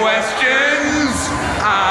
questions. I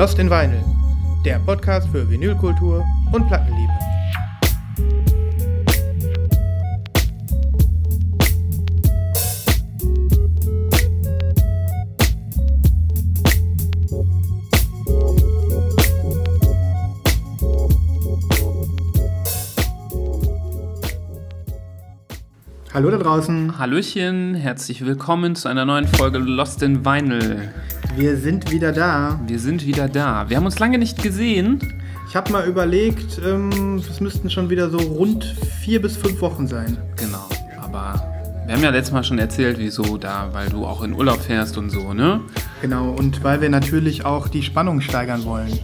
Lost in Vinyl, der Podcast für Vinylkultur und Plattenliebe. Hallo da draußen, Hallöchen, herzlich willkommen zu einer neuen Folge Lost in Vinyl. Wir sind wieder da. Wir sind wieder da. Wir haben uns lange nicht gesehen. Ich habe mal überlegt, ähm, es müssten schon wieder so rund vier bis fünf Wochen sein. Genau, aber wir haben ja letztes Mal schon erzählt, wieso da, weil du auch in Urlaub fährst und so, ne? Genau, und weil wir natürlich auch die Spannung steigern wollen.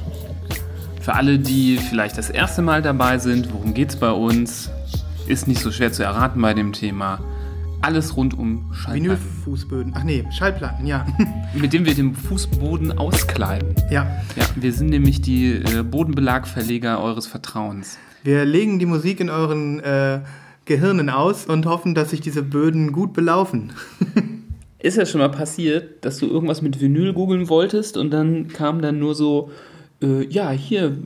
Für alle, die vielleicht das erste Mal dabei sind, worum geht's bei uns? Ist nicht so schwer zu erraten bei dem Thema. Alles rund um Schallplatten, Vinylfußböden. Ach nee, Schallplatten, ja. mit dem wir den Fußboden auskleiden. ja. Ja, wir sind nämlich die äh, Bodenbelagverleger eures Vertrauens. Wir legen die Musik in euren äh, Gehirnen aus und hoffen, dass sich diese Böden gut belaufen. Ist ja schon mal passiert, dass du irgendwas mit Vinyl googeln wolltest und dann kam dann nur so, äh, ja, hier,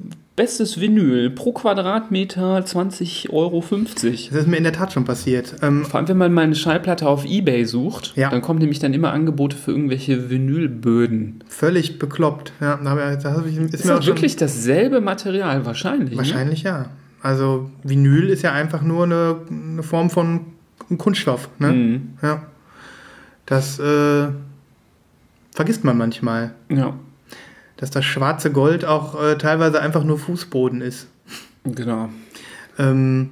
bestes Vinyl, pro Quadratmeter 20,50 Euro. Das ist mir in der Tat schon passiert. Ähm, Vor allem, wenn man mal eine Schallplatte auf Ebay sucht, Ja. dann kommen nämlich dann immer Angebote für irgendwelche Vinylböden. völlig bekloppt. Ja, da ich, ist Ist mir auch wirklich dasselbe Material? Wahrscheinlich. Ne? Wahrscheinlich ja. Also Vinyl ist ja einfach nur eine, eine Form von Kunststoff. Ne? Mhm. Ja. Das äh, vergisst man manchmal, Ja, dass das schwarze Gold auch äh, teilweise einfach nur Fußboden ist. genau. Ähm,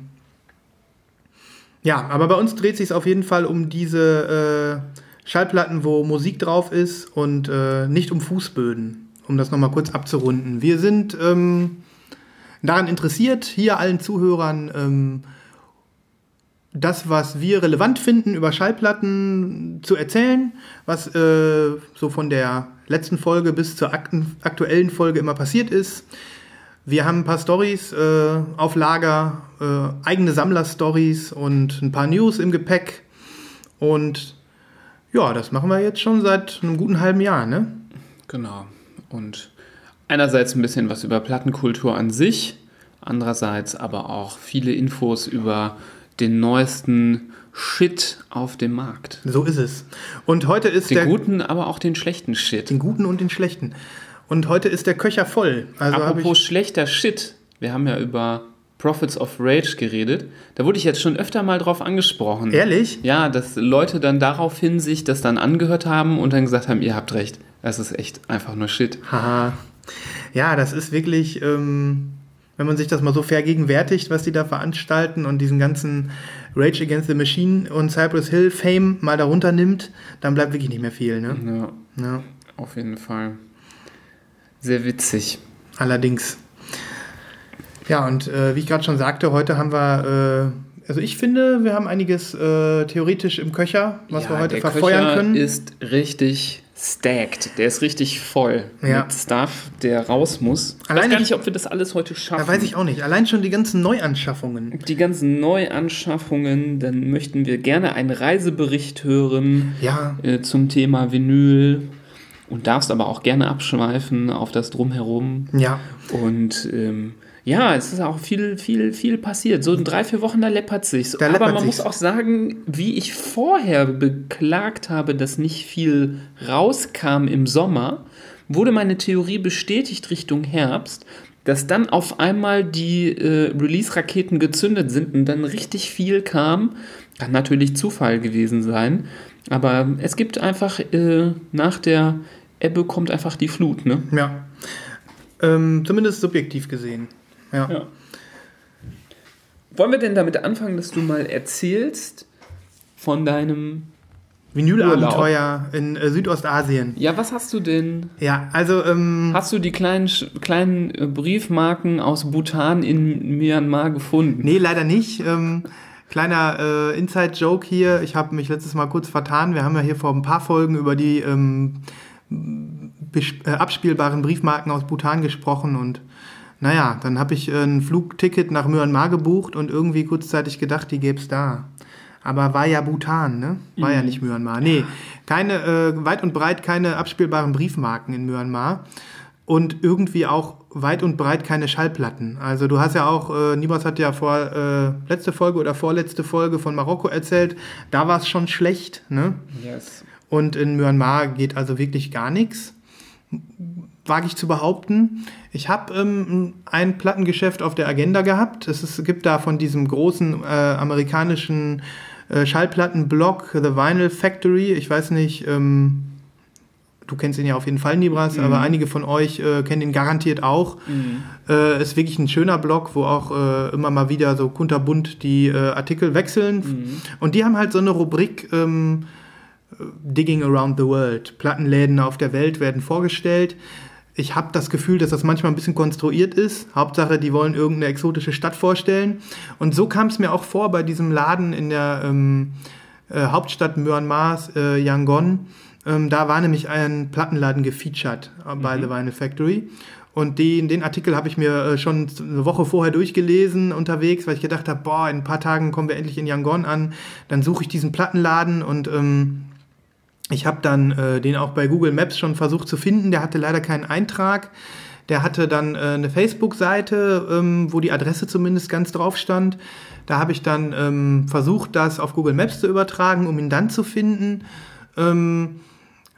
ja, aber bei uns dreht sich auf jeden Fall um diese äh, Schallplatten, wo Musik drauf ist und äh, nicht um Fußböden, um das nochmal kurz abzurunden. Wir sind ähm, daran interessiert, hier allen Zuhörern ähm, das, was wir relevant finden, über Schallplatten zu erzählen, was äh, so von der letzten Folge bis zur akten, aktuellen Folge immer passiert ist. Wir haben ein paar Stories äh, auf Lager, äh, eigene Sammler-Stories und ein paar News im Gepäck. Und ja, das machen wir jetzt schon seit einem guten halben Jahr, ne? Genau. Und einerseits ein bisschen was über Plattenkultur an sich, andererseits aber auch viele Infos über den neuesten Shit auf dem Markt. So ist es. Und heute ist Den der guten, aber auch den schlechten Shit. den guten und den schlechten. Und heute ist der Köcher voll. Also Apropos schlechter Shit, wir haben ja über Prophets of Rage geredet. Da wurde ich jetzt schon öfter mal drauf angesprochen. ehrlich, Ja, dass Leute dann daraufhin sich das dann angehört haben und dann gesagt haben, ihr habt recht. Das ist echt einfach nur Shit. haha. Ja, das ist wirklich, ähm, wenn man sich das mal so vergegenwärtigt, was die da veranstalten und diesen ganzen Rage Against the Machine und Cypress Hill Fame mal darunter nimmt, dann bleibt wirklich nicht mehr viel. Ne? Ja, Ja, auf jeden Fall. Sehr witzig. allerdings. Ja, und äh, wie ich gerade schon sagte, heute haben wir, äh, also ich finde, wir haben einiges äh, theoretisch im Köcher, was Ja, wir heute der verfeuern Köcher können. ist richtig stacked. Der ist richtig voll Ja. mit Stuff, der raus muss. Ich Allein weiß gar ich- nicht, ob wir das alles heute schaffen. da weiß ich auch nicht. Allein schon die ganzen Neuanschaffungen. Die ganzen Neuanschaffungen, dann möchten wir gerne einen Reisebericht hören Ja, äh, zum Thema Vinyl und darfst aber auch gerne abschweifen auf das Drumherum. Ja. Und ähm, ja, es ist auch viel, viel, viel passiert. So in drei, vier Wochen, da läppert sich's. Da Aber man sich's. muss auch sagen, wie ich vorher beklagt habe, dass nicht viel rauskam im Sommer, wurde meine Theorie bestätigt Richtung Herbst, dass dann auf einmal die äh, Release-Raketen gezündet sind und dann richtig viel kam. Kann natürlich Zufall gewesen sein. Aber es gibt einfach äh, nach der Ebbe kommt einfach die Flut, ne? Ja. Ähm, zumindest subjektiv gesehen. Ja. Ja. Wollen wir denn damit anfangen, dass du mal erzählst von deinem. Vinylabenteuer in äh, Südostasien. Ja, was hast du denn? Ja, also ähm, Hast du die kleinen, kleinen äh, Briefmarken aus Bhutan in Myanmar gefunden? Nee, leider nicht. Ähm, kleiner äh, Inside-Joke hier. Ich habe mich letztes Mal kurz vertan. Wir haben ja hier vor ein paar Folgen über die ähm, äh, abspielbaren Briefmarken aus Bhutan gesprochen und naja, dann habe ich äh, ein Flugticket nach Myanmar gebucht und irgendwie kurzzeitig gedacht, die gäbe es da. Aber war ja Bhutan, ne? War ja nicht Myanmar. Nee, keine, äh, weit und breit keine abspielbaren Briefmarken in Myanmar. Und irgendwie auch weit und breit keine Schallplatten. Also du hast ja auch, äh, Nibas hat ja vor äh, letzte Folge oder vorletzte Folge von Marokko erzählt, da war es schon schlecht, ne? Yes. Und in Myanmar geht also wirklich gar nichts, wage ich zu behaupten. Ich habe ähm, ein Plattengeschäft auf der Agenda gehabt. Es ist, gibt da von diesem großen äh, amerikanischen äh, Schallplattenblog The Vinyl Factory. Ich weiß nicht, ähm, du kennst ihn ja auf jeden Fall, Nibras, aber einige von euch äh, kennen ihn garantiert auch. Äh, ist wirklich ein schöner Blog, wo auch äh, immer mal wieder so kunterbunt die äh, Artikel wechseln. Und die haben halt so eine Rubrik ähm, Digging Around the World. Plattenläden auf der Welt werden vorgestellt. Ich habe das Gefühl, dass das manchmal ein bisschen konstruiert ist. Hauptsache, die wollen irgendeine exotische Stadt vorstellen. Und so kam es mir auch vor bei diesem Laden in der ähm, äh, Hauptstadt Myanmars, äh, Yangon. Ähm, da war nämlich ein Plattenladen gefeatured äh, bei The Vinyl Factory. Und den, den Artikel habe ich mir äh, schon eine Woche vorher durchgelesen unterwegs, weil ich gedacht habe, boah, in ein paar Tagen kommen wir endlich in Yangon an. Dann suche ich diesen Plattenladen und ähm, ich habe dann äh, den auch bei Google Maps schon versucht zu finden. Der hatte leider keinen Eintrag. Der hatte dann äh, eine Facebook-Seite, ähm, wo die Adresse zumindest ganz drauf stand. Da habe ich dann ähm, versucht, das auf Google Maps zu übertragen, um ihn dann zu finden. Ähm,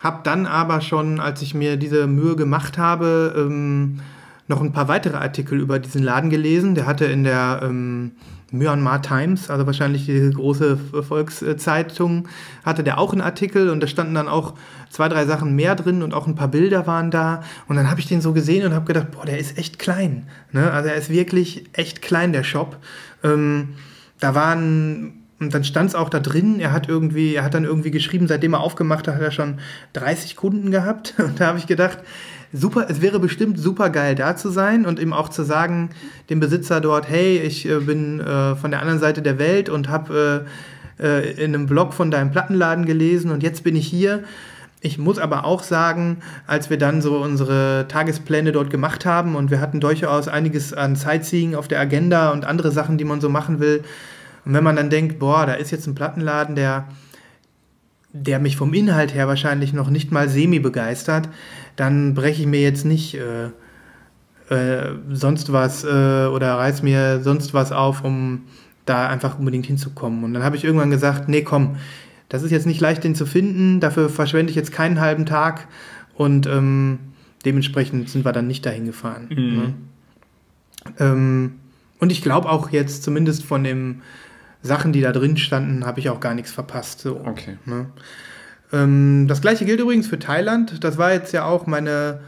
habe dann aber schon, als ich mir diese Mühe gemacht habe, ähm, noch ein paar weitere Artikel über diesen Laden gelesen. Der hatte in der ähm, Myanmar Times, also wahrscheinlich die große Volkszeitung, hatte der auch einen Artikel und da standen dann auch zwei, drei Sachen mehr drin und auch ein paar Bilder waren da. Und dann habe ich den so gesehen und habe gedacht, boah, der ist echt klein. Ne? Also er ist wirklich echt klein, der Shop. Ähm, da waren und dann stand es auch da drin, er hat irgendwie, er hat dann irgendwie geschrieben, seitdem er aufgemacht hat, hat er schon 30 Kunden gehabt. Und da habe ich gedacht, super, es wäre bestimmt super geil da zu sein und ihm auch zu sagen, dem Besitzer dort, hey, ich äh, bin äh, von der anderen Seite der Welt und habe äh, äh, in einem Blog von deinem Plattenladen gelesen und jetzt bin ich hier. Ich muss aber auch sagen, als wir dann so unsere Tagespläne dort gemacht haben und wir hatten durchaus einiges an Sightseeing auf der Agenda und andere Sachen, die man so machen will, und wenn man dann denkt, boah, da ist jetzt ein Plattenladen, der, der mich vom Inhalt her wahrscheinlich noch nicht mal semi begeistert, dann breche ich mir jetzt nicht äh, äh, sonst was äh, oder reiß mir sonst was auf, um da einfach unbedingt hinzukommen. Und dann habe ich irgendwann gesagt, nee, komm, das ist jetzt nicht leicht, den zu finden, dafür verschwende ich jetzt keinen halben Tag und ähm, dementsprechend sind wir dann nicht dahin gefahren. Ne? Ähm, und ich glaube auch jetzt, zumindest von den Sachen, die da drin standen, habe ich auch gar nichts verpasst. So. Okay. Ne? Ähm, das gleiche gilt übrigens für Thailand. Das war jetzt ja auch meine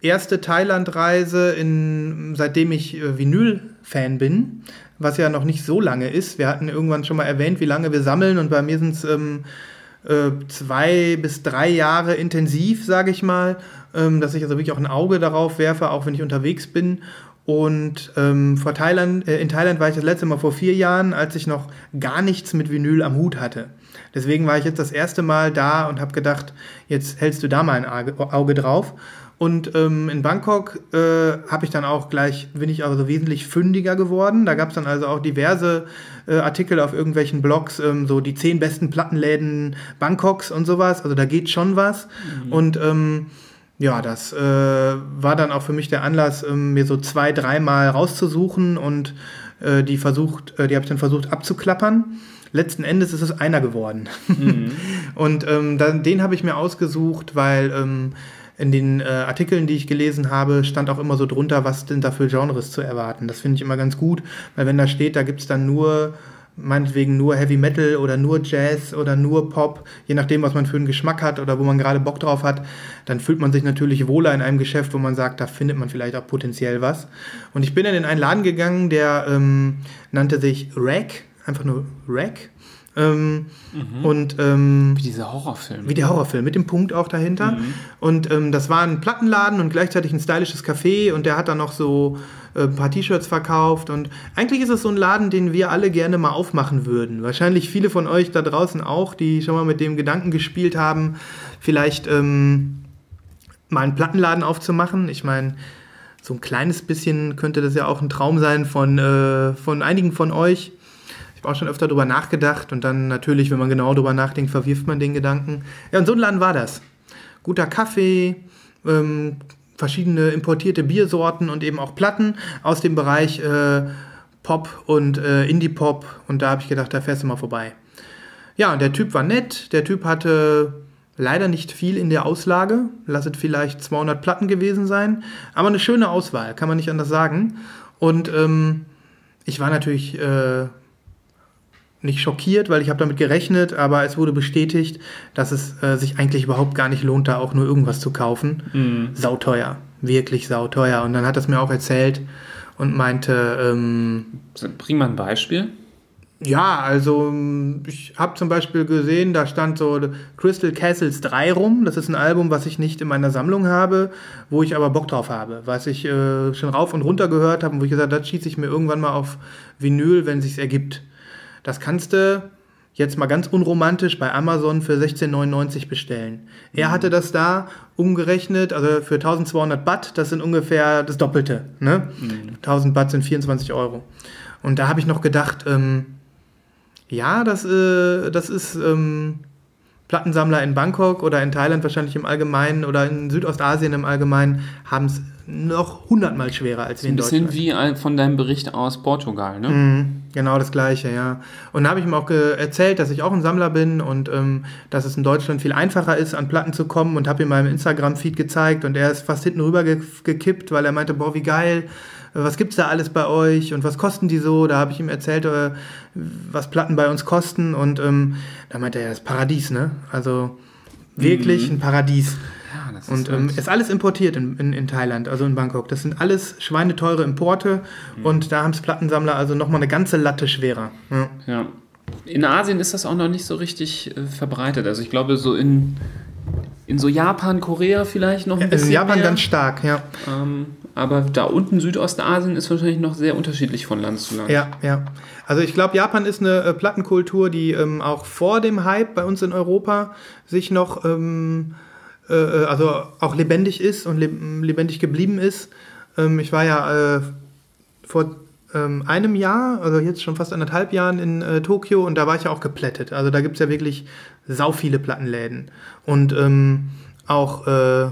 erste Thailand-Reise, in- seitdem ich äh, Vinyl-Fan bin, was ja noch nicht so lange ist. Wir hatten irgendwann schon mal erwähnt, wie lange wir sammeln und bei mir sind es ähm, äh, zwei bis drei Jahre intensiv, sage ich mal, ähm, dass ich also wirklich auch ein Auge darauf werfe, auch wenn ich unterwegs bin. Und ähm, vor Thailand, äh, in Thailand war ich das letzte Mal vor vier Jahren, als ich noch gar nichts mit Vinyl am Hut hatte. Deswegen war ich jetzt das erste Mal da und habe gedacht, jetzt hältst du da mal ein Auge, drauf. Und ähm, in Bangkok äh, habe ich dann auch gleich, bin ich also wesentlich fündiger geworden. Da gab es dann also auch diverse äh, Artikel auf irgendwelchen Blogs, ähm, so die zehn besten Plattenläden Bangkoks und sowas. Also da geht schon was. Und ähm, ja, das äh, war dann auch für mich der Anlass, ähm, mir so zwei, dreimal rauszusuchen und äh, die versucht, äh, die habe ich dann versucht abzuklappern. Letzten Endes ist es einer geworden. und ähm, dann, den habe ich mir ausgesucht, weil ähm, in den äh, Artikeln, die ich gelesen habe, stand auch immer so drunter, was denn da für Genres zu erwarten. Das finde ich immer ganz gut, weil wenn da steht, da gibt es dann nur meinetwegen nur Heavy Metal oder nur Jazz oder nur Pop, je nachdem, was man für einen Geschmack hat oder wo man gerade Bock drauf hat, dann fühlt man sich natürlich wohler in einem Geschäft, wo man sagt, da findet man vielleicht auch potenziell was. Und ich bin dann in einen Laden gegangen, der ähm, nannte sich Rack, einfach nur Rack. Ähm, Und ähm, Wie diese Horrorfilme. wie der Horrorfilm, mit dem Punkt auch dahinter. Und ähm, das war ein Plattenladen und gleichzeitig ein stylisches Café und der hat dann noch so äh, ein paar T-Shirts verkauft. Und eigentlich ist es so ein Laden, den wir alle gerne mal aufmachen würden. Wahrscheinlich viele von euch da draußen auch, die schon mal mit dem Gedanken gespielt haben, vielleicht ähm, mal einen Plattenladen aufzumachen. Ich meine, so ein kleines bisschen könnte das ja auch ein Traum sein von, äh, von einigen von euch. Auch schon öfter drüber nachgedacht und dann natürlich, wenn man genau drüber nachdenkt, verwirft man den Gedanken. Ja, und so ein Laden war das. Guter Kaffee, ähm, verschiedene importierte Biersorten und eben auch Platten aus dem Bereich äh, Pop und äh, Indie-Pop. Und da habe ich gedacht, da fährst du mal vorbei. Ja, und der Typ war nett. Der Typ hatte leider nicht viel in der Auslage. Lasset vielleicht 200 Platten gewesen sein. Aber eine schöne Auswahl, kann man nicht anders sagen. Und ähm, ich war natürlich äh, nicht schockiert, weil ich habe damit gerechnet, aber es wurde bestätigt, dass es äh, sich eigentlich überhaupt gar nicht lohnt, da auch nur irgendwas zu kaufen. Sauteuer, wirklich sauteuer. Und dann hat es mir auch erzählt und meinte, ähm, Bring mal ein Beispiel. ja, also ich habe zum Beispiel gesehen, da stand so Crystal Castles 3 rum. Das ist ein Album, was ich nicht in meiner Sammlung habe, wo ich aber Bock drauf habe. Was ich äh, schon rauf und runter gehört habe und wo ich gesagt habe, das schieße ich mir irgendwann mal auf Vinyl, wenn sich's ergibt. Das kannst du jetzt mal ganz unromantisch bei Amazon für 16,99 bestellen. Er hatte das da umgerechnet, also für 1200 Baht, das sind ungefähr das Doppelte. Ne? 1000 Baht sind 24 Euro. Und da habe ich noch gedacht, ähm, ja, das, äh, das ist ähm, Plattensammler in Bangkok oder in Thailand wahrscheinlich im Allgemeinen oder in Südostasien im Allgemeinen haben es noch hundertmal schwerer als wir Ein in bisschen Deutschland. wie ein- von deinem Bericht aus Portugal, ne? Mhm, Genau das Gleiche, ja. Und da habe ich ihm auch erzählt, dass ich auch ein Sammler bin und ähm, dass es in Deutschland viel einfacher ist, an Platten zu kommen und habe ihm meinem Instagram-Feed gezeigt und er ist fast hinten rüber ge gekippt, weil er meinte, boah, wie geil, was gibt's da alles bei euch und was kosten die so? Da habe ich ihm erzählt, äh, was Platten bei uns kosten und ähm, da meinte er, das ist Paradies, ne? Also wirklich ein Paradies. Ja, das Und ist ähm, ist alles importiert in, in, in Thailand, also in Bangkok. Das sind alles schweineteure Importe und da haben es Plattensammler also nochmal eine ganze Latte schwerer. Ja. Ja. In Asien ist das auch noch nicht so richtig äh, verbreitet. Also ich glaube, so in, in so Japan, Korea vielleicht noch ein bisschen In Japan mehr. ganz stark, ja. Ähm, aber da unten Südostasien ist wahrscheinlich noch sehr unterschiedlich von Land zu Land. Ja, ja. Also ich glaube, Japan ist eine äh, Plattenkultur, die ähm, auch vor dem Hype bei uns in Europa sich noch, ähm, äh, äh, also auch lebendig ist und leb lebendig geblieben ist. Ähm, ich war ja äh, vor ähm, einem Jahr, also jetzt schon fast anderthalb Jahren in äh, Tokio und da war ich ja auch geplättet. Also da gibt es ja wirklich sau viele Plattenläden. Und ähm, auch äh,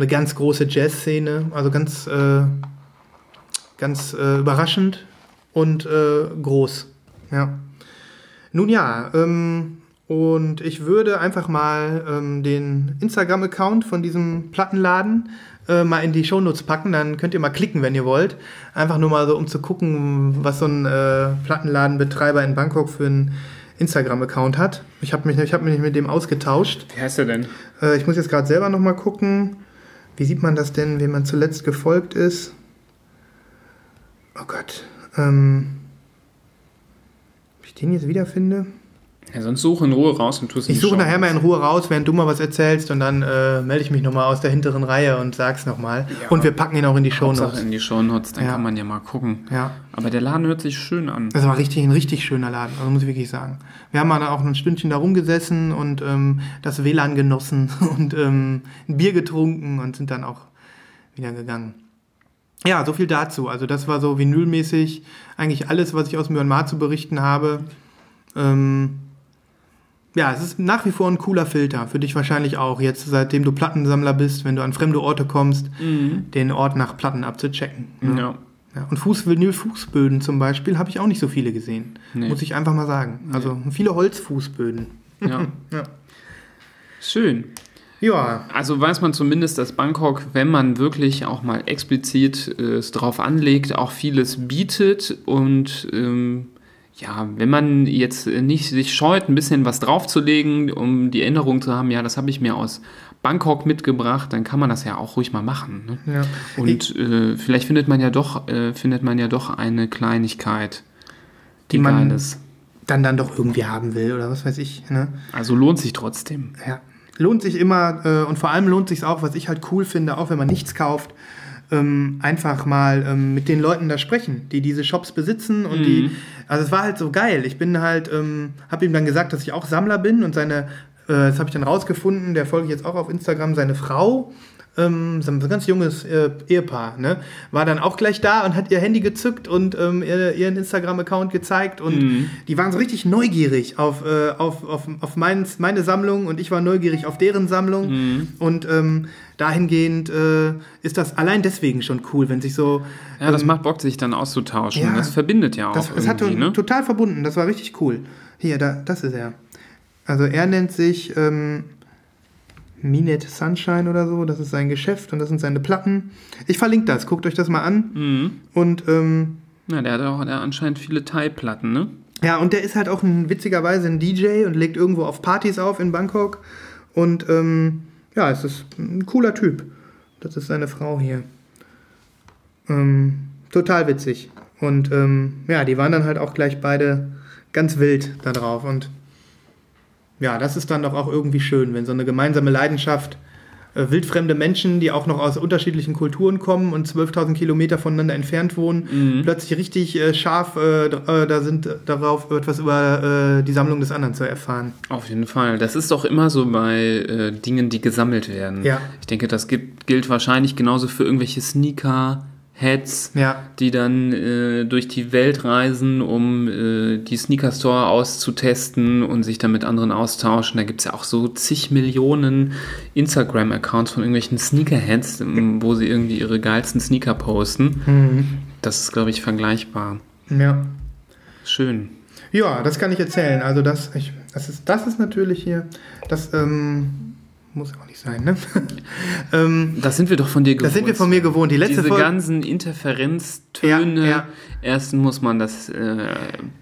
eine ganz große Jazzszene, also ganz, äh, ganz äh, überraschend und äh, groß. Ja. Nun ja, ähm, und ich würde einfach mal ähm, den Instagram-Account von diesem Plattenladen äh, mal in die Shownotes packen. Dann könnt ihr mal klicken, wenn ihr wollt. Einfach nur mal so, um zu gucken, was so ein äh, Plattenladenbetreiber in Bangkok für einen Instagram-Account hat. Ich habe mich, ich hab mich mit dem ausgetauscht. Wie heißt der denn? Äh, ich muss jetzt gerade selber noch mal gucken. Wie sieht man das denn, wem man zuletzt gefolgt ist? Oh Gott. Ähm, ob ich den jetzt wiederfinde? Ja, sonst suche in Ruhe raus und tu es in Ich suche nachher mal in. Ruhe raus, während du mal was erzählst und dann äh, melde ich mich nochmal aus der hinteren Reihe und sag's nochmal. Und wir packen ihn auch in die Hauptsache Shownotes. in die Shownotes, dann Ja. kann man ja mal gucken. Ja. Aber der Laden hört sich schön an. Das war richtig, ein richtig schöner Laden, also muss ich wirklich sagen. Wir haben mal auch ein Stündchen da rumgesessen und ähm, das WLAN genossen und ähm, ein Bier getrunken und sind dann auch wieder gegangen. Ja, so viel dazu. Also das war so vinylmäßig eigentlich alles, was ich aus Myanmar zu berichten habe. Ähm, ja, es ist nach wie vor ein cooler Filter. Für dich wahrscheinlich auch. Jetzt, seitdem du Plattensammler bist, wenn du an fremde Orte kommst, den Ort nach Platten abzuchecken. ne? Ja. Ja, und Fuß, Vinyl-Fußböden zum Beispiel habe ich auch nicht so viele gesehen. Nee. Muss ich einfach mal sagen. Also viele Holzfußböden. ja. Ja. Schön. Ja, Also weiß man zumindest, dass Bangkok, wenn man wirklich auch mal explizit äh, es drauf anlegt, auch vieles bietet und ähm, ja, wenn man jetzt nicht sich scheut, ein bisschen was draufzulegen, um die Erinnerung zu haben, ja, das habe ich mir aus Bangkok mitgebracht, dann kann man das ja auch ruhig mal machen. Ne? ja. Und äh, vielleicht findet man ja doch, äh, findet man ja doch eine Kleinigkeit, die, Die man- ist. dann dann doch irgendwie haben will oder was weiß ich. Ne? Also lohnt sich trotzdem. Ja. Lohnt sich immer äh, und vor allem lohnt sich auch, was ich halt cool finde, auch wenn man nichts kauft, ähm, einfach mal ähm, mit den Leuten da sprechen, die diese Shops besitzen und die, also es war halt so geil. Ich bin halt, ähm, habe ihm dann gesagt, dass ich auch Sammler bin und seine, äh, das habe ich dann rausgefunden, der folge ich jetzt auch auf Instagram, seine Frau, ähm, so ein ganz junges äh, Ehepaar, ne, war dann auch gleich da und hat ihr Handy gezückt und ähm, ihr, ihren Instagram-Account gezeigt und die waren so richtig neugierig auf, äh, auf, auf, auf mein, meine Sammlung und ich war neugierig auf deren Sammlung und ähm, dahingehend äh, ist das allein deswegen schon cool, wenn sich so Ja, das macht Bock, sich dann auszutauschen. ja. das verbindet ja auch das, das hat ne? total verbunden, das war richtig cool. Hier, da, das ist er. Also er nennt sich ähm, Minet Sunshine oder so, das ist sein Geschäft und das sind seine Platten. Ich verlinke das, guckt euch das mal an. Mhm. Und ähm, Ja, der hat auch der hat anscheinend viele Thai-Platten, ne? ja, und der ist halt auch ein, witzigerweise ein DJ und legt irgendwo auf Partys auf in Bangkok. Und ähm, ja, es ist ein cooler Typ. Das ist seine Frau hier. Ähm, total witzig. Und ähm, ja, die waren dann halt auch gleich beide ganz wild da drauf. Und ja, das ist dann doch auch irgendwie schön, wenn so eine gemeinsame Leidenschaft, äh, wildfremde Menschen, die auch noch aus unterschiedlichen Kulturen kommen und 12.000 Kilometer voneinander entfernt wohnen, plötzlich richtig äh, scharf äh, äh, da sind äh, darauf, etwas über äh, die Sammlung des anderen zu erfahren. Auf jeden Fall. Das ist doch immer so bei Dingen, die gesammelt werden. Ja. Ich denke, das gibt, gilt wahrscheinlich genauso für irgendwelche Sneaker, Heads, Ja. die dann äh, durch die Welt reisen, um äh, die Sneaker Store auszutesten und sich dann mit anderen austauschen. Da gibt es ja auch so zig Millionen Instagram-Accounts von irgendwelchen Sneakerheads, ähm, wo sie irgendwie ihre geilsten Sneaker posten. Das ist, glaube ich, vergleichbar. Ja. Schön. Ja, das kann ich erzählen. Also das, ich, das, ist, das ist natürlich hier, das ähm, muss auch nicht sein, ne? ähm, Das sind wir doch von dir gewohnt. das sind wir von mir gewohnt. Die letzte Diese Folge, ganzen Interferenztöne. Ja, ja. Erstens muss man das äh,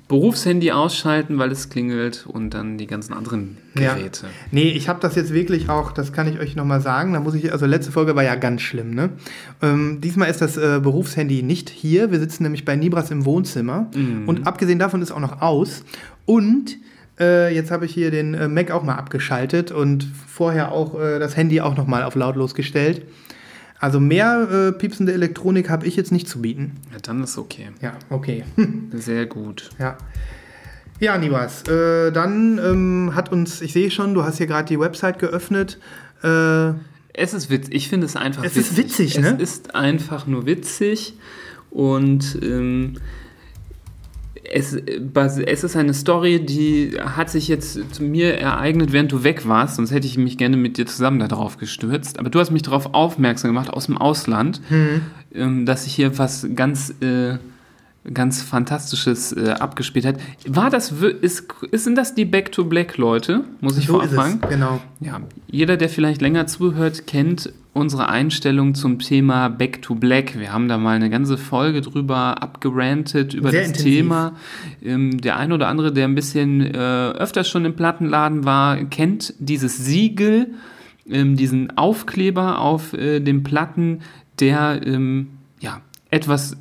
Berufshandy ausschalten, weil es klingelt und dann die ganzen anderen Ja. Geräte. Nee, ich habe das jetzt wirklich auch, das kann ich euch nochmal sagen. Da muss ich, also letzte Folge war ja ganz schlimm, ne? Ähm, diesmal ist das äh, Berufshandy nicht hier. Wir sitzen nämlich bei Nibras im Wohnzimmer. Und abgesehen davon ist auch noch aus. Und äh, jetzt habe ich hier den äh, Mac auch mal abgeschaltet und vorher auch äh, das Handy auch nochmal auf lautlos gestellt. Also mehr äh, piepsende Elektronik habe ich jetzt nicht zu bieten. Ja, dann ist okay. Ja, okay. Sehr gut. Ja. Ja, Nibas, äh, dann ähm, hat uns, ich sehe schon, du hast hier gerade die Website geöffnet. Äh, Es ist witzig. Ich finde es einfach Es ist witzig, ne? Es ist einfach nur witzig und ähm, es, äh, es ist eine Story, die hat sich jetzt zu mir ereignet, während du weg warst, sonst hätte ich mich gerne mit dir zusammen darauf gestürzt. Aber du hast mich darauf aufmerksam gemacht aus dem Ausland, Hm. ähm, dass sich hier was ganz, äh, ganz Fantastisches äh, abgespielt hat. War das, ist, sind das die Back to Black Leute? Muss ich so vorab ist es, fragen? genau. Ja, jeder, der vielleicht länger zuhört, kennt unsere Einstellung zum Thema Back to Black. Wir haben da mal eine ganze Folge drüber abgerantet über Sehr das intensiv. Thema. Ähm, der ein oder andere, der ein bisschen äh, öfter schon im Plattenladen war, kennt dieses Siegel, ähm, diesen Aufkleber auf äh, den Platten, der ähm, ja etwas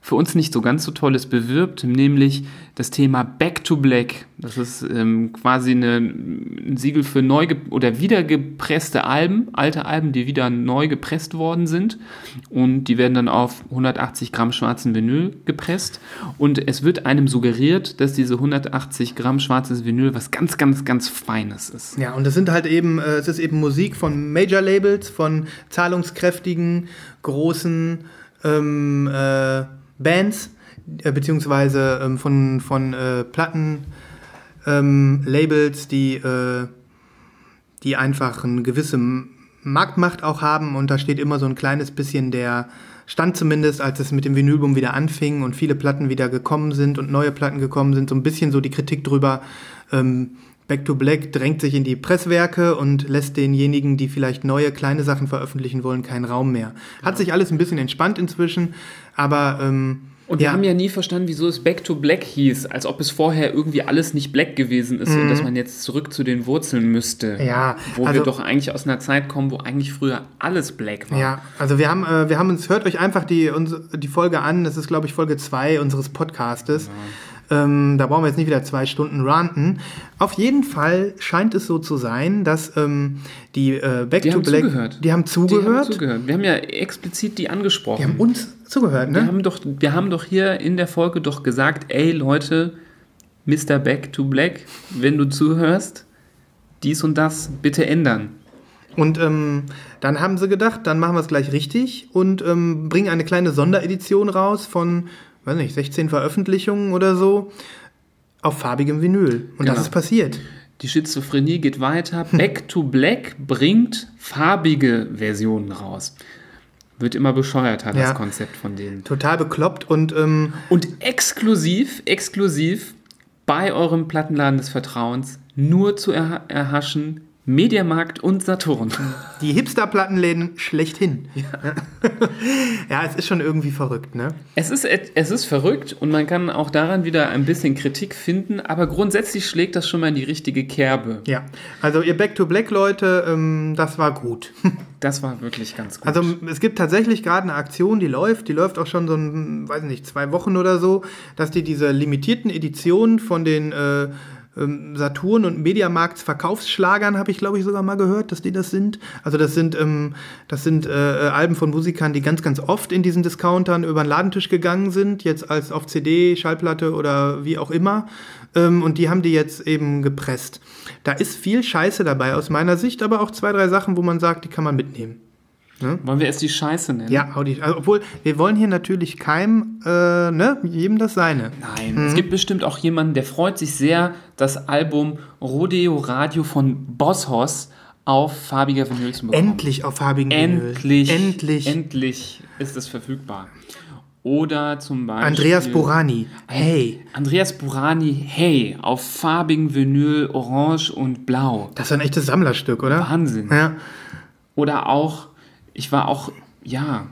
für uns nicht so ganz so Tolles bewirbt, nämlich das Thema Back to Black. Das ist ähm, quasi eine, ein Siegel für neu oder wiedergepresste Alben, alte Alben, die wieder neu gepresst worden sind. Und die werden dann auf 180 Gramm schwarzen Vinyl gepresst. Und es wird einem suggeriert, dass diese 180 Gramm schwarzes Vinyl was ganz, ganz, ganz Feines ist. Ja, und das sind halt eben, äh, es ist eben Musik von Major-Labels, von zahlungskräftigen, großen ähm, äh, Bands, äh, beziehungsweise ähm, von, von äh, Platten, ähm, Labels, die, äh, die einfach eine gewisse Marktmacht auch haben und da steht immer so ein kleines bisschen der Stand zumindest, als es mit dem Vinylboom wieder anfing und viele Platten wieder gekommen sind und neue Platten gekommen sind, so ein bisschen so die Kritik drüber, ähm, Back to Black drängt sich in die Presswerke und lässt denjenigen, die vielleicht neue kleine Sachen veröffentlichen wollen, keinen Raum mehr. Hat sich alles ein bisschen entspannt inzwischen, aber ähm, Und wir haben ja nie verstanden, wieso es Back to Black hieß, als ob es vorher irgendwie alles nicht Black gewesen ist und dass man jetzt zurück zu den Wurzeln müsste. Mhm. Ja, Wo also- wir doch eigentlich aus einer Zeit kommen, wo eigentlich früher alles Black war. Ja, also wir haben, äh, wir haben uns, hört euch einfach die, uns, die Folge an, das ist glaube ich Folge 2 unseres Podcastes. Ähm, da brauchen wir jetzt nicht wieder zwei Stunden ranten. Auf jeden Fall scheint es so zu sein, dass ähm, die äh, Back Die to Black, zugehört. die haben Die zugehört, haben zugehört. Wir haben ja explizit die angesprochen. die haben uns zugehört, wir, ne? haben doch, wir haben doch hier in der Folge doch gesagt, ey Leute, Mr. Back to Black, wenn du zuhörst, dies und das bitte ändern. Und ähm, dann haben sie gedacht, dann machen wir es gleich richtig und ähm, bringen eine kleine Sonderedition raus von, weiß nicht, 16 Veröffentlichungen oder so auf farbigem Vinyl. Und das Genau. ist passiert. Die Schizophrenie geht weiter. Back to Black bringt farbige Versionen raus. Wird immer bescheuerter, das Ja. Konzept von denen. Total bekloppt und ähm, Und exklusiv, exklusiv bei eurem Plattenladen des Vertrauens nur zu erha erhaschen Mediamarkt und Saturn. Die Hipster-Plattenläden schlechthin. Ja. es ist schon irgendwie verrückt, ne? Es ist, es ist verrückt und man kann auch daran wieder ein bisschen Kritik finden, aber grundsätzlich schlägt das schon mal in die richtige Kerbe. Ja. Also ihr Back to Black Leute, ähm, das war gut. Das war wirklich ganz gut. Also es gibt tatsächlich gerade eine Aktion, die läuft, die läuft auch schon so ein, weiß nicht, zwei Wochen oder so, dass die diese limitierten Editionen von den äh, ähm, Saturn und Mediamarkts Verkaufsschlagern, habe ich glaube ich sogar mal gehört, dass die das sind. Also das sind, ähm, das sind äh, äh, Alben von Musikern, die ganz, ganz oft in diesen Discountern über den Ladentisch gegangen sind, jetzt als auf CD, Schallplatte oder wie auch immer. Ähm, und die haben die jetzt eben gepresst. Da ist viel Scheiße dabei aus meiner Sicht, aber auch zwei, drei Sachen, wo man sagt, die kann man mitnehmen. Wollen wir erst die Scheiße nennen? Ja, hau die. Also, obwohl, wir wollen hier natürlich keinem, äh, ne, jedem das seine. Nein, es gibt bestimmt auch jemanden, der freut sich sehr, das Album Rodeo Radio von Bosshaus auf farbiger Vinyl zu bekommen. Endlich auf farbigen Vinyl. Endlich, Endlich. endlich ist es verfügbar. Oder zum Beispiel Andreas Borani. Hey, Andreas Burani, hey, auf farbigen Vinyl, orange und blau. das ist ein echtes Sammlerstück, oder? Wahnsinn. Ja. Oder auch, ich war auch, ja,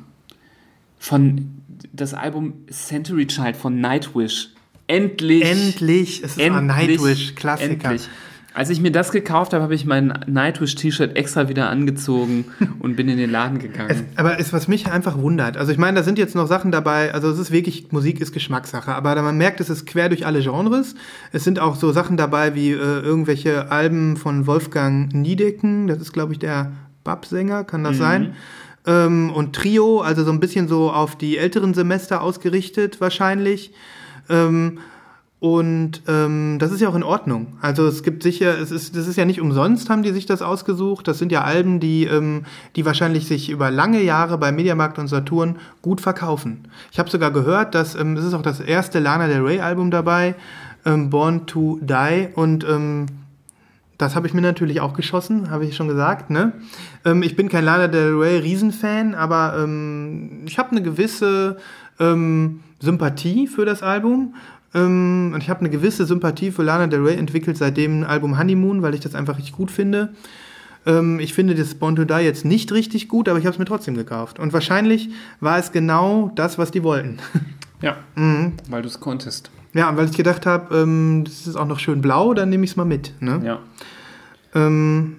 von das Album Century Child von Nightwish. Endlich. Endlich. Es ist ein Endlich, Nightwish, Klassiker. Endlich. Als ich mir das gekauft habe, habe ich mein Nightwish-T-Shirt extra wieder angezogen und bin in den Laden Es, gegangen. aber es, was mich einfach wundert, also ich meine, da sind jetzt noch Sachen dabei, also es ist wirklich, Musik ist Geschmackssache, aber man merkt, es ist quer durch alle Genres. Es sind auch so Sachen dabei wie äh, irgendwelche Alben von Wolfgang Niedecken, das ist glaube ich der Bab-Sänger, kann das sein? Ähm, und Trio, also so ein bisschen so auf die älteren Semester ausgerichtet wahrscheinlich. Ähm, und ähm, das ist ja auch in Ordnung. Also es gibt sicher, es ist, das ist ja nicht umsonst, haben die sich das ausgesucht. Das sind ja Alben, die, ähm, die wahrscheinlich sich über lange Jahre bei Mediamarkt und Saturn gut verkaufen. Ich habe sogar gehört, dass ähm, es ist auch das erste Lana Del Rey Album dabei, ähm, Born to Die. Und ähm, das habe ich mir natürlich auch geschossen, habe ich schon gesagt. Ne? Ähm, ich bin kein Lana Del Rey Riesenfan, aber ähm, ich habe eine gewisse ähm, Sympathie für das Album. Ähm, und ich habe eine gewisse Sympathie für Lana Del Rey entwickelt seit dem Album Honeymoon, weil ich das einfach richtig gut finde. Ähm, ich finde das Born to Die jetzt nicht richtig gut, aber ich habe es mir trotzdem gekauft. Und wahrscheinlich war es genau das, was die wollten. Ja, Mhm. weil du es konntest. Ja, und weil ich gedacht habe, ähm, das ist auch noch schön blau, dann nehme ich es mal mit. Ne? Ja. Ähm,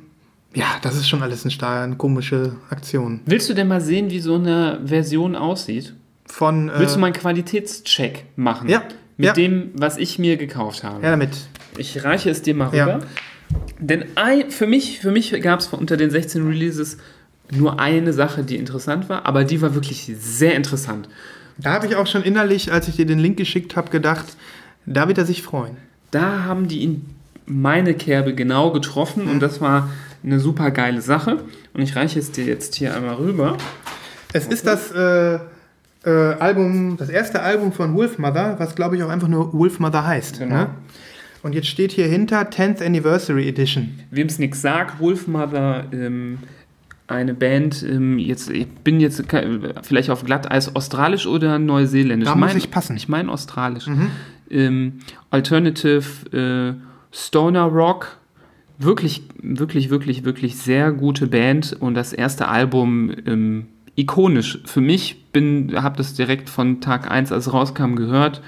ja, das ist schon alles eine, sta- eine komische Aktion. Willst du denn mal sehen, wie so eine Version aussieht? von. Äh, Willst du mal einen Qualitätscheck machen? Ja, Mit ja. dem, was ich mir gekauft habe. ja, damit. Ich reiche es dir mal Ja. rüber. Denn ein, für mich, für mich gab es unter den 16 Releases nur eine Sache, die interessant war, aber die war wirklich sehr interessant. Da habe ich auch schon innerlich, als ich dir den Link geschickt habe, gedacht, da wird er sich freuen. Da haben die in meine Kerbe genau getroffen und das war eine super geile Sache. Und ich reiche es dir jetzt hier einmal rüber. Es ist das äh, äh, Album, das erste Album von Wolfmother, was glaube ich auch einfach nur Wolfmother heißt. Genau. Ne? Und jetzt steht hier hinter 10th Anniversary Edition. Wem es nichts sagt, Wolfmother, ähm, eine Band, ähm, jetzt, ich bin jetzt vielleicht auf Glatteis australisch oder neuseeländisch. Da muss ich passen. Mhm. Ich meine australisch. Ähm, Alternative äh, Stoner Rock. Wirklich, wirklich, wirklich, wirklich sehr gute Band und das erste Album ähm, ikonisch. Für mich bin, habe das direkt von Tag 1, als es rauskam, gehört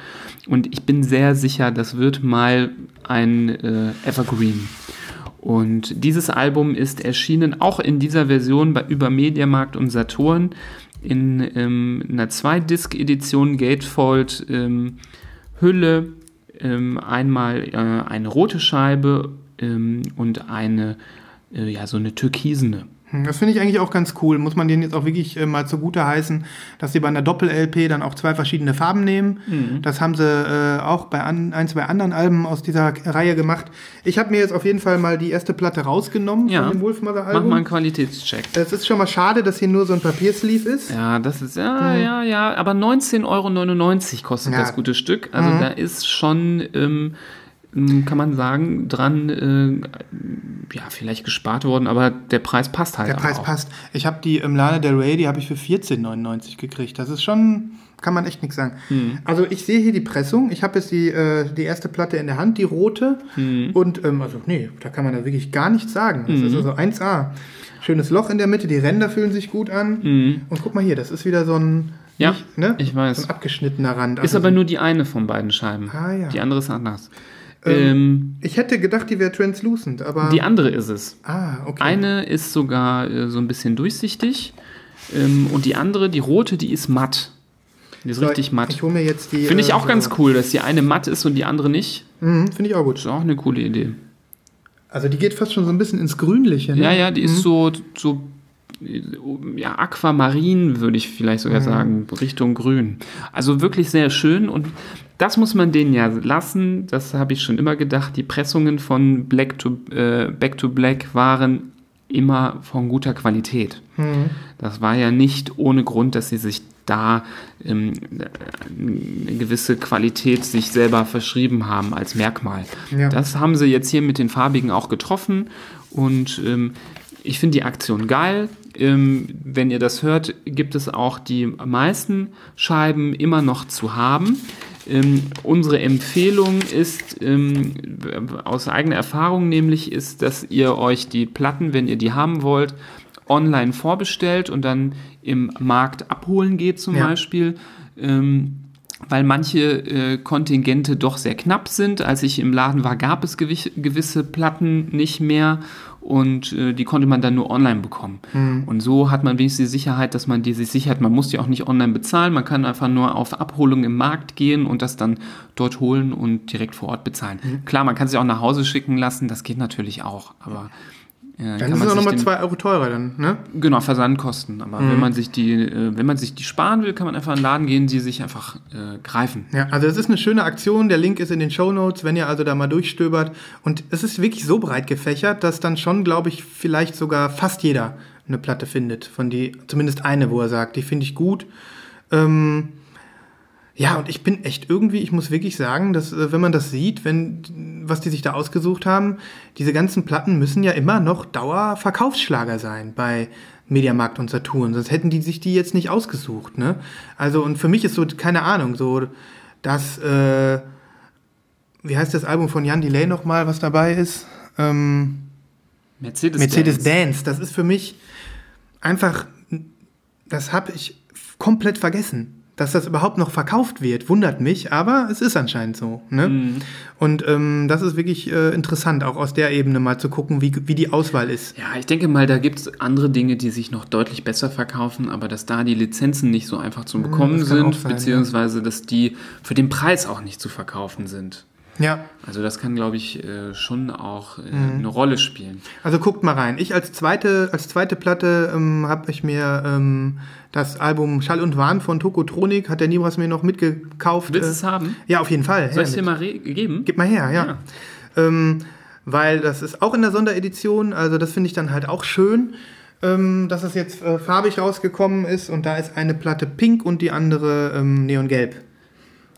und ich bin sehr sicher, das wird mal ein äh, Evergreen. Und dieses Album ist erschienen auch in dieser Version bei über Mediamarkt und Saturn in ähm, einer Zwei-Disc-Edition Gatefold ähm, Hülle, ähm, einmal äh, eine rote Scheibe ähm, und eine äh, ja so eine türkisene. Hm, Das finde ich eigentlich auch ganz cool. Muss man denen jetzt auch wirklich äh, mal zugute heißen, dass sie bei einer Doppel-LP dann auch zwei verschiedene Farben nehmen. Mhm. Das haben sie äh, auch bei an, ein, zwei anderen Alben aus dieser Reihe gemacht. Ich habe mir jetzt auf jeden Fall mal die erste Platte rausgenommen Ja. von dem Mach Wolfmother-Album. mal einen Qualitätscheck. Es ist schon mal schade, dass hier nur so ein Papiersleeve ist. Ja, das ist, ja, ja, ja, aber 19,99 Euro kostet Ja. das gute Stück. Also da ist schon, ähm, kann man sagen, dran, äh, ja, vielleicht gespart worden, aber der Preis passt halt Der Preis auch. passt. Ich habe die im Lana Del Rey, die habe ich für 14,99 gekriegt. Das ist schon, kann man echt nichts sagen. Hm. Also ich sehe hier die Pressung. Ich habe jetzt die, äh, die erste Platte in der Hand, die rote. Hm. Und ähm, also nee, da kann man da wirklich gar nichts sagen. Das ist also 1A. Schönes Loch in der Mitte, die Ränder fühlen sich gut an. Und guck mal hier, das ist wieder so ein, Hm. Ja, nicht, ne? ich weiß. so ein abgeschnittener Rand. Ist Also aber so- nur die eine von beiden Scheiben. Ah, ja. Die andere ist anders. Ähm, ich hätte gedacht, die wäre translucent, aber. die andere ist es. ah, okay. Eine ist sogar äh, so ein bisschen durchsichtig ähm, und die andere, die rote, die ist matt. Die ist So, richtig matt. Ich hole mir jetzt die. Finde ich äh, auch so- ganz cool, dass die eine matt ist und die andere nicht. Mhm, Finde ich auch gut. Ist auch eine coole Idee. Also die geht fast schon so ein bisschen ins Grünliche. Ne? Ja, ja, die ist so, so äh, ja, Aquamarin, würde ich vielleicht sogar sagen, Richtung Grün. Also wirklich sehr schön und das muss man denen ja lassen. Das habe ich schon immer gedacht. Die Pressungen von Black to, äh, Back to Black waren immer von guter Qualität. Das war ja nicht ohne Grund, dass sie sich da ähm, eine gewisse Qualität sich selber verschrieben haben als Merkmal. Ja. Das haben sie jetzt hier mit den farbigen auch getroffen und ähm, ich finde die Aktion geil. Ähm, wenn ihr das hört, gibt es auch die meisten Scheiben immer noch zu haben. Ähm, unsere Empfehlung ist ähm, aus eigener Erfahrung nämlich ist, dass ihr euch die Platten, wenn ihr die haben wollt, online vorbestellt und dann im Markt abholen geht zum Ja. Beispiel. Ähm, weil manche äh, Kontingente doch sehr knapp sind. Als ich im Laden war, gab es gewi- gewisse Platten nicht mehr und äh, die konnte man dann nur online bekommen. Und so hat man wenigstens die Sicherheit, dass man die sich sichert. Man muss die auch nicht online bezahlen, man kann einfach nur auf Abholung im Markt gehen und das dann dort holen und direkt vor Ort bezahlen. Klar, man kann sie auch nach Hause schicken lassen, das geht natürlich auch, aber äh, Dann ist es auch nochmal den- 2 Euro teurer dann, ne? Genau, Versandkosten. Aber Mhm. wenn man sich die, äh, wenn man sich die sparen will, kann man einfach in den Laden gehen, die sich einfach äh, greifen. Ja, also es ist eine schöne Aktion. Der Link ist in den Show Notes, wenn ihr also da mal durchstöbert. Und es ist wirklich so breit gefächert, dass dann schon, glaube ich, vielleicht sogar fast jeder eine Platte findet. Von die, zumindest eine, wo er sagt, die finde ich gut. Ähm, ja, und ich bin echt irgendwie, ich muss wirklich sagen, dass äh, wenn man das sieht, wenn was die sich da ausgesucht haben, diese ganzen Platten müssen ja immer noch Dauerverkaufsschlager sein bei Mediamarkt und Saturn, sonst hätten die sich die jetzt nicht ausgesucht, ne? Also und für mich ist so keine Ahnung, so das äh, wie heißt das Album von Jan Delay nochmal, was dabei ist? Ähm, Mercedes, Mercedes Dance. Dance. Das ist für mich einfach, das habe ich komplett vergessen. Dass das überhaupt noch verkauft wird, wundert mich, aber es ist anscheinend so. Ne? Mhm. Und ähm, das ist wirklich äh, interessant, auch aus der Ebene mal zu gucken, wie, wie die Auswahl ist. Ja, ich denke mal, da gibt es andere Dinge, die sich noch deutlich besser verkaufen, aber dass da die Lizenzen nicht so einfach zu bekommen das kann auch sind, sein, beziehungsweise dass die für den Preis auch nicht zu verkaufen sind. Ja, Also das kann, glaube ich, äh, schon auch äh, Mhm. eine Rolle spielen. also guckt mal rein. Ich als zweite, als zweite Platte ähm, habe ich mir ähm, das Album Schall und Wahn von Tokotronik, hat der Nibras mir noch mitgekauft. Willst du äh, es haben? Ja, auf jeden Fall. Soll ich dir mit. mal geben? Gib mal her, ja. Ja. Ähm, weil das ist auch in der Sonderedition, also das finde ich dann halt auch schön, ähm, dass es jetzt äh, farbig rausgekommen ist und da ist eine Platte pink und die andere ähm, neongelb.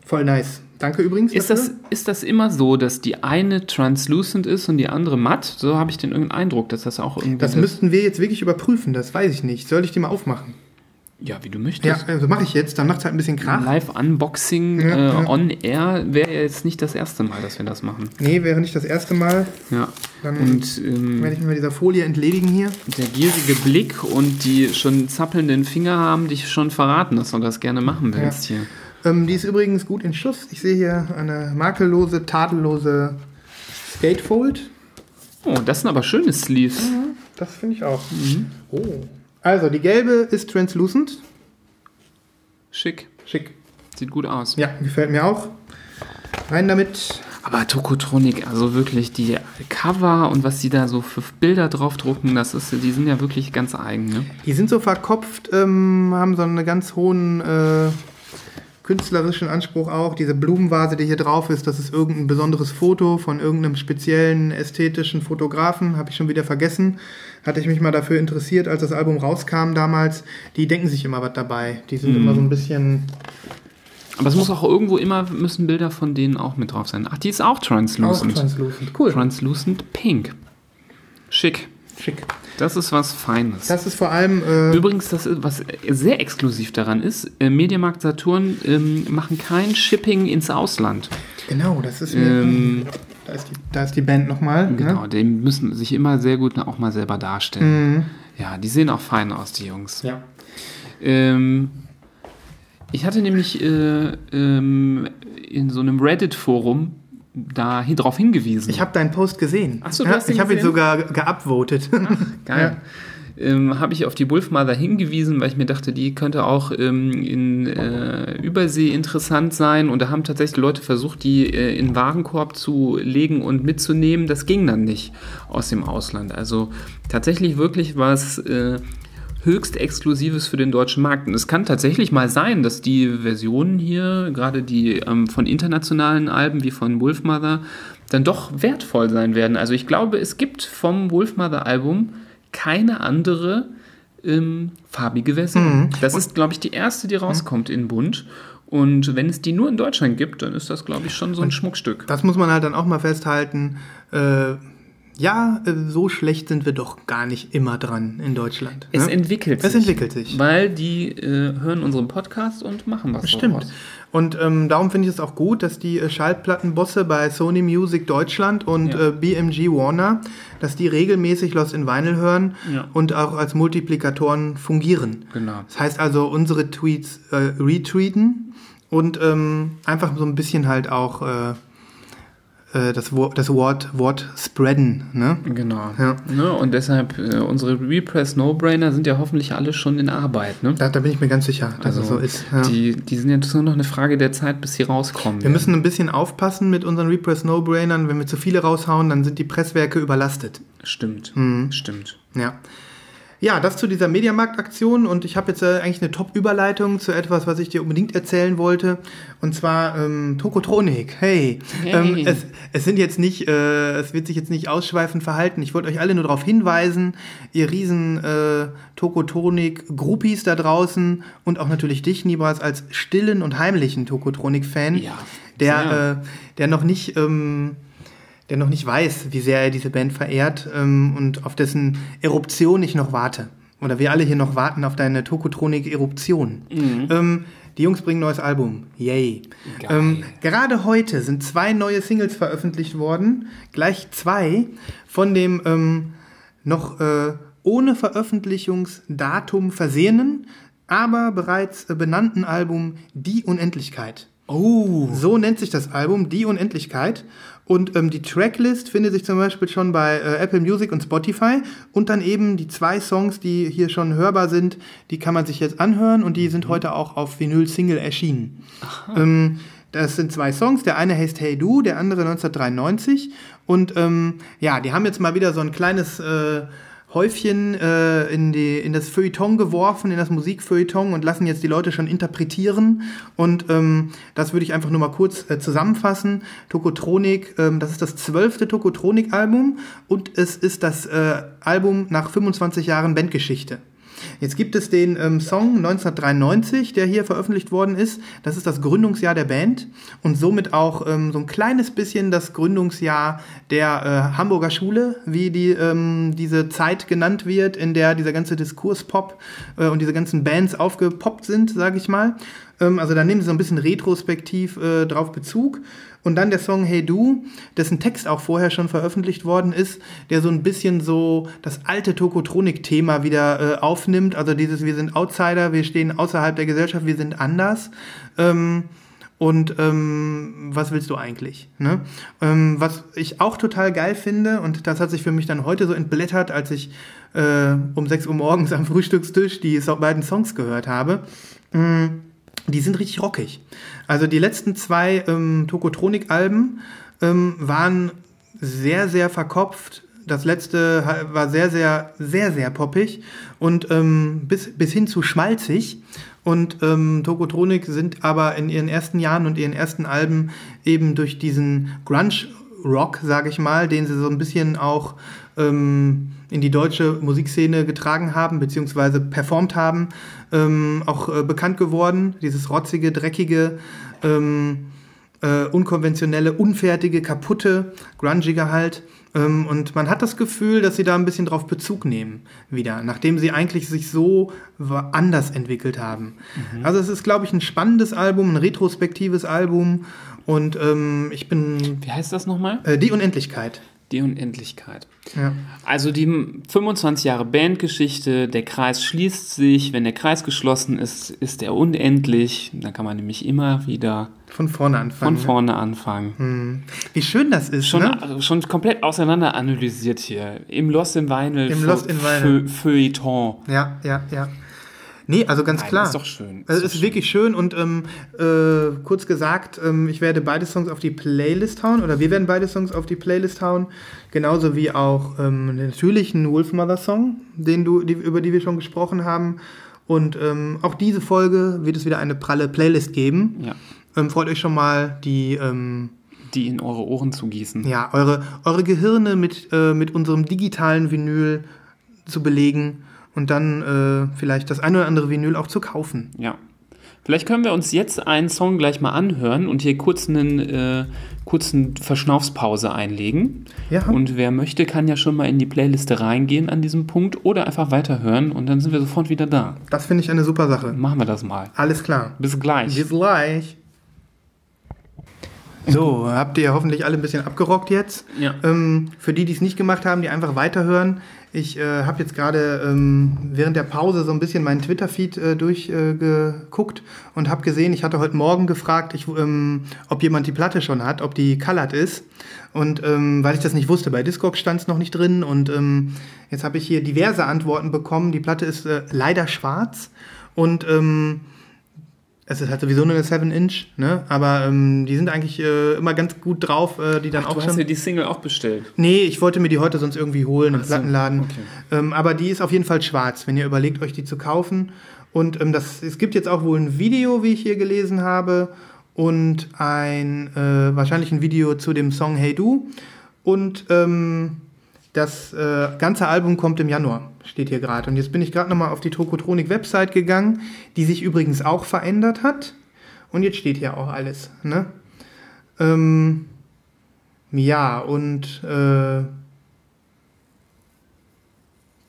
Voll nice. Danke übrigens. Ist dafür. das, ist das immer so, dass die eine translucent ist und die andere matt? So habe ich den irgendeinen Eindruck, dass das auch irgendwie. Das müssten wir jetzt wirklich überprüfen, das weiß ich nicht. Soll ich die mal aufmachen? Ja, wie du Ja, möchtest. also mache ich jetzt, dann macht es halt ein bisschen Krach. Live-Unboxing Ja, äh, ja. on Air wäre ja jetzt nicht das erste Mal, dass wir das machen. Nee, wäre nicht das erste Mal. Ja. Dann Und ähm, werde ich mich mal dieser Folie entledigen hier. der gierige Blick und die schon zappelnden Finger haben dich schon verraten, dass du das gerne machen willst hier. Ähm, die ist übrigens gut in Schuss. Ich sehe hier eine makellose, tadellose Skatefold. Oh, das sind aber schöne Sleeves. Das finde ich auch. Oh. Also, die gelbe ist translucent. Schick. Schick. Sieht gut aus. Ja, gefällt mir auch. Rein damit. Aber Tokotronic, also wirklich die Cover und was die da so für Bilder draufdrucken, das ist, die sind ja wirklich ganz eigen. Ne? Die sind so verkopft, ähm, haben so einen ganz hohen äh, künstlerischen Anspruch auch. Diese Blumenvase, die hier drauf ist, das ist irgendein besonderes Foto von irgendeinem speziellen ästhetischen Fotografen. Habe ich schon wieder vergessen. Hatte ich mich mal dafür interessiert, als das Album rauskam damals. Die denken sich immer was dabei. Die sind immer so ein bisschen. Aber es muss auch irgendwo immer, müssen Bilder von denen auch mit drauf sein. Ach, die ist auch translucent. translucent. Cool. translucent Pink. Schick. Schick. Das ist was Feines. Das ist vor allem. Äh, Übrigens, das was sehr exklusiv daran ist, äh, Mediamarkt Saturn ähm, machen kein Shipping ins Ausland. genau, das ist. Ähm, da, ist die, da ist die Band nochmal. Genau, Ne? die müssen sich immer sehr gut auch mal selber darstellen. Ja, die sehen auch fein aus, die Jungs. Ja. Ähm, ich hatte nämlich äh, ähm, in so einem Reddit-Forum da drauf hingewiesen. Ich habe deinen Post gesehen. Ach so, du ja, hast den ich habe ihn sogar geupvotet. Geil. Ähm, habe ich auf die Wolfmother hingewiesen, weil ich mir dachte, die könnte auch ähm, in äh, Übersee interessant sein. Und da haben tatsächlich Leute versucht, die äh, in den Warenkorb zu legen und mitzunehmen. Das ging dann nicht aus dem Ausland. Also tatsächlich wirklich was äh, höchst Exklusives für den deutschen Markt. Und es kann tatsächlich mal sein, dass die Versionen hier, gerade die ähm, von internationalen Alben wie von Wolfmother, dann doch wertvoll sein werden. Also ich glaube, es gibt vom Wolfmother-Album keine andere ähm, farbige Version. Das ist, glaube ich, die erste, die rauskommt in Bunt. Und wenn es die nur in Deutschland gibt, dann ist das, glaube ich, schon so ein Schmuckstück. Das muss man halt dann auch mal festhalten. Äh, ja, äh, so schlecht sind wir doch gar nicht immer dran in Deutschland. Es ne? entwickelt Es sich. entwickelt sich. Weil die äh, hören unseren Podcast und machen was Stimmt. daraus. Und ähm, darum finde ich es auch gut, dass die äh, Schallplattenbosse bei Sony Music Deutschland und Ja. äh, BMG Warner, dass die regelmäßig Lost in Vinyl hören Ja. und auch als Multiplikatoren fungieren. Genau. Das heißt also, unsere Tweets äh, retweeten und ähm, einfach so ein bisschen halt auch äh, das, Wort, das Wort, Wort spreaden. Ne? Genau. Ja. Ne? Und deshalb, äh, unsere Repress No-Brainer sind ja hoffentlich alle schon in Arbeit. Ne? Da, da bin ich mir ganz sicher, dass es so ist. Ja. die, die sind jetzt nur noch eine Frage der Zeit, bis sie rauskommen. Wir müssen ein bisschen aufpassen mit unseren Repress No-Brainern. Wenn wir zu viele raushauen, dann sind die Presswerke überlastet. Stimmt. Mhm. Stimmt. Ja. Ja, das zu dieser Mediamarkt-Aktion und ich habe jetzt äh, eigentlich eine Top-Überleitung zu etwas, was ich dir unbedingt erzählen wollte. Und zwar ähm, Tokotronik. Hey, Hey. Ähm, es, es sind jetzt nicht, äh, es wird sich jetzt nicht ausschweifend verhalten. Ich wollte euch alle nur darauf hinweisen, ihr riesen äh, Tokotronik-Groupies da draußen und auch natürlich dich, Nibras, als stillen und heimlichen Tokotronik-Fan, Ja, der, sehr. äh, der noch nicht ähm, der noch nicht weiß, wie sehr er diese Band verehrt ähm, und auf dessen Eruption ich noch warte. Oder wir alle hier noch warten auf deine Tokotronik-Eruption. Ähm, die Jungs bringen ein neues Album. Yay. Ähm, gerade heute sind zwei neue Singles veröffentlicht worden. Gleich zwei von dem ähm, noch äh, ohne Veröffentlichungsdatum versehenen aber bereits äh, benannten Album Die Unendlichkeit. Oh. So nennt sich das Album, Die Unendlichkeit. Und ähm, die Tracklist findet sich zum Beispiel schon bei äh, Apple Music und Spotify. Und dann eben die zwei Songs, die hier schon hörbar sind, die kann man sich jetzt anhören und die sind heute auch auf Vinyl-Single erschienen. Ähm, das sind zwei Songs. Der eine heißt Hey Du, der andere 1993. Und ähm, ja, die haben jetzt mal wieder so ein kleines äh, Häufchen äh, in, die, in das Feuilleton geworfen, in das Musikfeuilleton und lassen jetzt die Leute schon interpretieren. Und ähm, das würde ich einfach nur mal kurz äh, zusammenfassen. Tokotronik, ähm, das ist das zwölfte Tokotronik-Album und es ist das äh, Album nach 25 Jahren Bandgeschichte. Jetzt gibt es den ähm, Song 1993, der hier veröffentlicht worden ist. Das ist das Gründungsjahr der Band und somit auch ähm, so ein kleines bisschen das Gründungsjahr der äh, Hamburger Schule, wie die, ähm, diese Zeit genannt wird, in der dieser ganze Diskurspop äh, und diese ganzen Bands aufgepoppt sind, sage ich mal. Ähm, also da nehmen sie so ein bisschen retrospektiv äh, drauf Bezug. Und dann der Song Hey Du, dessen Text auch vorher schon veröffentlicht worden ist, der so ein bisschen so das alte Tokotronik-Thema wieder äh, aufnimmt. Also dieses Wir sind Outsider, wir stehen außerhalb der Gesellschaft, wir sind anders. Ähm, und ähm, was willst du eigentlich? Ne? Ähm, was ich auch total geil finde, und das hat sich für mich dann heute so entblättert, als ich äh, um 6 Uhr morgens am Frühstückstisch die so beiden Songs gehört habe. Mh, die sind richtig rockig. Also die letzten zwei ähm, Tokotronik-Alben ähm, waren sehr, sehr verkopft. Das letzte war sehr, sehr, sehr, sehr poppig und ähm, bis, bis hin zu schmalzig. Und ähm, Tokotronik sind aber in ihren ersten Jahren und ihren ersten Alben eben durch diesen Grunge-Rock, sage ich mal, den sie so ein bisschen auch ähm, in die deutsche Musikszene getragen haben, beziehungsweise performt haben, ähm, auch äh, bekannt geworden. Dieses rotzige, dreckige, ähm, äh, unkonventionelle, unfertige, kaputte, grungige halt. Ähm, und man hat das Gefühl, dass sie da ein bisschen drauf Bezug nehmen wieder, nachdem sie eigentlich sich so anders entwickelt haben. Also es ist, glaube ich, ein spannendes Album, ein retrospektives Album und ähm, ich bin Wie heißt das nochmal? äh, die Unendlichkeit. Die Unendlichkeit. Ja. Also die 25 Jahre Bandgeschichte, der Kreis schließt sich, wenn der Kreis geschlossen ist, ist er unendlich. Dann kann man nämlich immer wieder Von vorne anfangen. von vorne anfangen. Wie schön das ist, Schon, ne? also schon komplett auseinander analysiert hier. Im Lost in Vinyl. Im Lost in Vinyl. Feu- Feuilleton. Ja, ja, ja. Nee, also ganz Nein, klar. ist doch schön. Also Ist es ist wirklich schön und ähm, äh, kurz gesagt, ähm, ich werde beide Songs auf die Playlist hauen oder wir werden beide Songs auf die Playlist hauen, genauso wie auch ähm, natürlich einen Wolfmother Song, den du, die, über die wir schon gesprochen haben. Und ähm, auch diese Folge wird es wieder eine pralle Playlist geben. Ja. Ähm, freut euch schon mal, die ähm, Die in eure Ohren zu gießen. ja, eure, eure Gehirne mit, äh, mit unserem digitalen Vinyl zu belegen und dann äh, vielleicht das eine oder andere Vinyl auch zu kaufen. Ja. Vielleicht können wir uns jetzt einen Song gleich mal anhören und hier kurz einen äh, kurzen Verschnaufspause einlegen. Ja. Und wer möchte, kann ja schon mal in die Playliste reingehen an diesem Punkt oder einfach weiterhören und dann sind wir sofort wieder da. Das finde ich eine super Sache. Machen wir das mal. Alles klar. Bis gleich. Bis gleich. So, habt ihr hoffentlich alle ein bisschen abgerockt jetzt. Ja. Ähm, für die, die es nicht gemacht haben, die einfach weiterhören. Ich äh, habe jetzt gerade ähm, während der Pause so ein bisschen meinen Twitter-Feed äh, durchgeguckt und habe gesehen, ich hatte heute Morgen gefragt, ich, ähm, ob jemand die Platte schon hat, ob die colored ist. Und ähm, weil ich das nicht wusste, bei Discog stand es noch nicht drin. Und ähm, jetzt habe ich hier diverse Antworten bekommen. Die Platte ist äh, leider schwarz. Und ähm, es ist halt sowieso nur eine 7-Inch, ne? Aber ähm, die sind eigentlich äh, immer ganz gut drauf, äh, die dann Ach, auch du hast dir die Single auch bestellt. Nee, ich wollte mir die heute sonst irgendwie holen im so, Plattenladen. okay. Ähm, aber die ist auf jeden Fall schwarz, wenn ihr überlegt, euch die zu kaufen. Und ähm, das, es gibt jetzt auch wohl ein Video, wie ich hier gelesen habe. Und ein, äh, wahrscheinlich ein Video zu dem Song Hey Du. Und ähm, das äh, ganze Album kommt im Januar, steht hier gerade. Und jetzt bin ich gerade nochmal auf die Tokotronik-Website gegangen, die sich übrigens auch verändert hat. Und jetzt steht hier auch alles. Ne? Ähm, ja, und äh,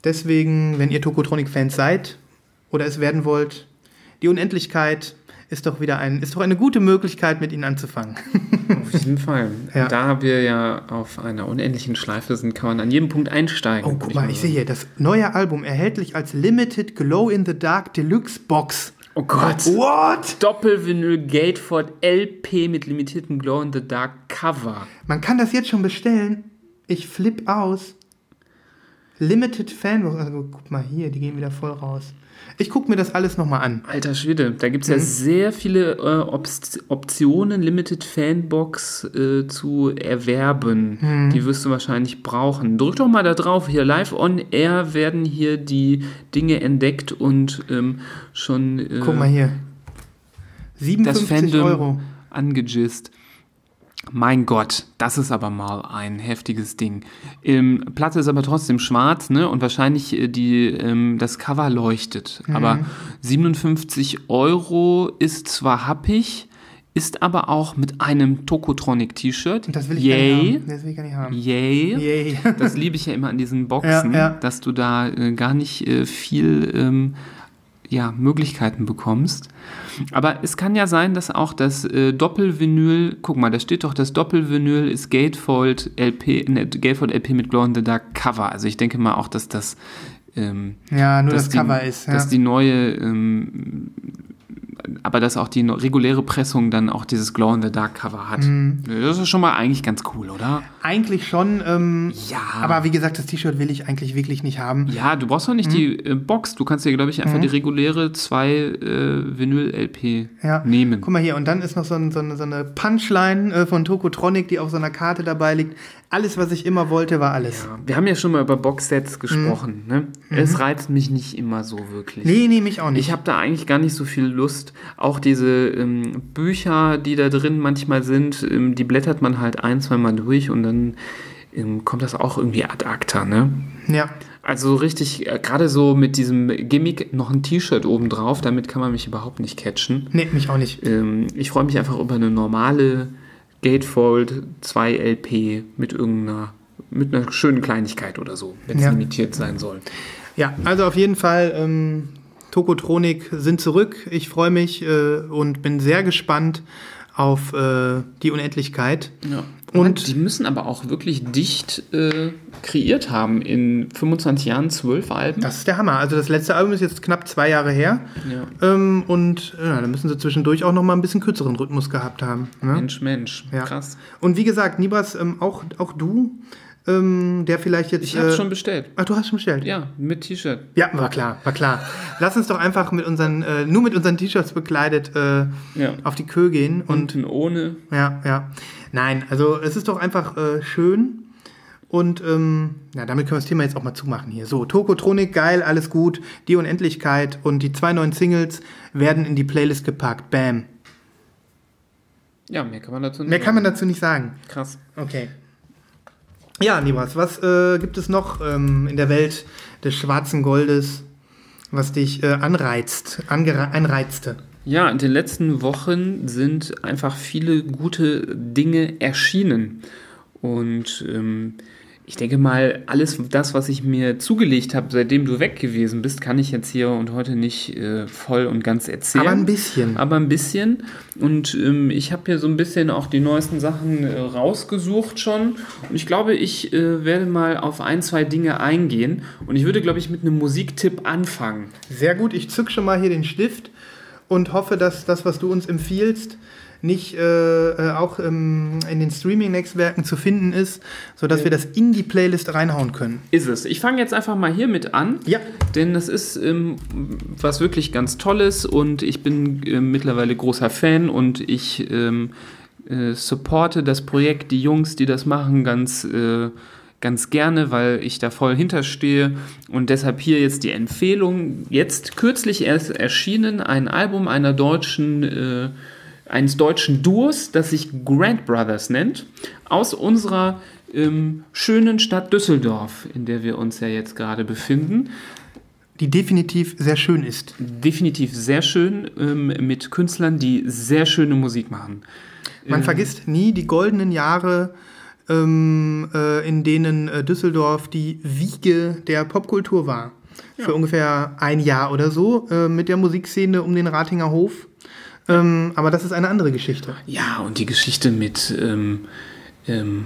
deswegen, wenn ihr Tokotronic-Fans seid oder es werden wollt, die Unendlichkeit ist doch wieder ein, ist doch eine gute Möglichkeit, mit ihnen anzufangen. Auf jeden Fall. Ja. Da wir ja auf einer unendlichen Schleife sind, kann man an jedem Punkt einsteigen. Oh, guck mal, ich sehe hier, das neue Album erhältlich als Limited Glow in the Dark Deluxe Box. Oh Gott. What? Doppelvinyl Gateford LP mit limitiertem Glow in the Dark Cover. Man kann das jetzt schon bestellen. Ich flipp aus. Limited Fanbox. Also, guck mal hier, die gehen wieder voll raus. Ich guck mir das alles nochmal an. Alter Schwede, da gibt es Mhm. ja sehr viele äh, Obst Optionen, Limited Fanbox äh, zu erwerben. Mhm. Die wirst du wahrscheinlich brauchen. Drück doch mal da drauf. Hier live on air werden hier die Dinge entdeckt und ähm, schon äh, Guck mal hier. das 57 Fandom Euro. angegist. Mein Gott, das ist aber mal ein heftiges Ding. Ähm, Platte ist aber trotzdem schwarz, ne? Und wahrscheinlich äh, die, ähm, das Cover leuchtet. Mhm. Aber 57 Euro ist zwar happig, ist aber auch mit einem Tokotronic-T-Shirt. Das will ich Yay. gar nicht haben. Das will ich gar nicht haben. Yay. Yay. Das liebe ich ja immer an diesen Boxen, Ja, ja. dass du da äh, gar nicht äh, viel ähm, ja, Möglichkeiten bekommst. Aber es kann ja sein, dass auch das äh, Doppelvinyl, guck mal, da steht doch, das Doppelvinyl ist Gatefold LP, ne, Gatefold LP mit Glow in the Dark Cover. Also ich denke mal auch, dass das ähm, Ja, nur das die, Cover ist. Ja. Dass die neue, ähm, aber dass auch die reguläre Pressung dann auch dieses Glow in the Dark Cover hat. Mhm. Das ist schon mal eigentlich ganz cool, oder? Eigentlich schon. Ähm, Ja. Aber wie gesagt, das T-Shirt will ich eigentlich wirklich nicht haben. Ja, du brauchst doch nicht die äh, Box. Du kannst dir, glaube ich, einfach die reguläre 2 äh, Vinyl-LP Ja. nehmen. Guck mal hier, und dann ist noch so, ein, so, eine, so eine Punchline äh, von Tokotronic, die auf so einer Karte dabei liegt. Alles, was ich immer wollte, war alles. Ja, wir haben ja schon mal über Boxsets gesprochen. Ne? Es reizt mich nicht immer so wirklich. Nee, nee, mich auch nicht. Ich habe da eigentlich gar nicht so viel Lust. Auch diese ähm, Bücher, die da drin manchmal sind, ähm, die blättert man halt ein, zweimal durch und dann ähm, kommt das auch irgendwie ad acta, ne? ja. Also richtig, äh, gerade so mit diesem Gimmick noch ein T-Shirt oben drauf, damit kann man mich überhaupt nicht catchen. Nee, mich auch nicht. Ähm, ich freue mich einfach über eine normale Gatefold 2 LP mit irgendeiner, mit einer schönen Kleinigkeit oder so, wenn es Ja. limitiert sein soll. Ja, also auf jeden Fall, ähm, Tokotronik sind zurück. Ich freue mich äh, und bin sehr gespannt auf äh, die Unendlichkeit. Ja. Und- die müssen aber auch wirklich dicht äh, kreiert haben in 25 Jahren, 12 Alben. Das ist der Hammer. Also das letzte Album ist jetzt knapp zwei Jahre her. Ja. Ähm, und ja, da müssen sie zwischendurch auch noch mal ein bisschen kürzeren Rhythmus gehabt haben. Ne? Mensch, Mensch, Ja. krass. Und wie gesagt, Nibas, ähm, auch, auch du, ähm, der vielleicht jetzt. Ich habe äh, schon bestellt. Ach, du hast schon bestellt? Ja, mit T-Shirt. Ja, war klar, war klar. Lass uns doch einfach mit unseren, äh, nur mit unseren T-Shirts bekleidet äh, Ja. auf die Kö gehen. Und Unten ohne. ja, ja. Nein, also es ist doch einfach äh, schön. Und ähm, ja, damit können wir das Thema jetzt auch mal zumachen hier. So, Tokotronik, geil, alles gut. Die Unendlichkeit und die zwei neuen Singles werden in die Playlist gepackt. Bam. Ja, mehr kann man dazu nicht Mehr kann man sagen. dazu nicht sagen. Krass. Okay. Ja, Nibas, was äh, gibt es noch ähm, in der Welt des schwarzen Goldes, was dich äh, anreizt, anreizte? Ja, in den letzten Wochen sind einfach viele gute Dinge erschienen. Und ähm, ich denke mal, alles das, was ich mir zugelegt habe, seitdem du weg gewesen bist, kann ich jetzt hier und heute nicht äh, voll und ganz erzählen. Aber ein bisschen. Aber ein bisschen. Und ähm, ich habe hier so ein bisschen auch die neuesten Sachen äh, rausgesucht schon. Und ich glaube, ich äh, werde mal auf ein, zwei Dinge eingehen. Und ich würde, glaube ich, mit einem Musiktipp anfangen. Sehr gut, ich zück schon mal hier den Stift und hoffe, dass das, was du uns empfiehlst, nicht äh, äh, auch ähm, in den Streaming-Netzwerken zu finden ist, sodass wir das in die Playlist reinhauen können. Ist es. Ich fange jetzt einfach mal hiermit an. Ja. Denn das ist ähm, was wirklich ganz Tolles und ich bin äh, mittlerweile großer Fan und ich ähm, äh, supporte das Projekt, die Jungs, die das machen, ganz, äh, ganz gerne, weil ich da voll hinterstehe. Und deshalb hier jetzt die Empfehlung. Jetzt kürzlich erst erschienen ein Album einer deutschen. Äh, eines deutschen Duos, das sich Grant Brothers nennt, aus unserer ähm, schönen Stadt Düsseldorf, in der wir uns ja jetzt gerade befinden. Die definitiv sehr schön ist. Definitiv sehr schön ähm, mit Künstlern, die sehr schöne Musik machen. Man vergisst nie die goldenen Jahre, ähm, äh, in denen äh, Düsseldorf die Wiege der Popkultur war. Für ungefähr ein Jahr oder so äh, mit der Musikszene um den Ratinger Hof. Ähm, aber das ist eine andere Geschichte. Ja, und die Geschichte mit. Ähm, ähm,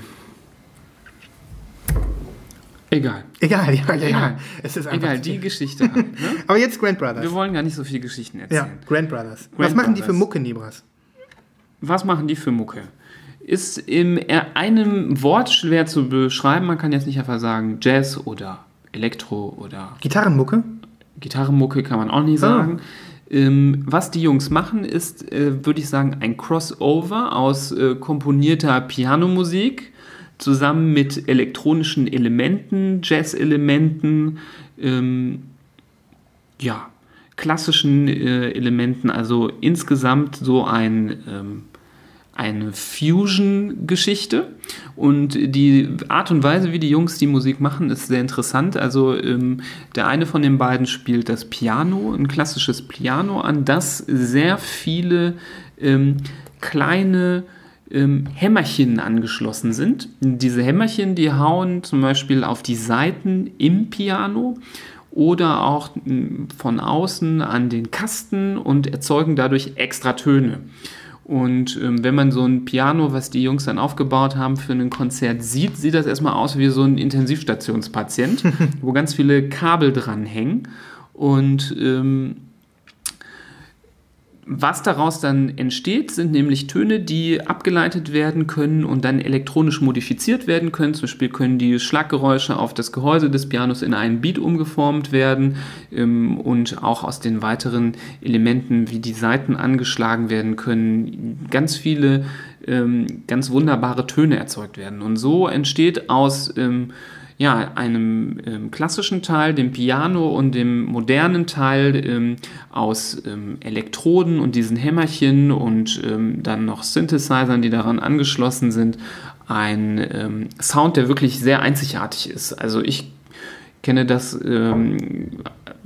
egal. Egal, ja, ja, ja. Es ist Egal, die Geschichte. halt, ne? Aber jetzt Grand Brothers. Wir wollen gar nicht so viele Geschichten Ja, erzählen. Grand Brothers. Was Grand machen die für Brothers. Mucke, Nibras? Was machen die für Mucke? Ist in einem Wort schwer zu beschreiben. Man kann jetzt nicht einfach sagen Jazz oder Elektro oder Gitarrenmucke? Gitarrenmucke kann man auch nicht sagen. Ähm, was die Jungs machen, ist, äh, würde ich sagen, ein Crossover aus äh, komponierter Pianomusik zusammen mit elektronischen Elementen, Jazz-Elementen, ähm, ja, klassischen äh, Elementen, also insgesamt so ein, ähm, eine Fusion-Geschichte. Und die Art und Weise, wie die Jungs die Musik machen, ist sehr interessant. Also ähm, der eine von den beiden spielt das Piano, ein klassisches Piano, an das sehr viele ähm, kleine ähm, Hämmerchen angeschlossen sind. Diese Hämmerchen, die hauen zum Beispiel auf die Saiten im Piano oder auch mh, von außen an den Kasten und erzeugen dadurch extra Töne. Und ähm, wenn man so ein Piano, was die Jungs dann aufgebaut haben für ein Konzert sieht, sieht das erstmal aus wie so ein Intensivstationspatient, wo ganz viele Kabel dran hängen. Und ähm, was daraus dann entsteht, sind nämlich Töne, die abgeleitet werden können und dann elektronisch modifiziert werden können. Zum Beispiel können die Schlaggeräusche auf das Gehäuse des Pianos in einen Beat umgeformt werden ähm, und auch aus den weiteren Elementen, wie die Saiten angeschlagen werden können, ganz viele ähm, ganz wunderbare Töne erzeugt werden. Und so entsteht aus ähm, ja, einem ähm, klassischen Teil, dem Piano und dem modernen Teil ähm, aus ähm, Elektroden und diesen Hämmerchen und ähm, dann noch Synthesizern, die daran angeschlossen sind, ein ähm, Sound, der wirklich sehr einzigartig ist. Also ich kenne das ähm,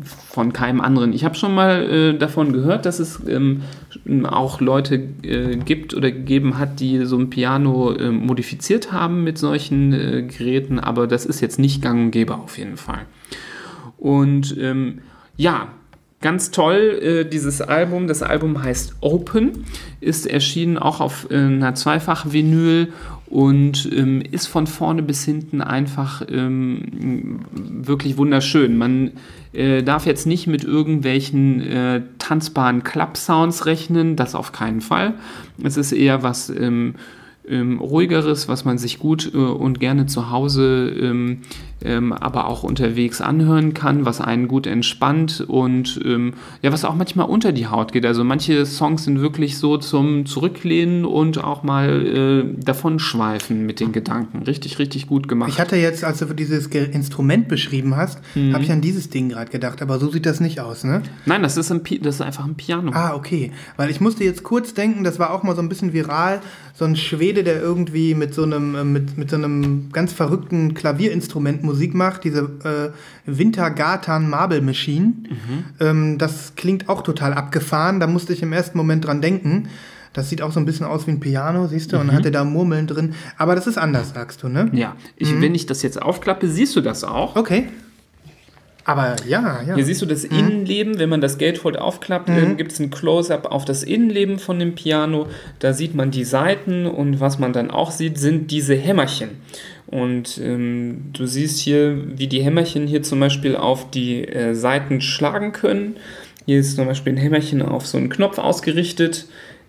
von keinem anderen. Ich habe schon mal äh, davon gehört, dass es ähm, auch Leute äh, gibt oder gegeben hat, die so ein Piano äh, modifiziert haben mit solchen äh, Geräten, aber das ist jetzt nicht gang und gäbe auf jeden Fall. Und ähm, ja, ganz toll, äh, dieses Album. Das Album heißt Open, ist erschienen auch auf äh, einer Zweifach-Vinyl und ähm, ist von vorne bis hinten einfach ähm, wirklich wunderschön. Man äh, darf jetzt nicht mit irgendwelchen äh, tanzbaren Club-Sounds rechnen, das auf keinen Fall. Es ist eher was ähm, ähm, ruhigeres, was man sich gut äh, und gerne zu Hause, ähm, aber auch unterwegs anhören kann, was einen gut entspannt und ähm, ja, was auch manchmal unter die Haut geht. Also manche Songs sind wirklich so zum Zurücklehnen und auch mal äh, davonschweifen mit den Gedanken. Richtig, richtig gut gemacht. Ich hatte jetzt, als du dieses Instrument beschrieben hast, Mhm. habe ich an dieses Ding gerade gedacht, aber so sieht das nicht aus, ne? Nein, das ist, ein Pi das ist einfach ein Piano. Ah, okay. Weil ich musste jetzt kurz denken, das war auch mal so ein bisschen viral, so ein Schwede, der irgendwie mit so einem, äh, mit, mit so einem ganz verrückten Klavierinstrument Musik macht, diese äh, Wintergatan Marble Machine. Ähm, das klingt auch total abgefahren, da musste ich im ersten Moment dran denken. Das sieht auch so ein bisschen aus wie ein Piano, siehst du, und hatte da Murmeln drin. Aber das ist anders, sagst du, ne? Ja, ich, wenn ich das jetzt aufklappe, siehst du das auch. Okay. Aber ja, ja. Hier siehst du das Innenleben, wenn man das Gatefold aufklappt, ähm, gibt es ein Close-up auf das Innenleben von dem Piano. Da sieht man die Seiten und was man dann auch sieht, sind diese Hämmerchen. Und ähm, du siehst hier, wie die Hämmerchen hier zum Beispiel auf die äh, Seiten schlagen können. Hier ist zum Beispiel ein Hämmerchen auf so einen Knopf ausgerichtet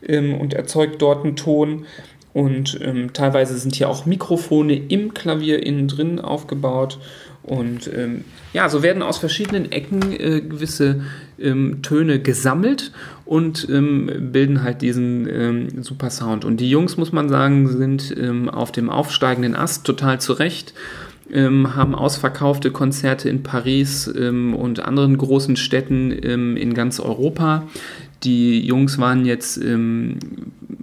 ähm, und erzeugt dort einen Ton. Und ähm, teilweise sind hier auch Mikrofone im Klavier innen drin aufgebaut. Und ähm, ja, so werden aus verschiedenen Ecken äh, gewisse ähm, Töne gesammelt und ähm, bilden halt diesen ähm, super Sound. Und die Jungs, muss man sagen, sind ähm, auf dem aufsteigenden Ast total zurecht. Ähm, haben ausverkaufte Konzerte in Paris und anderen großen Städten in ganz Europa. Die Jungs waren jetzt ähm,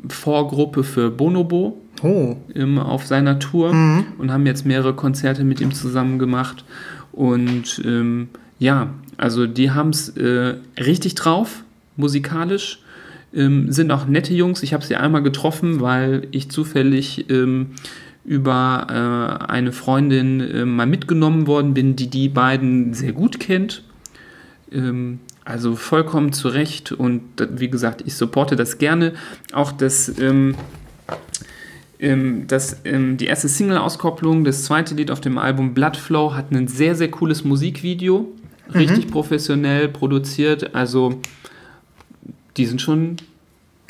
Vorgruppe für Bonobo Oh, ähm, auf seiner Tour und haben jetzt mehrere Konzerte mit ihm zusammen gemacht. Und ähm, ja, also die haben es äh, richtig drauf, musikalisch. Ähm, sind auch nette Jungs. Ich habe sie einmal getroffen, weil ich zufällig ähm, über äh, eine Freundin äh, mal mitgenommen worden bin, die die beiden sehr gut kennt. Ähm, Also vollkommen zu Recht und wie gesagt, ich supporte das gerne. Auch das, ähm, ähm, das, ähm, die erste Single-Auskopplung, das zweite Lied auf dem Album Bloodflow hat ein sehr, sehr cooles Musikvideo. Richtig professionell produziert. Also die sind schon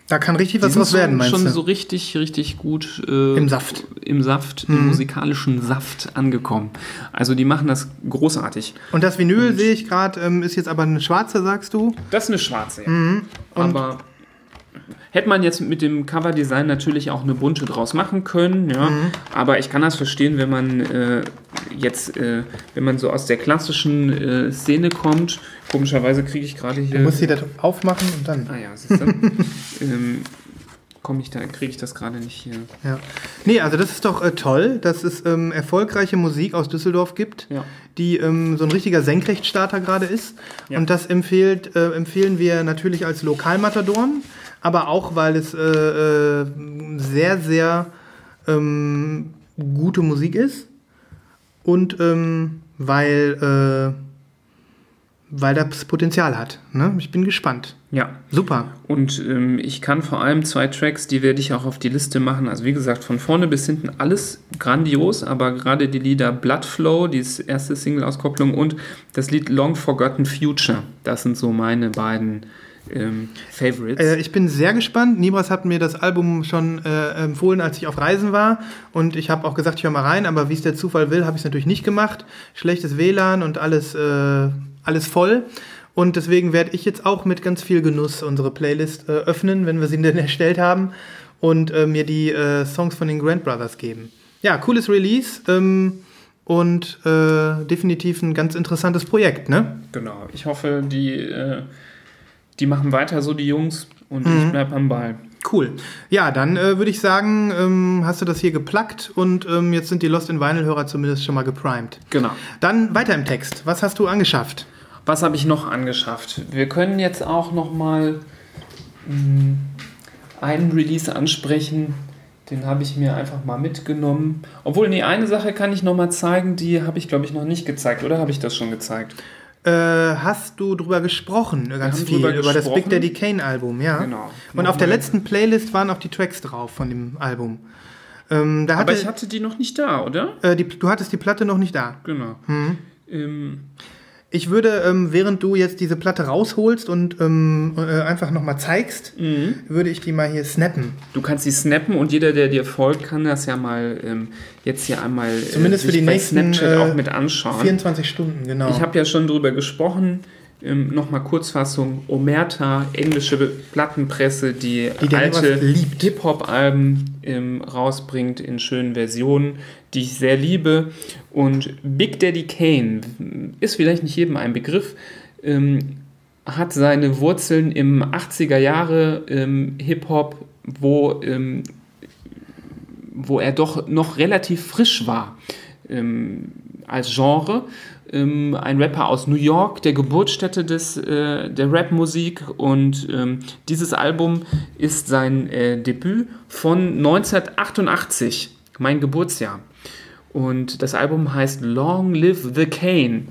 Da kann richtig was draus werden, schon, meinst schon du? so richtig, richtig gut äh, Im Saft. Mhm. im Saft, im musikalischen Saft angekommen. Also die machen das großartig. Und das Vinyl sehe ich gerade, ähm, ist jetzt aber eine schwarze, sagst du? Das ist eine schwarze, ja. Mhm. Aber hätte man jetzt mit dem Coverdesign natürlich auch eine bunte draus machen können, ja. Mhm. Aber ich kann das verstehen, wenn man äh, jetzt, äh, wenn man so aus der klassischen äh, Szene kommt. Komischerweise kriege ich gerade hier. Du musst sie das aufmachen und dann. ah ja, siehst du? ähm, komme ich da, kriege ich das gerade nicht hier. Ja. Nee, also das ist doch äh, toll, dass es ähm, erfolgreiche Musik aus Düsseldorf gibt, Ja. die ähm, so ein richtiger Senkrechtstarter gerade ist. Ja. Und das empfiehlt, äh, empfehlen wir natürlich als Lokalmatadoren, aber auch, weil es äh, äh, sehr, sehr ähm, gute Musik ist und ähm, weil, äh, weil das Potenzial hat. Ne? Ich bin gespannt. Ja. Super. Und ähm, ich kann vor allem zwei Tracks, die werde ich auch auf die Liste machen. Also wie gesagt, von vorne bis hinten alles grandios, aber gerade die Lieder Bloodflow, die erste Single-Auskopplung und das Lied Long Forgotten Future, das sind so meine beiden ähm, Favorites. Äh, ich bin sehr gespannt. Nibras hat mir das Album schon äh, empfohlen, als ich auf Reisen war. Und ich habe auch gesagt, ich höre mal rein, aber wie es der Zufall will, habe ich es natürlich nicht gemacht. Schlechtes WLAN und alles, äh, alles voll. Und deswegen werde ich jetzt auch mit ganz viel Genuss unsere Playlist äh, öffnen, wenn wir sie denn erstellt haben. Und äh, mir die äh, Songs von den Grand Brothers geben. Ja, cooles Release. Ähm, und äh, definitiv ein ganz interessantes Projekt, ne? genau. Ich hoffe, die, äh, die machen weiter so, die Jungs, und Mhm. ich bleibe am Ball. Cool. Ja, dann äh, würde ich sagen, ähm, hast du das hier geplackt und ähm, jetzt sind die Lost in Vinyl-Hörer zumindest schon mal geprimed. Genau. Dann weiter im Text. Was hast du angeschafft? Was habe ich noch angeschafft? Wir können jetzt auch noch mal mh, einen Release ansprechen. Den habe ich mir einfach mal mitgenommen. Obwohl, nee, eine Sache kann ich noch mal zeigen, die habe ich, glaube ich, noch nicht gezeigt. Oder habe ich das schon gezeigt? Äh, hast du drüber gesprochen, äh, ganz viel, über das Big. Daddy Kane Album, ja? Genau. Und auf der letzten Playlist waren auch die Tracks drauf von dem Album. Ähm, da Aber hatte, ich hatte die noch nicht da, oder? äh, die, du hattest die Platte noch nicht da. Genau. Mhm. Ähm, Ich würde, ähm, während du jetzt diese Platte rausholst und ähm, äh, einfach nochmal zeigst, Mhm. würde ich die mal hier snappen. du kannst die snappen und jeder, der dir folgt, kann das ja mal ähm, jetzt hier einmal äh, Zumindest für die nächsten, Snapchat äh, auch mit anschauen. 24 Stunden, genau. Ich habe ja schon drüber gesprochen. Ähm, Nochmal Kurzfassung: Omerta, englische Plattenpresse, die, Die alte. Hip-Hop-Alben ähm, rausbringt in schönen Versionen, die ich sehr liebe. Und Big Daddy Kane ist vielleicht nicht jedem ein Begriff. Ähm, hat seine Wurzeln im 80er Jahre ähm, Hip-Hop, wo, ähm, wo er doch noch relativ frisch war ähm, als Genre. Ähm, ein Rapper aus New York, der Geburtsstätte des, äh, der Rapmusik. Und ähm, dieses Album ist sein äh, Debüt von 1988, mein Geburtsjahr. Und das Album heißt Long Live the Kane.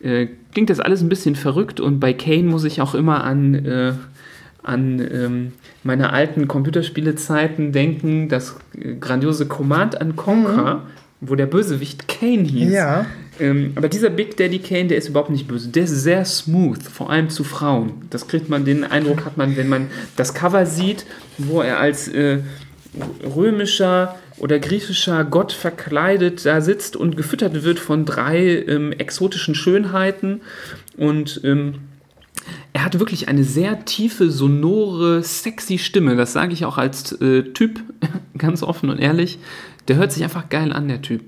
Äh, klingt das alles ein bisschen verrückt und bei Kane muss ich auch immer an, äh, an ähm, meine alten Computerspielezeiten denken, das äh, grandiose Command and Conquer, wo der Bösewicht Kane hieß. Ja. Ähm, aber dieser Big Daddy Kane, der ist überhaupt nicht böse. Der ist sehr smooth, vor allem zu Frauen. Das kriegt man, den Eindruck hat man, wenn man das Cover sieht, wo er als äh, römischer oder griechischer Gott verkleidet da sitzt und gefüttert wird von drei ähm, exotischen Schönheiten. Und ähm, er hat wirklich eine sehr tiefe, sonore, sexy Stimme. Das sage ich auch als äh, Typ, ganz offen und ehrlich. Der hört sich einfach geil an, der Typ.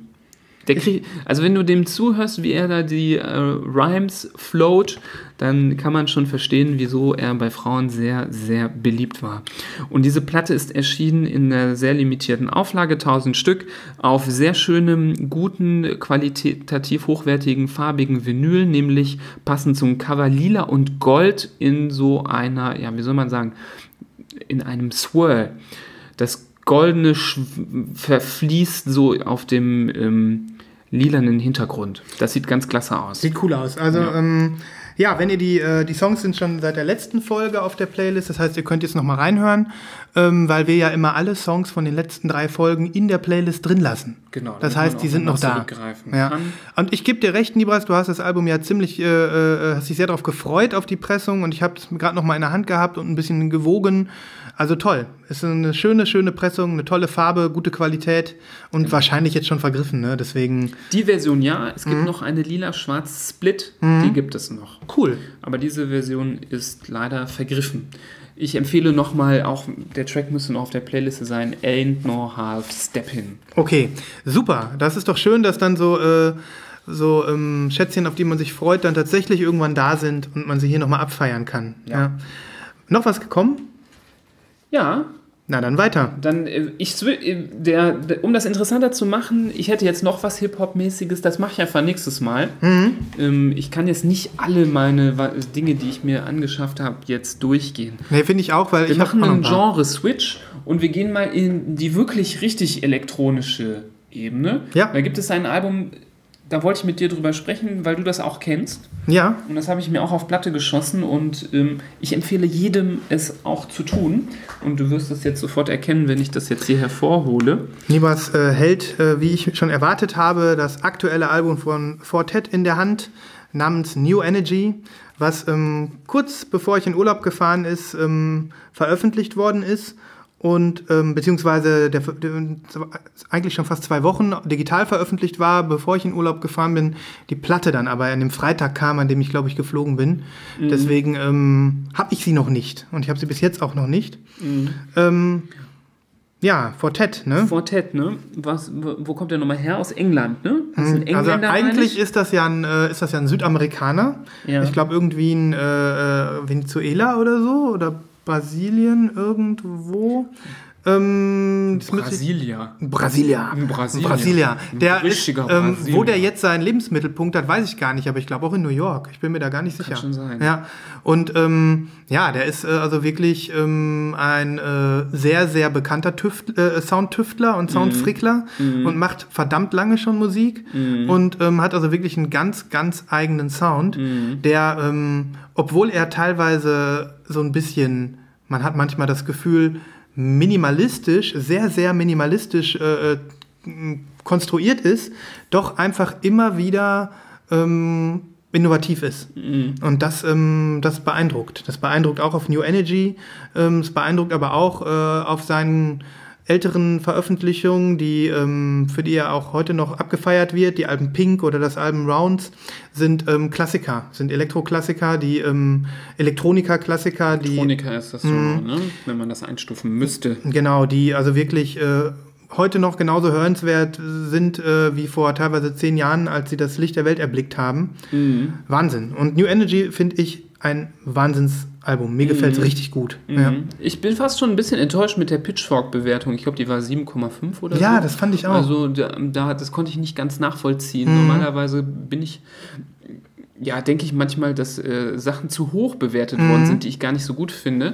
Der krieg, also wenn du dem zuhörst, wie er da die äh, Rhymes float, dann kann man schon verstehen, wieso er bei Frauen sehr, sehr beliebt war. Und diese Platte ist erschienen in einer sehr limitierten Auflage, 1000 Stück, auf sehr schönem, guten, qualitativ hochwertigen, farbigen Vinyl, nämlich passend zum Cover lila und gold in so einer, ja, wie soll man sagen, in einem Swirl. Das Goldene verfließt so auf dem ähm, lilanen Hintergrund. Das sieht ganz klasse aus. Sieht cool aus. Also, Ja. ähm, Ja, wenn ihr die, äh, die Songs sind schon seit der letzten Folge auf der Playlist, das heißt, ihr könnt jetzt nochmal reinhören, ähm, weil wir ja immer alle Songs von den letzten drei Folgen in der Playlist drin lassen. Genau, Das heißt, die sind noch nochmal da. Ja. kann. Und ich gebe dir recht, Nibras, du hast das Album ja ziemlich, äh, äh, hast dich sehr darauf gefreut auf die Pressung und ich habe es gerade noch mal in der Hand gehabt und ein bisschen gewogen. Also toll. Ist eine schöne, schöne Pressung, eine tolle Farbe, gute Qualität und Genau. wahrscheinlich jetzt schon vergriffen, ne? Deswegen Die Version ja, es Mhm. gibt noch eine lila-schwarz Split, die gibt es noch. cool. Aber diese Version ist leider vergriffen. Ich empfehle nochmal, auch der Track müsste noch auf der Playliste sein, Ain't No Half Steppin'. Okay, super. Das ist doch schön, dass dann so, äh, so ähm, Schätzchen, auf die man sich freut, dann tatsächlich irgendwann da sind und man sie hier nochmal abfeiern kann. Ja. Noch was gekommen? Ja, Na dann weiter. dann, äh, ich, äh, der, um das interessanter zu machen, ich hätte jetzt noch was Hip-Hop-mäßiges, das mache ich einfach nächstes Mal. Mhm. Ähm, ich kann jetzt nicht alle meine Dinge, die ich mir angeschafft habe, jetzt durchgehen. Nee, finde ich auch, weil Wir ich machen einen. Genre-Switch und wir gehen mal in die wirklich richtig elektronische Ebene. Ja. Da gibt es ein Album, da wollte ich mit dir drüber sprechen, weil du das auch kennst. Ja, Und das habe ich mir auch auf Platte geschossen und ähm, ich empfehle jedem, es auch zu tun. Und du wirst es jetzt sofort erkennen, wenn ich das jetzt hier hervorhole. Nibas äh, hält, äh, wie ich schon erwartet habe, das aktuelle Album von Fortet in der Hand namens New Energy, was ähm, kurz bevor ich in Urlaub gefahren ist, ähm, veröffentlicht worden ist und ähm, beziehungsweise der, der, eigentlich schon fast zwei Wochen digital veröffentlicht war, bevor ich in Urlaub gefahren bin, die Platte dann aber an dem Freitag kam, an dem ich glaube ich geflogen bin. Deswegen ähm, habe ich sie noch nicht und ich habe sie bis jetzt auch noch nicht. Ähm, ja, Fortet, ne? Fortet, ne? Was, wo wo kommt der nochmal her? Aus England, ne? Ein Also Engländer, eigentlich meine ich? ist das ja ein, äh, ist das ja ein Südamerikaner. Ja. Ich glaube irgendwie ein äh, äh, Venezuela oder so oder Brasilien irgendwo. Ähm, ich- Brasilia. Brasilia. Brasilia. Ein Der ist, ähm, wo der jetzt seinen Lebensmittelpunkt hat, weiß ich gar nicht, aber ich glaube auch in New York. Ich bin mir da gar nicht sicher. schon sein. Ja. Und ähm, ja, der ist äh, also wirklich ähm, ein äh, sehr, sehr bekannter Tüft, äh, Soundtüftler und Soundfrickler und macht verdammt lange schon Musik und ähm, hat also wirklich einen ganz, ganz eigenen Sound, der, ähm, obwohl er teilweise so ein bisschen, man hat manchmal das Gefühl, minimalistisch, sehr, sehr minimalistisch äh, äh, konstruiert ist, doch einfach immer wieder ähm, innovativ ist. Und das, ähm, das beeindruckt. Das beeindruckt auch auf New Energy, ähm, es beeindruckt aber auch äh, auf seinen älteren Veröffentlichungen, die, ähm, für die er auch heute noch abgefeiert wird, die Alben Pink oder das Album Rounds, sind ähm, Klassiker, sind Elektroklassiker, die ähm, Elektroniker-Klassiker, die Elektroniker ist das so, Mhm. ne? Wenn man das einstufen müsste. Genau, die also wirklich äh, heute noch genauso hörenswert sind äh, wie vor teilweise zehn Jahren, als sie das Licht der Welt erblickt haben. Wahnsinn. Und New Energy finde ich ein Wahnsinnsalbum. Mir gefällt es richtig gut. Ja. Mhm. Ich bin fast schon ein bisschen enttäuscht mit der Pitchfork-Bewertung. Ich glaube, die war 7,5 oder so. ja, das fand ich auch. Also da, da, das konnte ich nicht ganz nachvollziehen. Mhm. Normalerweise bin ich, ja, denke ich manchmal, dass äh, Sachen zu hoch bewertet Mhm. worden sind, die ich gar nicht so gut finde.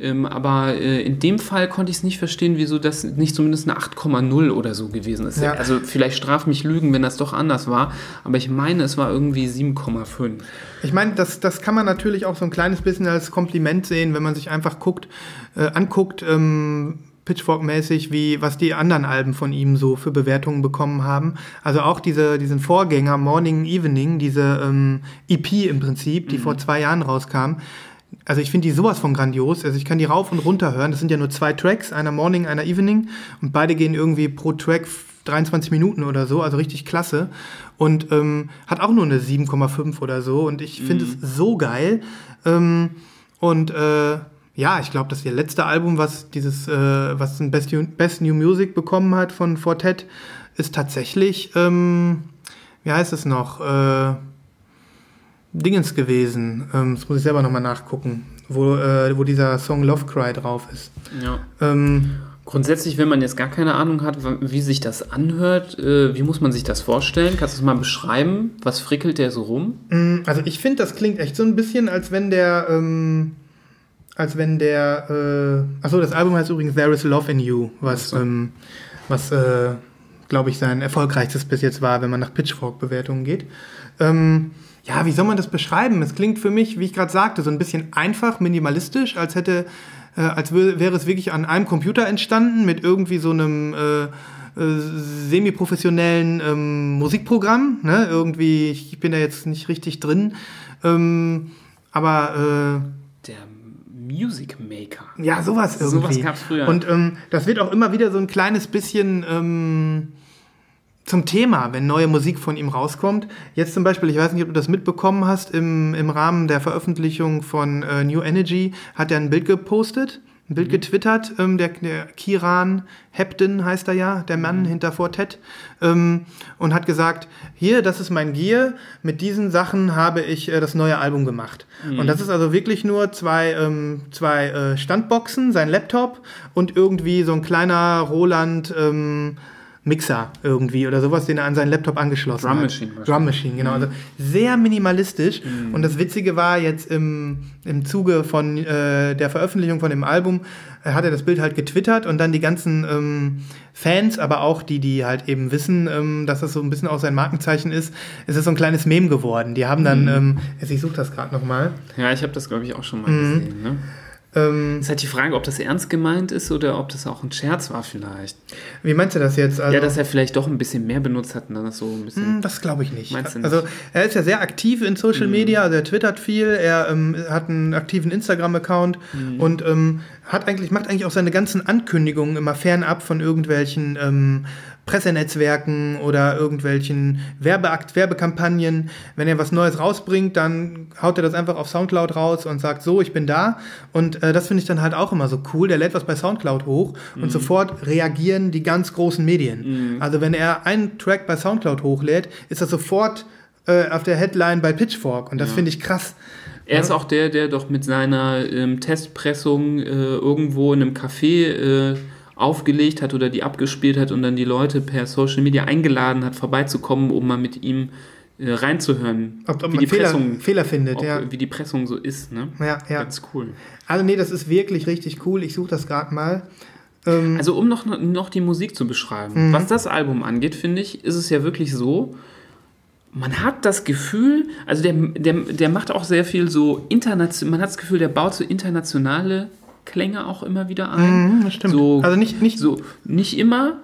Ähm, aber äh, in dem Fall konnte ich es nicht verstehen, wieso das nicht zumindest eine 8,0 oder so gewesen ist. Ja. Also vielleicht straf mich Lügen, wenn das doch anders war. Aber ich meine, es war irgendwie 7,5. Ich meine, das, das kann man natürlich auch so ein kleines bisschen als Kompliment sehen, wenn man sich einfach guckt, äh, anguckt, ähm, Pitchfork-mäßig, wie was die anderen Alben von ihm so für Bewertungen bekommen haben. Also auch diese, diesen Vorgänger Morning Evening, diese ähm, EP im Prinzip, die vor zwei Jahren rauskam. Also ich finde die sowas von grandios. Also ich kann die rauf und runter hören. Das sind ja nur zwei Tracks, einer Morning, einer Evening. Und beide gehen irgendwie pro Track 23 Minuten oder so, also richtig klasse. Und ähm, hat auch nur eine 7,5 oder so. Und ich finde es so geil. Ähm, und äh, ja, ich glaube, das ihr letzte Album, was dieses, äh, was ein Best, Best New Music bekommen hat von Fortet, ist tatsächlich, ähm, wie heißt es noch? Äh, Dingens gewesen. Ähm, das muss ich selber nochmal nachgucken, wo, äh, wo dieser Song Love Cry drauf ist. Ja. Ähm, Grundsätzlich, wenn man jetzt gar keine Ahnung hat, wie sich das anhört, äh, wie muss man sich das vorstellen? Kannst du es mal beschreiben? Was frickelt der so rum? Mm, Also ich finde, das klingt echt so ein bisschen, als wenn der, ähm, als wenn der, äh, achso, das Album heißt übrigens There is Love in You, was, so. ähm, was, äh, glaube ich, sein erfolgreichstes bis jetzt war, wenn man nach Pitchfork-Bewertungen geht. Ähm, ja, wie soll man das beschreiben? Es klingt für mich, wie ich gerade sagte, so ein bisschen einfach, minimalistisch, als hätte, äh, als wär, wäre es wirklich an einem Computer entstanden mit irgendwie so einem äh, äh, semi-professionellen ähm, Musikprogramm. Ne? Irgendwie, ich bin da jetzt nicht richtig drin. Ähm, aber Der Music Maker. ja, sowas irgendwie. Sowas gab's früher. Und ähm, das wird auch immer wieder so ein kleines bisschen ähm, zum Thema, wenn neue Musik von ihm rauskommt. Jetzt zum Beispiel, ich weiß nicht, ob du das mitbekommen hast, im, im Rahmen der Veröffentlichung von äh, New Energy hat er ein Bild gepostet, ein Mhm. Bild getwittert, ähm, der, der Kiran Hepton heißt er ja, der Mhm. Mann hinter Fortet, ähm, und hat gesagt, hier, das ist mein Gear, mit diesen Sachen habe ich äh, das neue Album gemacht. Mhm. Und das ist also wirklich nur zwei, ähm, zwei äh, Standboxen, sein Laptop und irgendwie so ein kleiner Roland ähm, Mixer irgendwie oder sowas, den er an seinen Laptop angeschlossen Drum hat. Machine. Drum Machine, genau. Also sehr minimalistisch. Und das Witzige war jetzt im, im Zuge von äh, der Veröffentlichung von dem Album, äh, hat er das Bild halt getwittert und dann die ganzen ähm, Fans, aber auch die, die halt eben wissen, ähm, dass das so ein bisschen auch sein Markenzeichen ist, ist es so ein kleines Meme geworden. Die haben dann, ähm, jetzt, ich suche das gerade nochmal. Ja, ich habe das, glaube ich, auch schon mal Mhm. gesehen. Ne? Ähm, Ist halt die Frage, ob das ernst gemeint ist oder ob das auch ein Scherz war vielleicht. wie meinst du das jetzt? Also, ja, dass er vielleicht doch ein bisschen mehr benutzt hat und dann das so ein bisschen... Hm, Das glaube ich nicht. Meinst du nicht? Also er ist ja sehr aktiv in Social Media, also er twittert viel, er ähm, hat einen aktiven Instagram-Account und ähm, hat eigentlich, macht eigentlich auch seine ganzen Ankündigungen immer fernab von irgendwelchen ähm, Pressenetzwerken oder irgendwelchen Werbeakt, Werbekampagnen. Wenn er was Neues rausbringt, dann haut er das einfach auf Soundcloud raus und sagt, so, ich bin da. Und äh, das finde ich dann halt auch immer so cool. Der lädt was bei Soundcloud hoch und sofort reagieren die ganz großen Medien. Also wenn er einen Track bei Soundcloud hochlädt, ist das sofort äh, auf der Headline bei Pitchfork. Und das finde ich krass. Er ist auch der, der doch mit seiner ähm, Testpressung äh, irgendwo in einem Café äh, aufgelegt hat oder die abgespielt hat und dann die Leute per Social Media eingeladen hat, vorbeizukommen, um mal mit ihm äh, reinzuhören, Ob, ob wie, man die Fehler, Pressung, Fehler findet, ob, ja. wie die Pressung so ist. Ne? Ja, ja. Ganz cool. Also nee, das ist wirklich richtig cool. Ich suche das gerade mal. Ähm, Also um noch, noch die Musik zu beschreiben, Mhm. was das Album angeht, finde ich, ist es ja wirklich so, man hat das Gefühl, also der, der, der macht auch sehr viel so international, man hat das Gefühl, der baut so internationale Klänge auch immer wieder ein. Mhm, stimmt. So, Also nicht- nicht- so, nicht immer,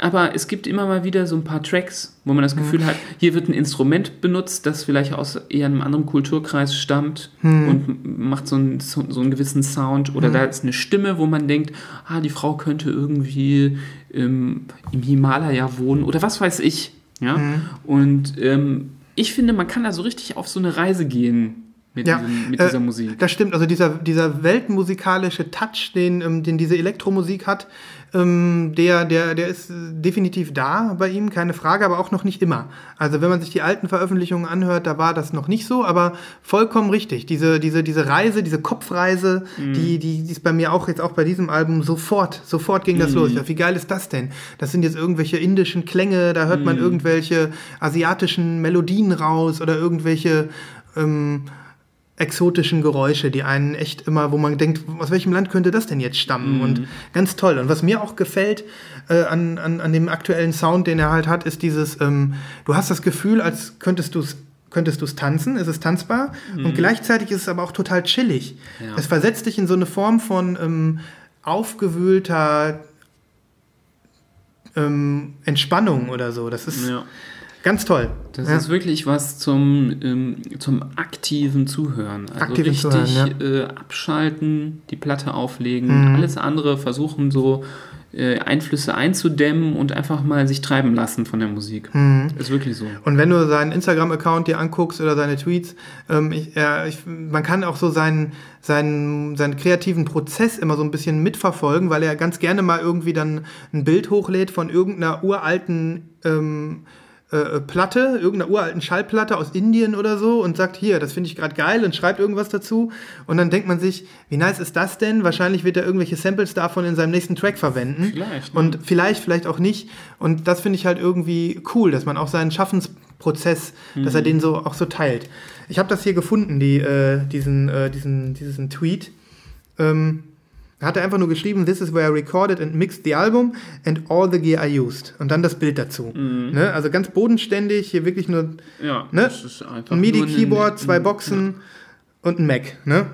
aber es gibt immer mal wieder so ein paar Tracks, wo man das Gefühl hat, hier wird ein Instrument benutzt, das vielleicht aus eher einem anderen Kulturkreis stammt und macht so einen, so, einen gewissen Sound. Oder da ist eine Stimme, wo man denkt, ah, die Frau könnte irgendwie ähm, im Himalaya wohnen oder was weiß ich. Ja? Und ähm, ich finde, man kann da so richtig auf so eine Reise gehen mit, Ja, diesem, mit äh, dieser Musik. Das stimmt, also dieser, dieser weltmusikalische Touch, den, ähm, den diese Elektromusik hat, ähm, der, der, der ist äh, definitiv da bei ihm, keine Frage, aber auch noch nicht immer. Also wenn man sich die alten Veröffentlichungen anhört, da war das noch nicht so, aber vollkommen richtig. Diese, diese, diese Reise, diese Kopfreise, die, die, die ist bei mir auch jetzt auch bei diesem Album sofort, sofort ging das los. Ich dachte, wie geil ist das denn? Das sind jetzt irgendwelche indischen Klänge, da hört man irgendwelche asiatischen Melodien raus oder irgendwelche ähm, exotischen Geräusche, die einen echt immer, wo man denkt, aus welchem Land könnte das denn jetzt stammen? Und ganz toll. Und was mir auch gefällt äh, an, an, an dem aktuellen Sound, den er halt hat, ist dieses, ähm, du hast das Gefühl, als könntest du es könntest du es tanzen, es ist tanzbar und gleichzeitig ist es aber auch total chillig. Ja. Es versetzt dich in so eine Form von ähm, aufgewühlter ähm, Entspannung oder so. Das ist Ja. Ganz toll. Das ja. ist wirklich was zum, ähm, zum aktiven Zuhören. Also Aktiven richtig Zuhören, äh, abschalten, die Platte auflegen, Mhm. alles andere versuchen so äh, Einflüsse einzudämmen und einfach mal sich treiben lassen von der Musik. Mhm. Ist wirklich so. Und wenn du seinen Instagram-Account dir anguckst oder seine Tweets, ähm, ich, äh, ich, man kann auch so seinen, seinen, seinen kreativen Prozess immer so ein bisschen mitverfolgen, weil er ganz gerne mal irgendwie dann ein Bild hochlädt von irgendeiner uralten ähm, äh, Platte, irgendeiner uralten Schallplatte aus Indien oder so und sagt, hier, das finde ich gerade geil und schreibt irgendwas dazu. Und dann denkt man sich, wie nice ist das denn? Wahrscheinlich wird er irgendwelche Samples davon in seinem nächsten Track verwenden. Vielleicht, ne? Und vielleicht, vielleicht auch nicht. Und das finde ich halt irgendwie cool, dass man auch seinen Schaffensprozess, dass er den so auch so teilt. Ich habe das hier gefunden, die, äh, diesen, äh, diesen, diesen Tweet. Ähm, Hat er einfach nur geschrieben, this is where I recorded and mixed the album and all the gear I used. Und dann das Bild dazu. Ne? Also ganz bodenständig, hier wirklich nur Ja, Ne? ein MIDI-Keyboard, zwei Boxen und ein Mac. Ne?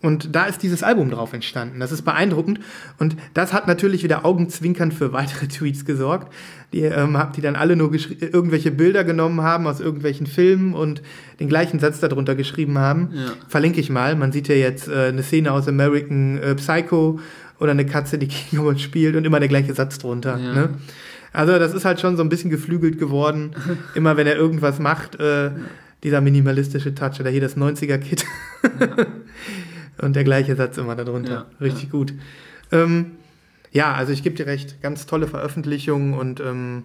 Und da ist dieses Album drauf entstanden. Das ist beeindruckend. Und das hat natürlich wieder Augenzwinkern für weitere Tweets gesorgt, die, ähm, die dann alle nur irgendwelche Bilder genommen haben aus irgendwelchen Filmen und den gleichen Satz darunter geschrieben haben. Ja. Verlinke ich mal. Man sieht ja jetzt äh, eine Szene aus American äh, Psycho oder eine Katze, die Keyboard spielt und immer der gleiche Satz drunter. Ja. Ne? Also das ist halt schon so ein bisschen geflügelt geworden. Immer wenn er irgendwas macht, äh, dieser minimalistische Touch oder hier das 90er-Kit. Und der gleiche Satz immer darunter. Ja, Richtig gut. Ähm, ja, also ich gebe dir recht. Ganz tolle Veröffentlichung und ähm,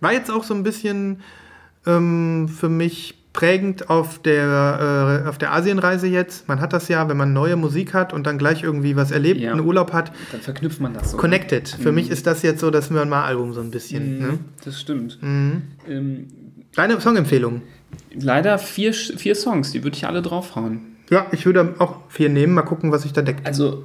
war jetzt auch so ein bisschen ähm, für mich prägend auf der, äh, auf der Asienreise jetzt. Man hat das ja, wenn man neue Musik hat und dann gleich irgendwie was erlebt, Ja. einen Urlaub hat. Dann verknüpft man das so. Connected. Für mich ist das jetzt so das Myanmar-Album so ein bisschen. Mhm, Ne? Das stimmt. Mhm. Ähm, Deine Songempfehlung? leider vier, vier Songs, die würde ich alle draufhauen. Ja, ich würde auch vier nehmen. Mal gucken, was sich da deckt. Also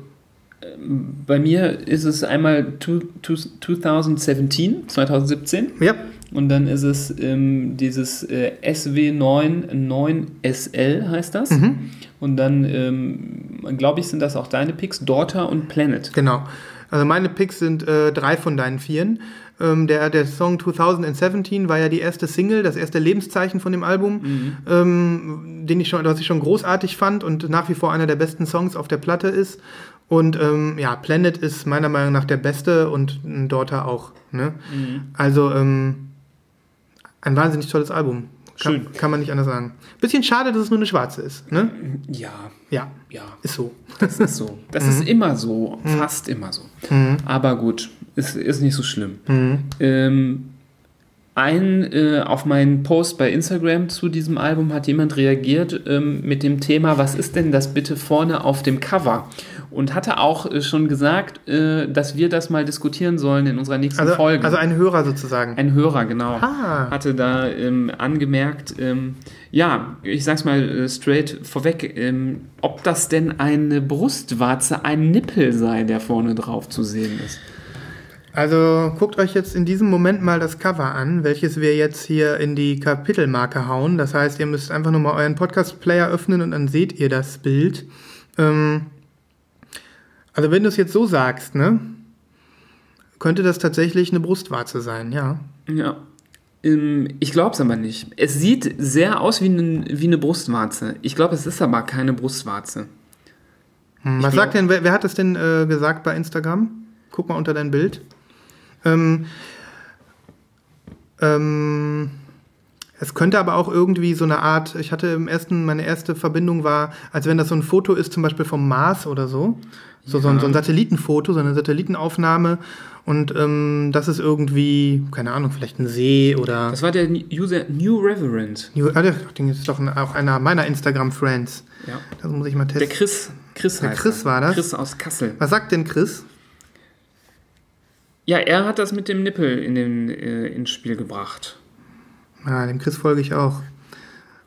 ähm, bei mir ist es einmal two, two, 2017, 2017 Ja, und dann ist es ähm, dieses äh, SW9 9SL heißt das. Mhm. Und dann ähm, glaube ich sind das auch deine Picks, Daughter und Planet. genau. Also meine Picks sind äh, drei von deinen vieren. Ähm, der, der Song 2017 war ja die erste Single, das erste Lebenszeichen von dem Album, ähm, den ich schon, was ich schon großartig fand und nach wie vor einer der besten Songs auf der Platte ist. Und ähm, ja, Planet ist meiner Meinung nach der beste und ein Daughter auch. Ne? Also ähm, ein wahnsinnig tolles Album. Kann, Schön. kann man nicht anders sagen. Bisschen schade, dass es nur eine schwarze ist. Ne? Ja, Ja, ja. ist so. Das ist so. Das ist immer so, fast immer so. Aber gut, ist, ist nicht so schlimm. Ähm, ein, äh, auf meinen Post bei Instagram zu diesem Album hat jemand reagiert ähm, mit dem Thema, was ist denn das bitte vorne auf dem Cover? Und hatte auch äh, schon gesagt, äh, dass wir das mal diskutieren sollen in unserer nächsten Also, Folge. also ein Hörer sozusagen. Ein Hörer, genau. Ah. Hatte da ähm, angemerkt, ähm, ja, ich sag's mal äh, straight vorweg, ähm, ob das denn eine Brustwarze, ein Nippel sei, der vorne drauf zu sehen ist. Also guckt euch jetzt in diesem Moment mal das Cover an, welches wir jetzt hier in die Kapitelmarke hauen. Das heißt, ihr müsst einfach nur mal euren Podcast-Player öffnen und dann seht ihr das Bild. Ähm, also wenn du es jetzt so sagst, ne, könnte das tatsächlich eine Brustwarze sein, ja. Ja. Ähm, ich glaub's aber nicht. Es sieht sehr aus wie, eine- wie eine Brustwarze. Ich glaube, es ist aber keine Brustwarze. Hm, Was glaub- sagt denn, wer, wer hat das denn äh, gesagt bei Instagram? Guck mal unter dein Bild. Ähm, ähm, es könnte aber auch irgendwie so eine Art, ich hatte im ersten, meine erste Verbindung war, als wenn das so ein Foto ist, zum Beispiel vom Mars oder so. So, so, ein, so ein Satellitenfoto, so eine Satellitenaufnahme. Und ähm, das ist irgendwie, keine Ahnung, vielleicht ein See oder. Das war der User New Reverend. New, ah, der Ding ist doch ein, auch einer meiner Instagram-Friends. Ja. Das muss ich mal Der testen. Chris. Chris Der Chris war das? Chris aus Kassel. Was sagt denn Chris? Ja, er hat das mit dem Nippel in den, äh, ins Spiel gebracht. Ja, dem Chris folge ich auch.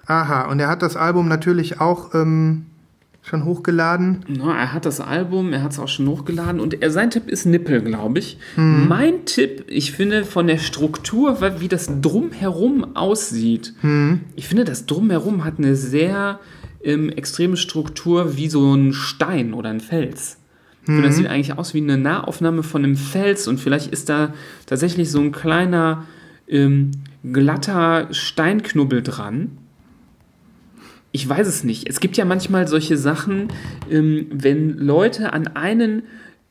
Aha, und er hat das Album natürlich auch ähm, schon hochgeladen. Na, er hat das Album, er hat es auch schon hochgeladen und er, sein Tipp ist Nippel, glaube ich. Mein Tipp, ich finde von der Struktur, wie das Drumherum aussieht, ich finde, das Drumherum hat eine sehr ähm, extreme Struktur wie so ein Stein oder ein Fels. Finde, das sieht eigentlich aus wie eine Nahaufnahme von einem Fels und vielleicht ist da tatsächlich so ein kleiner ähm, glatter Steinknubbel dran. Ich weiß es nicht. Es gibt ja manchmal solche Sachen, ähm, wenn Leute an einen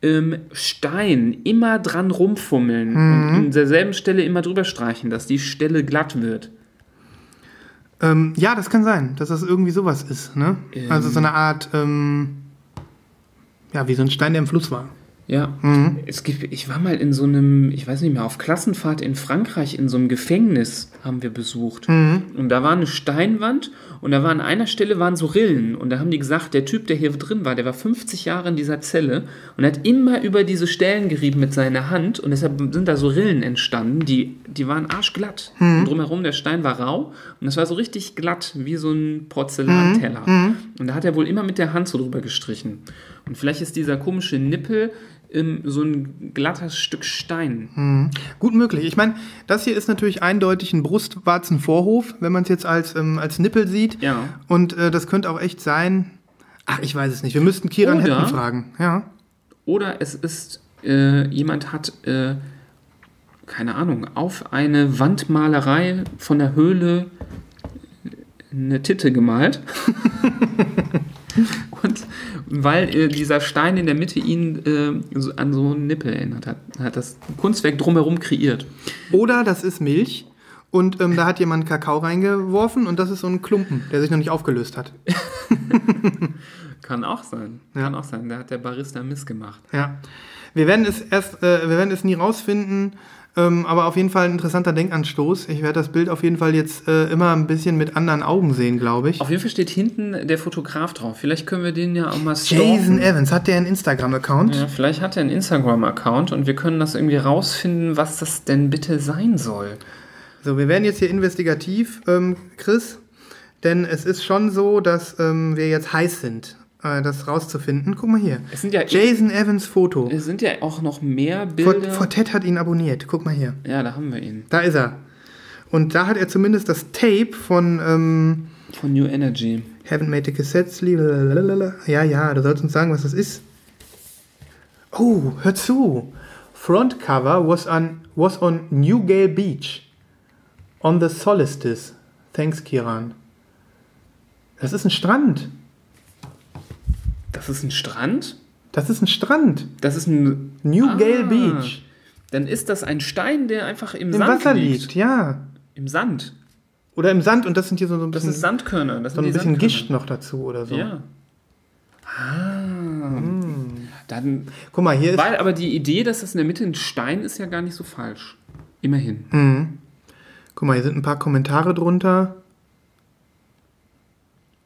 ähm, Stein immer dran rumfummeln und an derselben Stelle immer drüber streichen, dass die Stelle glatt wird. Ähm, ja, das kann sein, dass das irgendwie sowas ist. Ne? Ähm. Also so eine Art, ähm, ja, wie so ein Stein, der im Fluss war. Ja, es gibt, ich war mal in so einem, ich weiß nicht mehr, auf Klassenfahrt in Frankreich in so einem Gefängnis haben wir besucht. Und da war eine Steinwand und da war an einer Stelle waren so Rillen. Und da haben die gesagt, der Typ, der hier drin war, der war 50 Jahre in dieser Zelle und hat immer über diese Stellen gerieben mit seiner Hand. Und deshalb sind da so Rillen entstanden, die, die waren arschglatt. Und drumherum, der Stein war rau und das war so richtig glatt, wie so ein Porzellanteller. Und da hat er wohl immer mit der Hand so drüber gestrichen. Und vielleicht ist dieser komische Nippel ähm, so ein glattes Stück Stein. Gut möglich. Ich meine, das hier ist natürlich eindeutig ein Brustwarzenvorhof, wenn man es jetzt als, ähm, als Nippel sieht. Ja. Und äh, das könnte auch echt sein. Ach, ich weiß es nicht. Wir müssten Kiran Oder- Heppen fragen. Ja. Oder es ist, äh, jemand hat, äh, keine Ahnung, auf eine Wandmalerei von der Höhle eine Titte gemalt. Und weil äh, dieser Stein in der Mitte ihn äh, so, an so einen Nippel erinnert hat, hat das Kunstwerk drumherum kreiert. Oder das ist Milch. Und ähm, da hat jemand Kakao reingeworfen und das ist so ein Klumpen, der sich noch nicht aufgelöst hat. Kann auch sein. Kann auch sein. Da hat der Barista missgemacht. Ja. Wir werden es erst, äh, wir werden es nie rausfinden, ähm, aber auf jeden Fall ein interessanter Denkanstoß. Ich werde das Bild auf jeden Fall jetzt äh, immer ein bisschen mit anderen Augen sehen, glaube ich. Auf jeden Fall steht hinten der Fotograf drauf. Vielleicht können wir den ja auch mal stalken. Jason Evans, hat der einen Instagram-Account? Ja, vielleicht hat er einen Instagram-Account und wir können das irgendwie rausfinden, was das denn bitte sein soll. So, wir werden jetzt hier investigativ, ähm, Chris, denn es ist schon so, dass ähm, wir jetzt heiß sind, äh, das rauszufinden. Guck mal hier. Es sind ja, Jason Evans Foto. es sind ja auch noch mehr Fort- Bilder. Fortet hat ihn abonniert. Guck mal hier. ja, da haben wir ihn. Da ist er. Und da hat er zumindest das Tape von ähm, Von New Energy. Haven't made the cassettes. lalalala. Ja, ja, du sollst uns sagen, was das ist. Oh, hör zu. Front cover was on, was on Newgale Beach. On the Solstice. Thanks, Kiran. Das ist ein Strand. Das ist ein Strand? Das ist ein Strand. Das ist ein. Newgale Ah. Beach. Dann ist das ein Stein, der einfach im, Im Sand Wasser liegt. liegt, ja. Im Sand. Oder im Sand und das sind hier so, so ein Das bisschen, ist Sandkörner. Das so ein bisschen. Gischt noch dazu oder so. Ja. Ah. Dann, Guck mal, hier ist. weil aber die Idee, dass das in der Mitte ein Stein ist, ja gar nicht so falsch. Immerhin. Mhm. Guck mal, hier sind ein paar Kommentare drunter.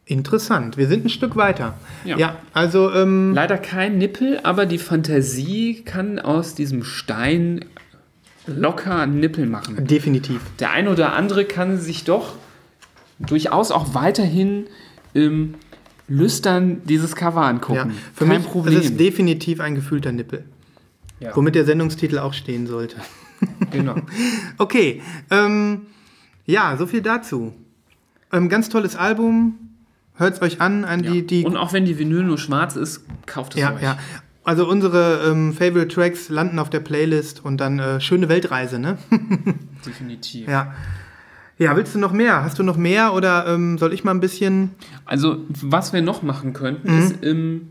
Interessant. Wir sind ein Stück weiter. Ja. Ja, also, ähm, Leider kein Nippel, aber die Fantasie kann aus diesem Stein locker einen Nippel machen. definitiv. Der eine oder andere kann sich doch durchaus auch weiterhin ähm, lüstern dieses Cover angucken. Ja. Für Kein mich Problem. ist es definitiv ein gefühlter Nippel. Ja. Womit der Sendungstitel auch stehen sollte. genau. Okay, ähm, ja, so viel dazu. Ähm, ganz tolles Album. Hört es euch an, an die, die Und auch wenn die Vinyl nur schwarz ist, kauft es Ja, euch. ja. Also unsere ähm, Favorite Tracks landen auf der Playlist und dann äh, schöne Weltreise, ne? Definitiv. ja. Ja, willst du noch mehr? Hast du noch mehr oder ähm, soll ich mal ein bisschen. Also, was wir noch machen könnten, Mhm. ist, ähm,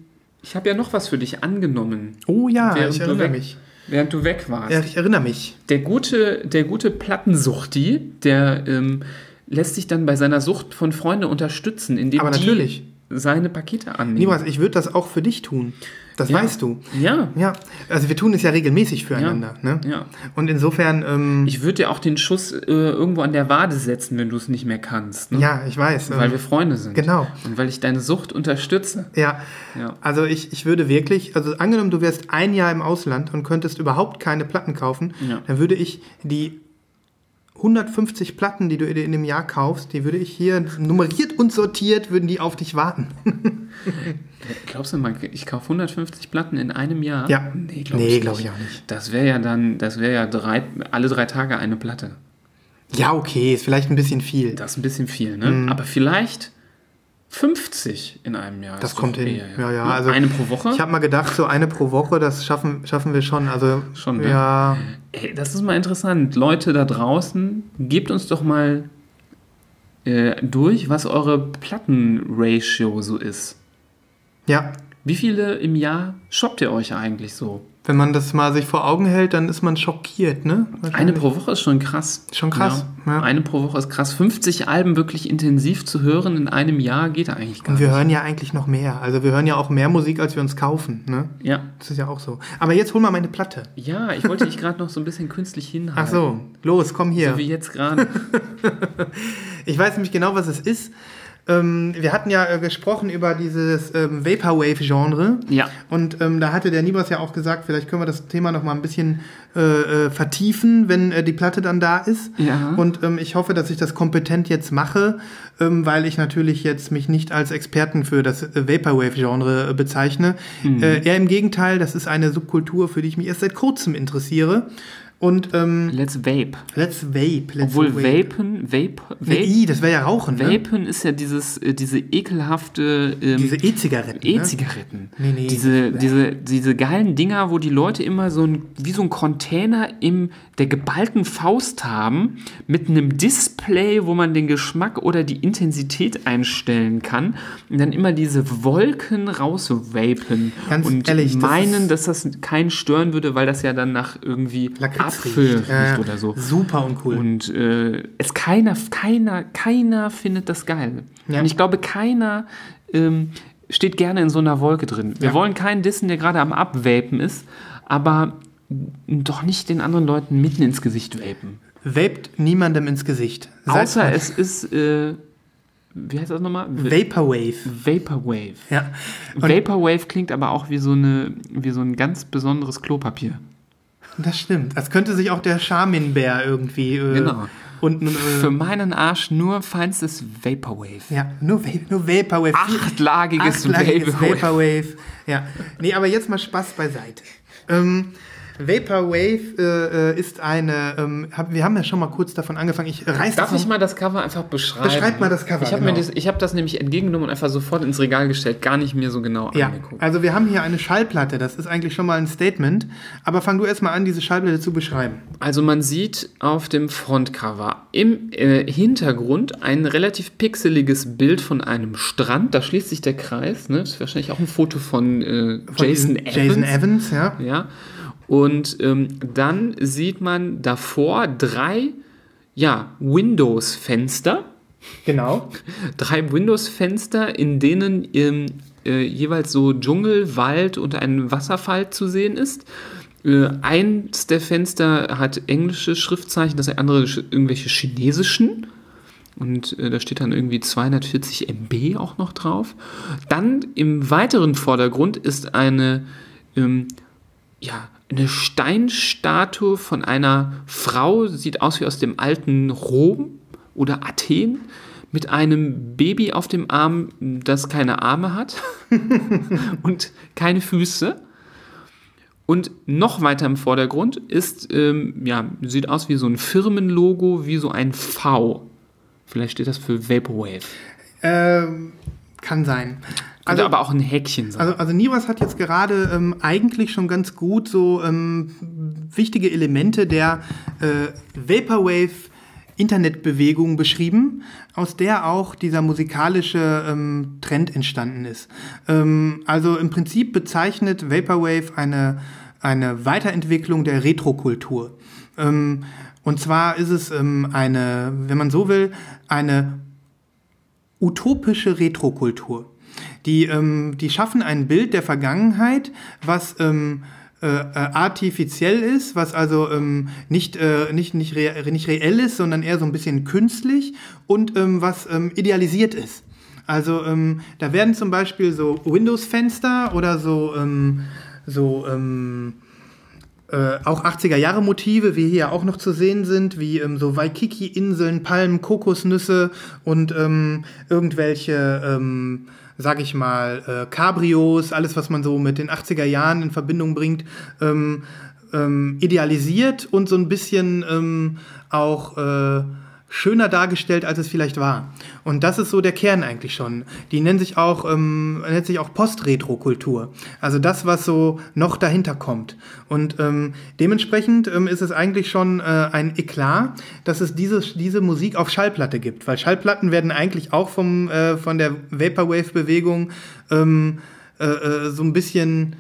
ich habe ja noch was für dich angenommen, Oh ja, Während ich du erinnere weg- mich. während du weg warst. Ja, ich erinnere mich. Der gute, der gute Plattensuchti, der ähm, lässt sich dann bei seiner Sucht von Freunden unterstützen, indem Aber die natürlich. seine Pakete annehmen. Nibras, ich würde das auch für dich tun. Das Ja. weißt du. Ja, Ja, also wir tun es ja regelmäßig füreinander. Ne? ja. Und insofern, ähm, Ich würde dir auch den Schuss äh, irgendwo an der Wade setzen, wenn du es nicht mehr kannst. Ne? ja, ich weiß. Weil ähm, wir Freunde sind. Genau. Und weil ich deine Sucht unterstütze. Ja, Ja. also ich, ich würde wirklich, also angenommen, du wärst ein Jahr im Ausland und könntest überhaupt keine Platten kaufen, Ja. dann würde ich die 150 Platten, die du in dem Jahr kaufst, die würde ich hier nummeriert und sortiert, würden die auf dich warten. Glaubst du mal, ich kaufe 150 Platten in einem Jahr? Ja. Nee, glaube Nee, ich, glaub ich auch nicht. Das wäre ja dann, das wäre ja drei, alle drei Tage eine Platte. Ja, okay, ist vielleicht ein bisschen viel. Das ist ein bisschen viel, ne? Aber vielleicht 50 in einem Jahr. Das doch kommt hin. eher, Ja, ja, Ne? also eine pro Woche? Ich habe mal gedacht, so eine pro Woche, das schaffen, schaffen wir schon. Also, Schon, ne? ja, Ey, das ist mal interessant. Leute da draußen, gebt uns doch mal äh, durch, was eure Plattenratio so ist. ja. Wie viele im Jahr shoppt ihr euch eigentlich so? Wenn man das mal sich vor Augen hält, dann ist man schockiert, ne? Eine pro Woche ist schon krass. Schon krass, ja. Eine pro Woche ist krass. 50 Alben wirklich intensiv zu hören in einem Jahr geht eigentlich gar Und wir nicht. hören ja eigentlich noch mehr. Also wir hören ja auch mehr Musik, als wir uns kaufen, ne? Ja. Das ist ja auch so. Aber jetzt hol mal meine Platte. ja, ich wollte dich gerade noch so ein bisschen künstlich hinhalten. Ach so, los, komm hier. So wie jetzt gerade. Ich weiß nämlich genau, was es ist. Ähm, wir hatten ja äh, gesprochen über dieses ähm, Vaporwave-Genre. Ja. Und ähm, da hatte der Nibas ja auch gesagt, vielleicht können wir das Thema noch mal ein bisschen äh, äh, vertiefen, wenn äh, die Platte dann da ist. Ja. Und ähm, ich hoffe, dass ich das kompetent jetzt mache, ähm, weil ich natürlich jetzt mich nicht als Experten für das äh, Vaporwave-Genre äh, bezeichne. Mhm. Eher im Gegenteil, das ist eine Subkultur, für die ich mich erst seit kurzem interessiere. Und ähm, Let's Vape. let's vape. Let's Obwohl vape. Vapen, Vape, Nee, Vape, i, das wäre ja Rauchen, ne? Vapen ist ja dieses, äh, diese ekelhafte ähm, Diese E-Zigaretten. ne? E-Zigaretten. Nee, nee, diese, diese, diese geilen Dinger, wo die Leute immer so ein, wie so ein Container im der geballten Faust haben, mit einem Display, wo man den Geschmack oder die Intensität einstellen kann. Und dann immer diese Wolken rausvapen. Ganz und ehrlich, das meinen, ist- dass das keinen stören würde, weil das ja dann nach irgendwie Lakritz Apfel ja. oder so. Super uncool. Und äh, es keiner, keiner, keiner findet das geil. Ja. Und ich glaube, keiner ähm, steht gerne in so einer Wolke drin. Wir Ja. wollen keinen dissen, der gerade am Abvapen ist, aber doch nicht den anderen Leuten mitten ins Gesicht vapen. Vaped niemandem ins Gesicht. Seid Außer mal- es ist, äh, wie heißt das nochmal? Va- Vaporwave. Vaporwave. Ja. Und Vaporwave klingt aber auch wie so, eine, wie so ein ganz besonderes Klopapier. das stimmt. Das könnte sich auch der Charmin-Bär irgendwie äh, Genau. unten. Äh, Für meinen Arsch nur feinstes Vaporwave. ja, nur, Va nur Vaporwave. Achtlagiges Achtlagiges Vaporwave. Vaporwave. Ja. Nee, aber jetzt mal Spaß beiseite. Ähm, Vaporwave äh, äh, ist eine, ähm, hab, wir haben ja schon mal kurz davon angefangen. Ich reiß Darf das ich mal das Cover einfach beschreiben? Beschreib mal das Cover, Ich habe genau. das, ich hab das nämlich entgegengenommen und einfach sofort ins Regal gestellt, gar nicht mir so genau Ja, angeguckt. also wir haben hier eine Schallplatte, das ist eigentlich schon mal ein Statement. Aber fang du erstmal an, diese Schallplatte zu beschreiben. Also man sieht auf dem Frontcover im äh, Hintergrund ein relativ pixeliges Bild von einem Strand. Da schließt sich der Kreis. Ne? Das ist wahrscheinlich auch ein Foto von, äh, Von Jason Evans. Jason Evans, ja. Ja. Und ähm, dann sieht man davor drei ja, Windows-Fenster. Genau. drei Windows-Fenster, in denen ähm, äh, jeweils so Dschungel, Wald und ein Wasserfall zu sehen ist. Äh, eins der Fenster hat englische Schriftzeichen, das andere irgendwelche chinesischen. Und äh, da steht dann irgendwie 240 MB auch noch drauf. Dann im weiteren Vordergrund ist eine, ähm, ja, eine Steinstatue von einer Frau, sieht aus wie aus dem alten Rom oder Athen, mit einem Baby auf dem Arm, das keine Arme hat und keine Füße. Und noch weiter im Vordergrund ist, ähm, ja, sieht aus wie so ein Firmenlogo, wie so ein V. Vielleicht steht das für Vaporwave. Ähm, kann sein. Könnte Also, aber auch ein Häkchen sein. also, also Nivas hat jetzt gerade ähm, eigentlich schon ganz gut so ähm, wichtige Elemente der äh, Vaporwave Internetbewegung beschrieben, aus der auch dieser musikalische ähm, Trend entstanden ist. Ähm, also im Prinzip bezeichnet Vaporwave eine, eine Weiterentwicklung der Retrokultur. Ähm, und zwar ist es ähm, eine, wenn man so will, eine utopische Retrokultur. Die, ähm, die schaffen ein Bild der Vergangenheit, was ähm, äh, äh, artifiziell ist, was also ähm, nicht, äh, nicht, nicht, rea nicht reell ist, sondern eher so ein bisschen künstlich und ähm, was ähm, idealisiert ist. Also ähm, da werden zum Beispiel so Windows-Fenster oder so, so äh, auch 80er-Jahre-Motive, wie hier auch noch zu sehen sind, wie ähm, so Waikiki-Inseln, Palmen, Kokosnüsse und ähm, irgendwelche, ähm, sag ich mal, äh, Cabrios, alles, was man so mit den 80er Jahren in Verbindung bringt, ähm, ähm, idealisiert und so ein bisschen ähm, auch äh, schöner dargestellt, als es vielleicht war. Und das ist so der Kern eigentlich schon. Die nennen sich auch, ähm, nennt sich auch Post-Retro-Kultur. Also das, was so noch dahinter kommt. Und ähm, dementsprechend ähm, ist es eigentlich schon äh, ein Eklat, dass es diese, diese Musik auf Schallplatte gibt. Weil Schallplatten werden eigentlich auch vom, äh, von der Vaporwave-Bewegung ähm, äh, äh, so ein bisschen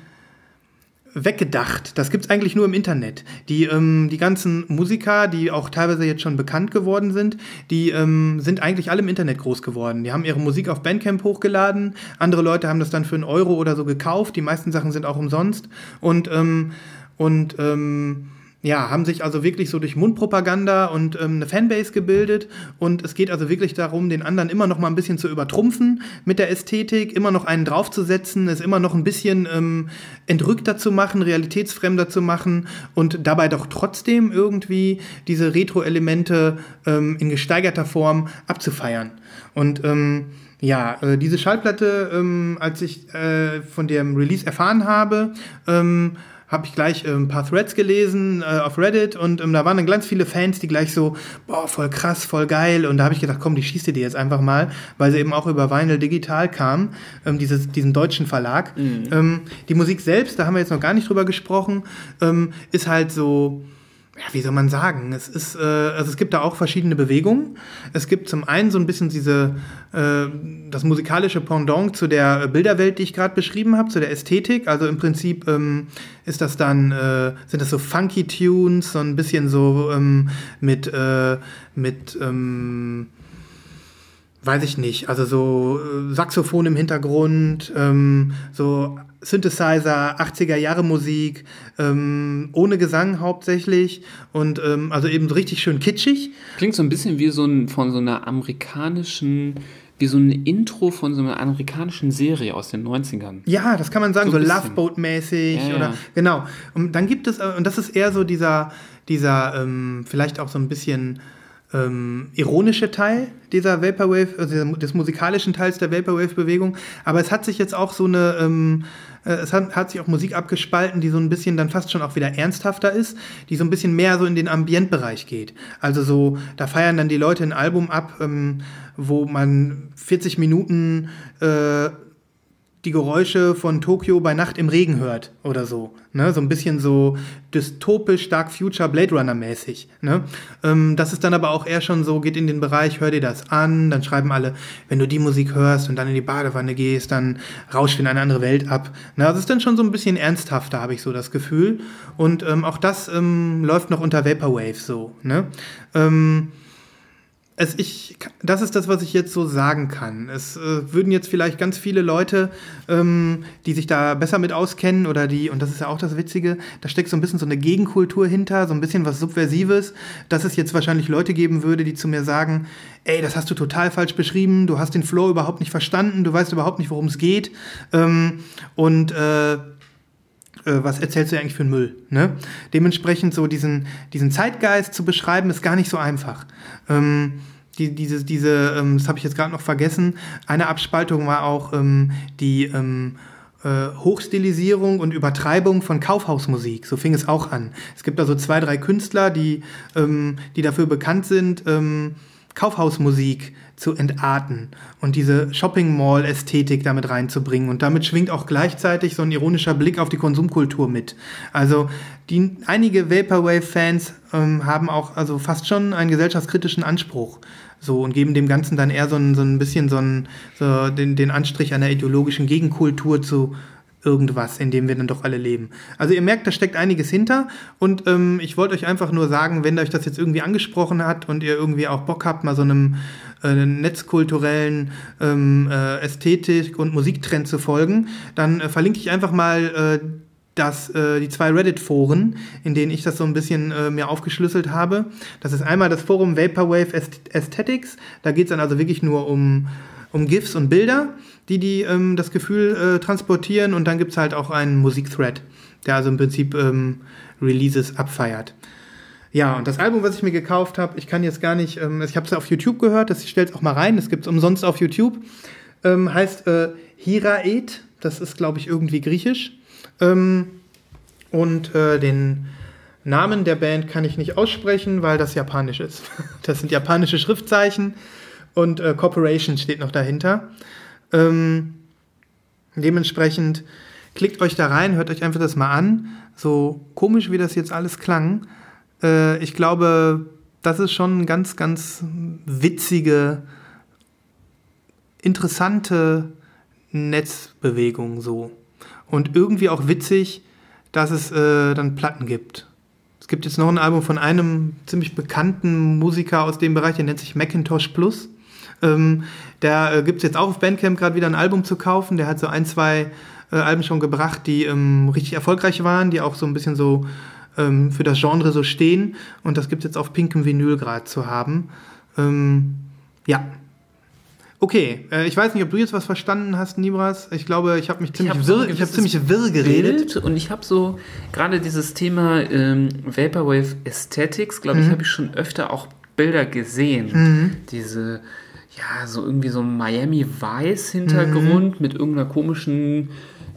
weggedacht. Das gibt's eigentlich nur im Internet. Die, ähm, die ganzen Musiker, die auch teilweise jetzt schon bekannt geworden sind, die ähm, sind eigentlich alle im Internet groß geworden. Die haben ihre Musik auf Bandcamp hochgeladen. Andere Leute haben das dann für einen Euro oder so gekauft. Die meisten Sachen sind auch umsonst. Und, ähm, und ähm, ja, haben sich also wirklich so durch Mundpropaganda und ähm, eine Fanbase gebildet. Und es geht also wirklich darum, den anderen immer noch mal ein bisschen zu übertrumpfen mit der Ästhetik, immer noch einen draufzusetzen, es immer noch ein bisschen ähm, entrückter zu machen, realitätsfremder zu machen und dabei doch trotzdem irgendwie diese Retro-Elemente ähm, in gesteigerter Form abzufeiern. Und ähm, ja, äh, diese Schallplatte, ähm, als ich äh, von dem Release erfahren habe, ähm, habe ich gleich äh, ein paar Threads gelesen äh, auf Reddit und ähm, da waren dann ganz viele Fans, die gleich so, boah, voll krass, voll geil. Und da habe ich gedacht, komm, die schießt dir jetzt einfach mal, weil sie eben auch über Vinyl Digital kam, ähm, dieses, diesen deutschen Verlag. Mhm. Ähm, die Musik selbst, da haben wir jetzt noch gar nicht drüber gesprochen, ähm, ist halt so ja, wie soll man sagen? Es ist, äh, also es gibt da auch verschiedene Bewegungen. Es gibt zum einen so ein bisschen diese, äh, das musikalische Pendant zu der Bilderwelt, die ich gerade beschrieben habe, zu der Ästhetik. Also im Prinzip ähm, ist das dann, äh, sind das so funky Tunes, so ein bisschen so ähm, mit, äh, mit, ähm, weiß ich nicht, also so äh, Saxophon im Hintergrund, ähm, so Synthesizer, 80er Jahre Musik, ähm, ohne Gesang hauptsächlich und ähm, also eben so richtig schön kitschig. Klingt so ein bisschen wie so ein von so einer amerikanischen wie so ein Intro von so einer amerikanischen Serie aus den 90ern. Ja, das kann man sagen, so, so Loveboat-mäßig ja, oder ja. genau. Und dann gibt es, äh, und das ist eher so dieser, dieser ähm, vielleicht auch so ein bisschen ähm, ironische Teil dieser Vaporwave, also des musikalischen Teils der Vaporwave-Bewegung. Aber es hat sich jetzt auch so eine, ähm, äh, es hat, hat, sich auch Musik abgespalten, die so ein bisschen dann fast schon auch wieder ernsthafter ist, die so ein bisschen mehr so in den Ambientbereich geht. Also so, da feiern dann die Leute ein Album ab, ähm, wo man 40 Minuten äh, die Geräusche von Tokio bei Nacht im Regen hört oder so. Ne? So ein bisschen so dystopisch, Dark Future, Blade Runner mäßig. Ne? Ähm, das ist dann aber auch eher schon so, geht in den Bereich, hör dir das an, dann schreiben alle, wenn du die Musik hörst und dann in die Badewanne gehst, dann rauscht in eine andere Welt ab. Ne? Das ist dann schon so ein bisschen ernsthafter, habe ich so das Gefühl. Und ähm, auch das ähm, läuft noch unter Vaporwave so. Ne? Ähm, es, ich, das ist das, was ich jetzt so sagen kann. Es äh, würden jetzt vielleicht ganz viele Leute, ähm, die sich da besser mit auskennen oder die, und das ist ja auch das Witzige, da steckt so ein bisschen so eine Gegenkultur hinter, so ein bisschen was Subversives, dass es jetzt wahrscheinlich Leute geben würde, die zu mir sagen, ey, das hast du total falsch beschrieben, du hast den Flow überhaupt nicht verstanden, du weißt überhaupt nicht, worum es geht. Ähm, und äh, äh was erzählst du eigentlich für einen Müll? Ne? Dementsprechend so diesen, diesen Zeitgeist zu beschreiben, ist gar nicht so einfach. Ähm, die, diese, diese ähm, das habe ich jetzt gerade noch vergessen, eine Abspaltung war auch ähm, die ähm, äh, Hochstilisierung und Übertreibung von Kaufhausmusik. So fing es auch an. Es gibt da so zwei, drei Künstler, die, ähm, die dafür bekannt sind, ähm, Kaufhausmusik zu entarten und diese Shopping Mall Ästhetik damit reinzubringen und damit schwingt auch gleichzeitig so ein ironischer Blick auf die Konsumkultur mit. Also die, einige Vaporwave Fans ähm, haben auch also fast schon einen gesellschaftskritischen Anspruch so und geben dem Ganzen dann eher so ein, so ein bisschen so, ein, so den, den Anstrich einer ideologischen Gegenkultur zu irgendwas, in dem wir dann doch alle leben. Also ihr merkt, da steckt einiges hinter und ähm, ich wollte euch einfach nur sagen, wenn euch das jetzt irgendwie angesprochen hat und ihr irgendwie auch Bock habt, mal so einem äh, netzkulturellen ähm, äh, Ästhetik und Musiktrend zu folgen, dann äh, verlinke ich einfach mal äh, dass äh, die zwei Reddit-Foren, in denen ich das so ein bisschen äh, mir aufgeschlüsselt habe. Das ist einmal das Forum Vaporwave Aesthetics. Da geht es dann also wirklich nur um, um GIFs und Bilder, die, die ähm, das Gefühl äh, transportieren. Und dann gibt es halt auch einen Musikthread, der also im Prinzip ähm, Releases abfeiert. Ja, und das Album, was ich mir gekauft habe, ich kann jetzt gar nicht, ähm, ich habe es auf YouTube gehört, das, ich stelle es auch mal rein, das gibt es umsonst auf YouTube, ähm, heißt äh, Hiraet, das ist, glaube ich, irgendwie griechisch. Ähm, und äh, den Namen der Band kann ich nicht aussprechen, weil das japanisch ist. Das sind japanische Schriftzeichen und äh, Corporation steht noch dahinter. Ähm, dementsprechend klickt euch da rein, hört euch einfach das mal an. So komisch, wie das jetzt alles klang. Äh, ich glaube, das ist schon eine ganz, ganz witzige, interessante Netzbewegung so. Und irgendwie auch witzig, dass es äh, dann Platten gibt. Es gibt jetzt noch ein Album von einem ziemlich bekannten Musiker aus dem Bereich, der nennt sich Macintosh Plus. Ähm, da äh, gibt es jetzt auch auf Bandcamp gerade wieder ein Album zu kaufen. Der hat so ein, zwei äh, Alben schon gebracht, die ähm, richtig erfolgreich waren, die auch so ein bisschen so ähm, für das Genre so stehen. Und das gibt es jetzt auf pinkem Vinyl gerade zu haben. Ähm, ja. Okay, äh, ich weiß nicht, ob du jetzt was verstanden hast, Nibras. Ich glaube, ich habe mich ziemlich, hab so wirr, ich hab ziemlich wirr geredet. Und ich habe so gerade dieses Thema ähm, Vaporwave Aesthetics, glaube Mhm. ich, habe ich schon öfter auch Bilder gesehen. Diese, ja, so irgendwie so ein Miami Weiß Hintergrund Mhm. mit irgendeiner komischen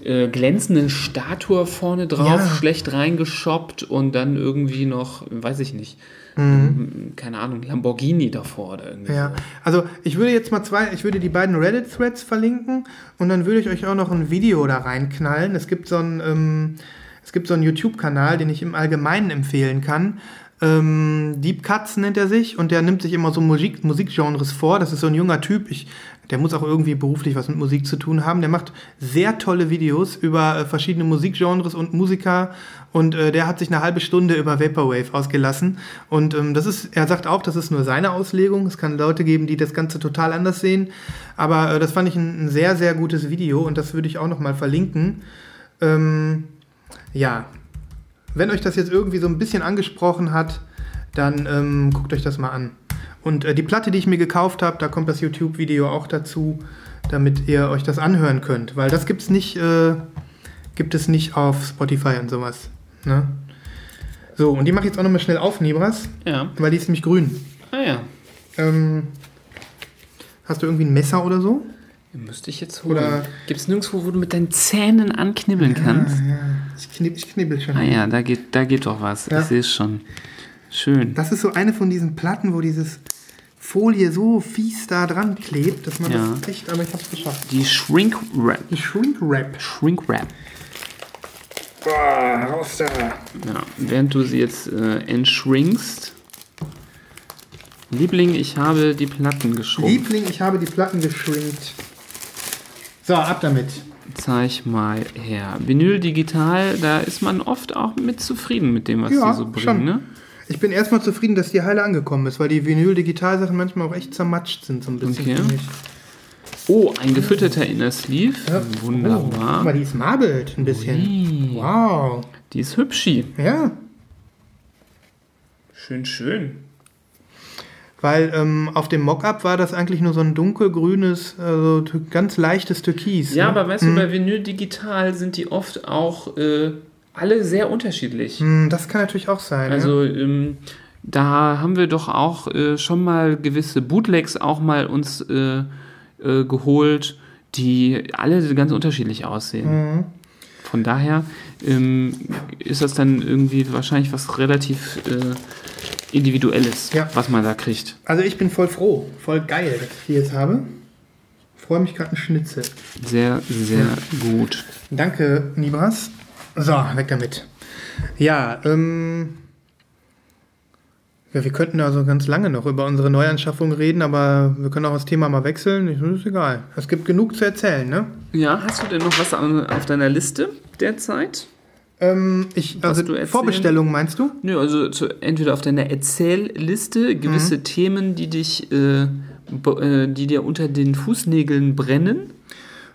äh, glänzenden Statue vorne drauf, Ja. schlecht reingeschoppt und dann irgendwie noch, weiß ich nicht, Mhm. ähm, keine Ahnung, Lamborghini davor oder irgendwie Ja, so. also ich würde jetzt mal zwei, ich würde die beiden Reddit-Threads verlinken und dann würde ich euch auch noch ein Video da reinknallen. Es gibt so einen, ähm, es gibt so einen YouTube-Kanal, den ich im Allgemeinen empfehlen kann. Ähm, Deep Cuts nennt er sich und der nimmt sich immer so Musik, Musikgenres vor. Das ist so ein junger Typ. Ich, der muss auch irgendwie beruflich was mit Musik zu tun haben. Der macht sehr tolle Videos über äh, verschiedene Musikgenres und Musiker und äh, der hat sich eine halbe Stunde über Vaporwave ausgelassen. Und ähm, das ist, er sagt auch, das ist nur seine Auslegung. Es kann Leute geben, die das Ganze total anders sehen. Aber äh, das fand ich ein, ein sehr, sehr gutes Video und das würde ich auch nochmal verlinken. Ähm, ja, wenn euch das jetzt irgendwie so ein bisschen angesprochen hat, dann ähm, guckt euch das mal an. Und äh, die Platte, die ich mir gekauft habe, da kommt das YouTube-Video auch dazu, damit ihr euch das anhören könnt. Weil das gibt's nicht, äh, gibt es nicht auf Spotify und sowas. Ne? So, und die mache ich jetzt auch nochmal schnell auf, Nibras, Ja, weil die ist nämlich grün. ah ja. Ähm, hast du irgendwie ein Messer oder so? Müsste ich jetzt holen. Oder- Gibt es nirgendwo, wo du mit deinen Zähnen anknibbeln kannst? Ja, ich, knibb, ich knibbel schon. Ah ja, da geht, da geht doch was. Ja. Ich sehe es schon. Schön. Das ist so eine von diesen Platten, wo dieses Folie so fies da dran klebt, dass man Ja. das echt, aber ich hab's geschafft. Die Shrink Wrap. Die Shrink Wrap. Shrink Wrap. Boah, raus da. Ja, während du sie jetzt äh, entschrinkst. Liebling, ich habe die Platten geschrumpft. Liebling, ich habe die Platten geschrinkt. So, ab damit. Zeig mal her. Vinyl digital, da ist man oft auch mit zufrieden mit dem, was Ja, sie so bringen. schon. Ne? Ich bin erstmal zufrieden, dass die heile angekommen ist, weil die Vinyl-Digital-Sachen manchmal auch echt zermatscht sind, so ein bisschen. Okay. Oh, ein gefütterter Inner Sleeve. Ja. Oh, guck Wunderbar. mal, die ist marbelt ein bisschen. Ui. Wow. Die ist hübschi. Ja, Schön, schön. weil ähm, auf dem Mockup war das eigentlich nur so ein dunkelgrünes, also ganz leichtes Türkis. Ja, ne? aber weißt du, bei Vinyl digital sind die oft auch äh, alle sehr unterschiedlich. Hm, Das kann natürlich auch sein. ja. Also ähm, da haben wir doch auch äh, schon mal gewisse Bootlegs auch mal uns äh, äh, geholt, die alle ganz unterschiedlich aussehen. Mhm. Von daher ähm, ist das dann irgendwie wahrscheinlich was relativ äh, Individuelles, Ja. was man da kriegt. Also ich bin voll froh, voll geil, dass ich die jetzt habe. Freue mich gerade ein Schnitzel. Sehr, sehr gut. Danke, Nibras. So, weg damit. Ja, ähm. Ja, wir könnten also ganz lange noch über unsere Neuanschaffung reden, aber wir können auch das Thema mal wechseln. Das ist egal. Es gibt genug zu erzählen, ne? Ja, hast du denn noch was auf deiner Liste derzeit? Ähm, ich, also du erzählen- Vorbestellung meinst du? Nö, also zu, entweder auf deiner Erzählliste gewisse Mhm. Themen, die dich, äh, äh, die dir unter den Fußnägeln brennen.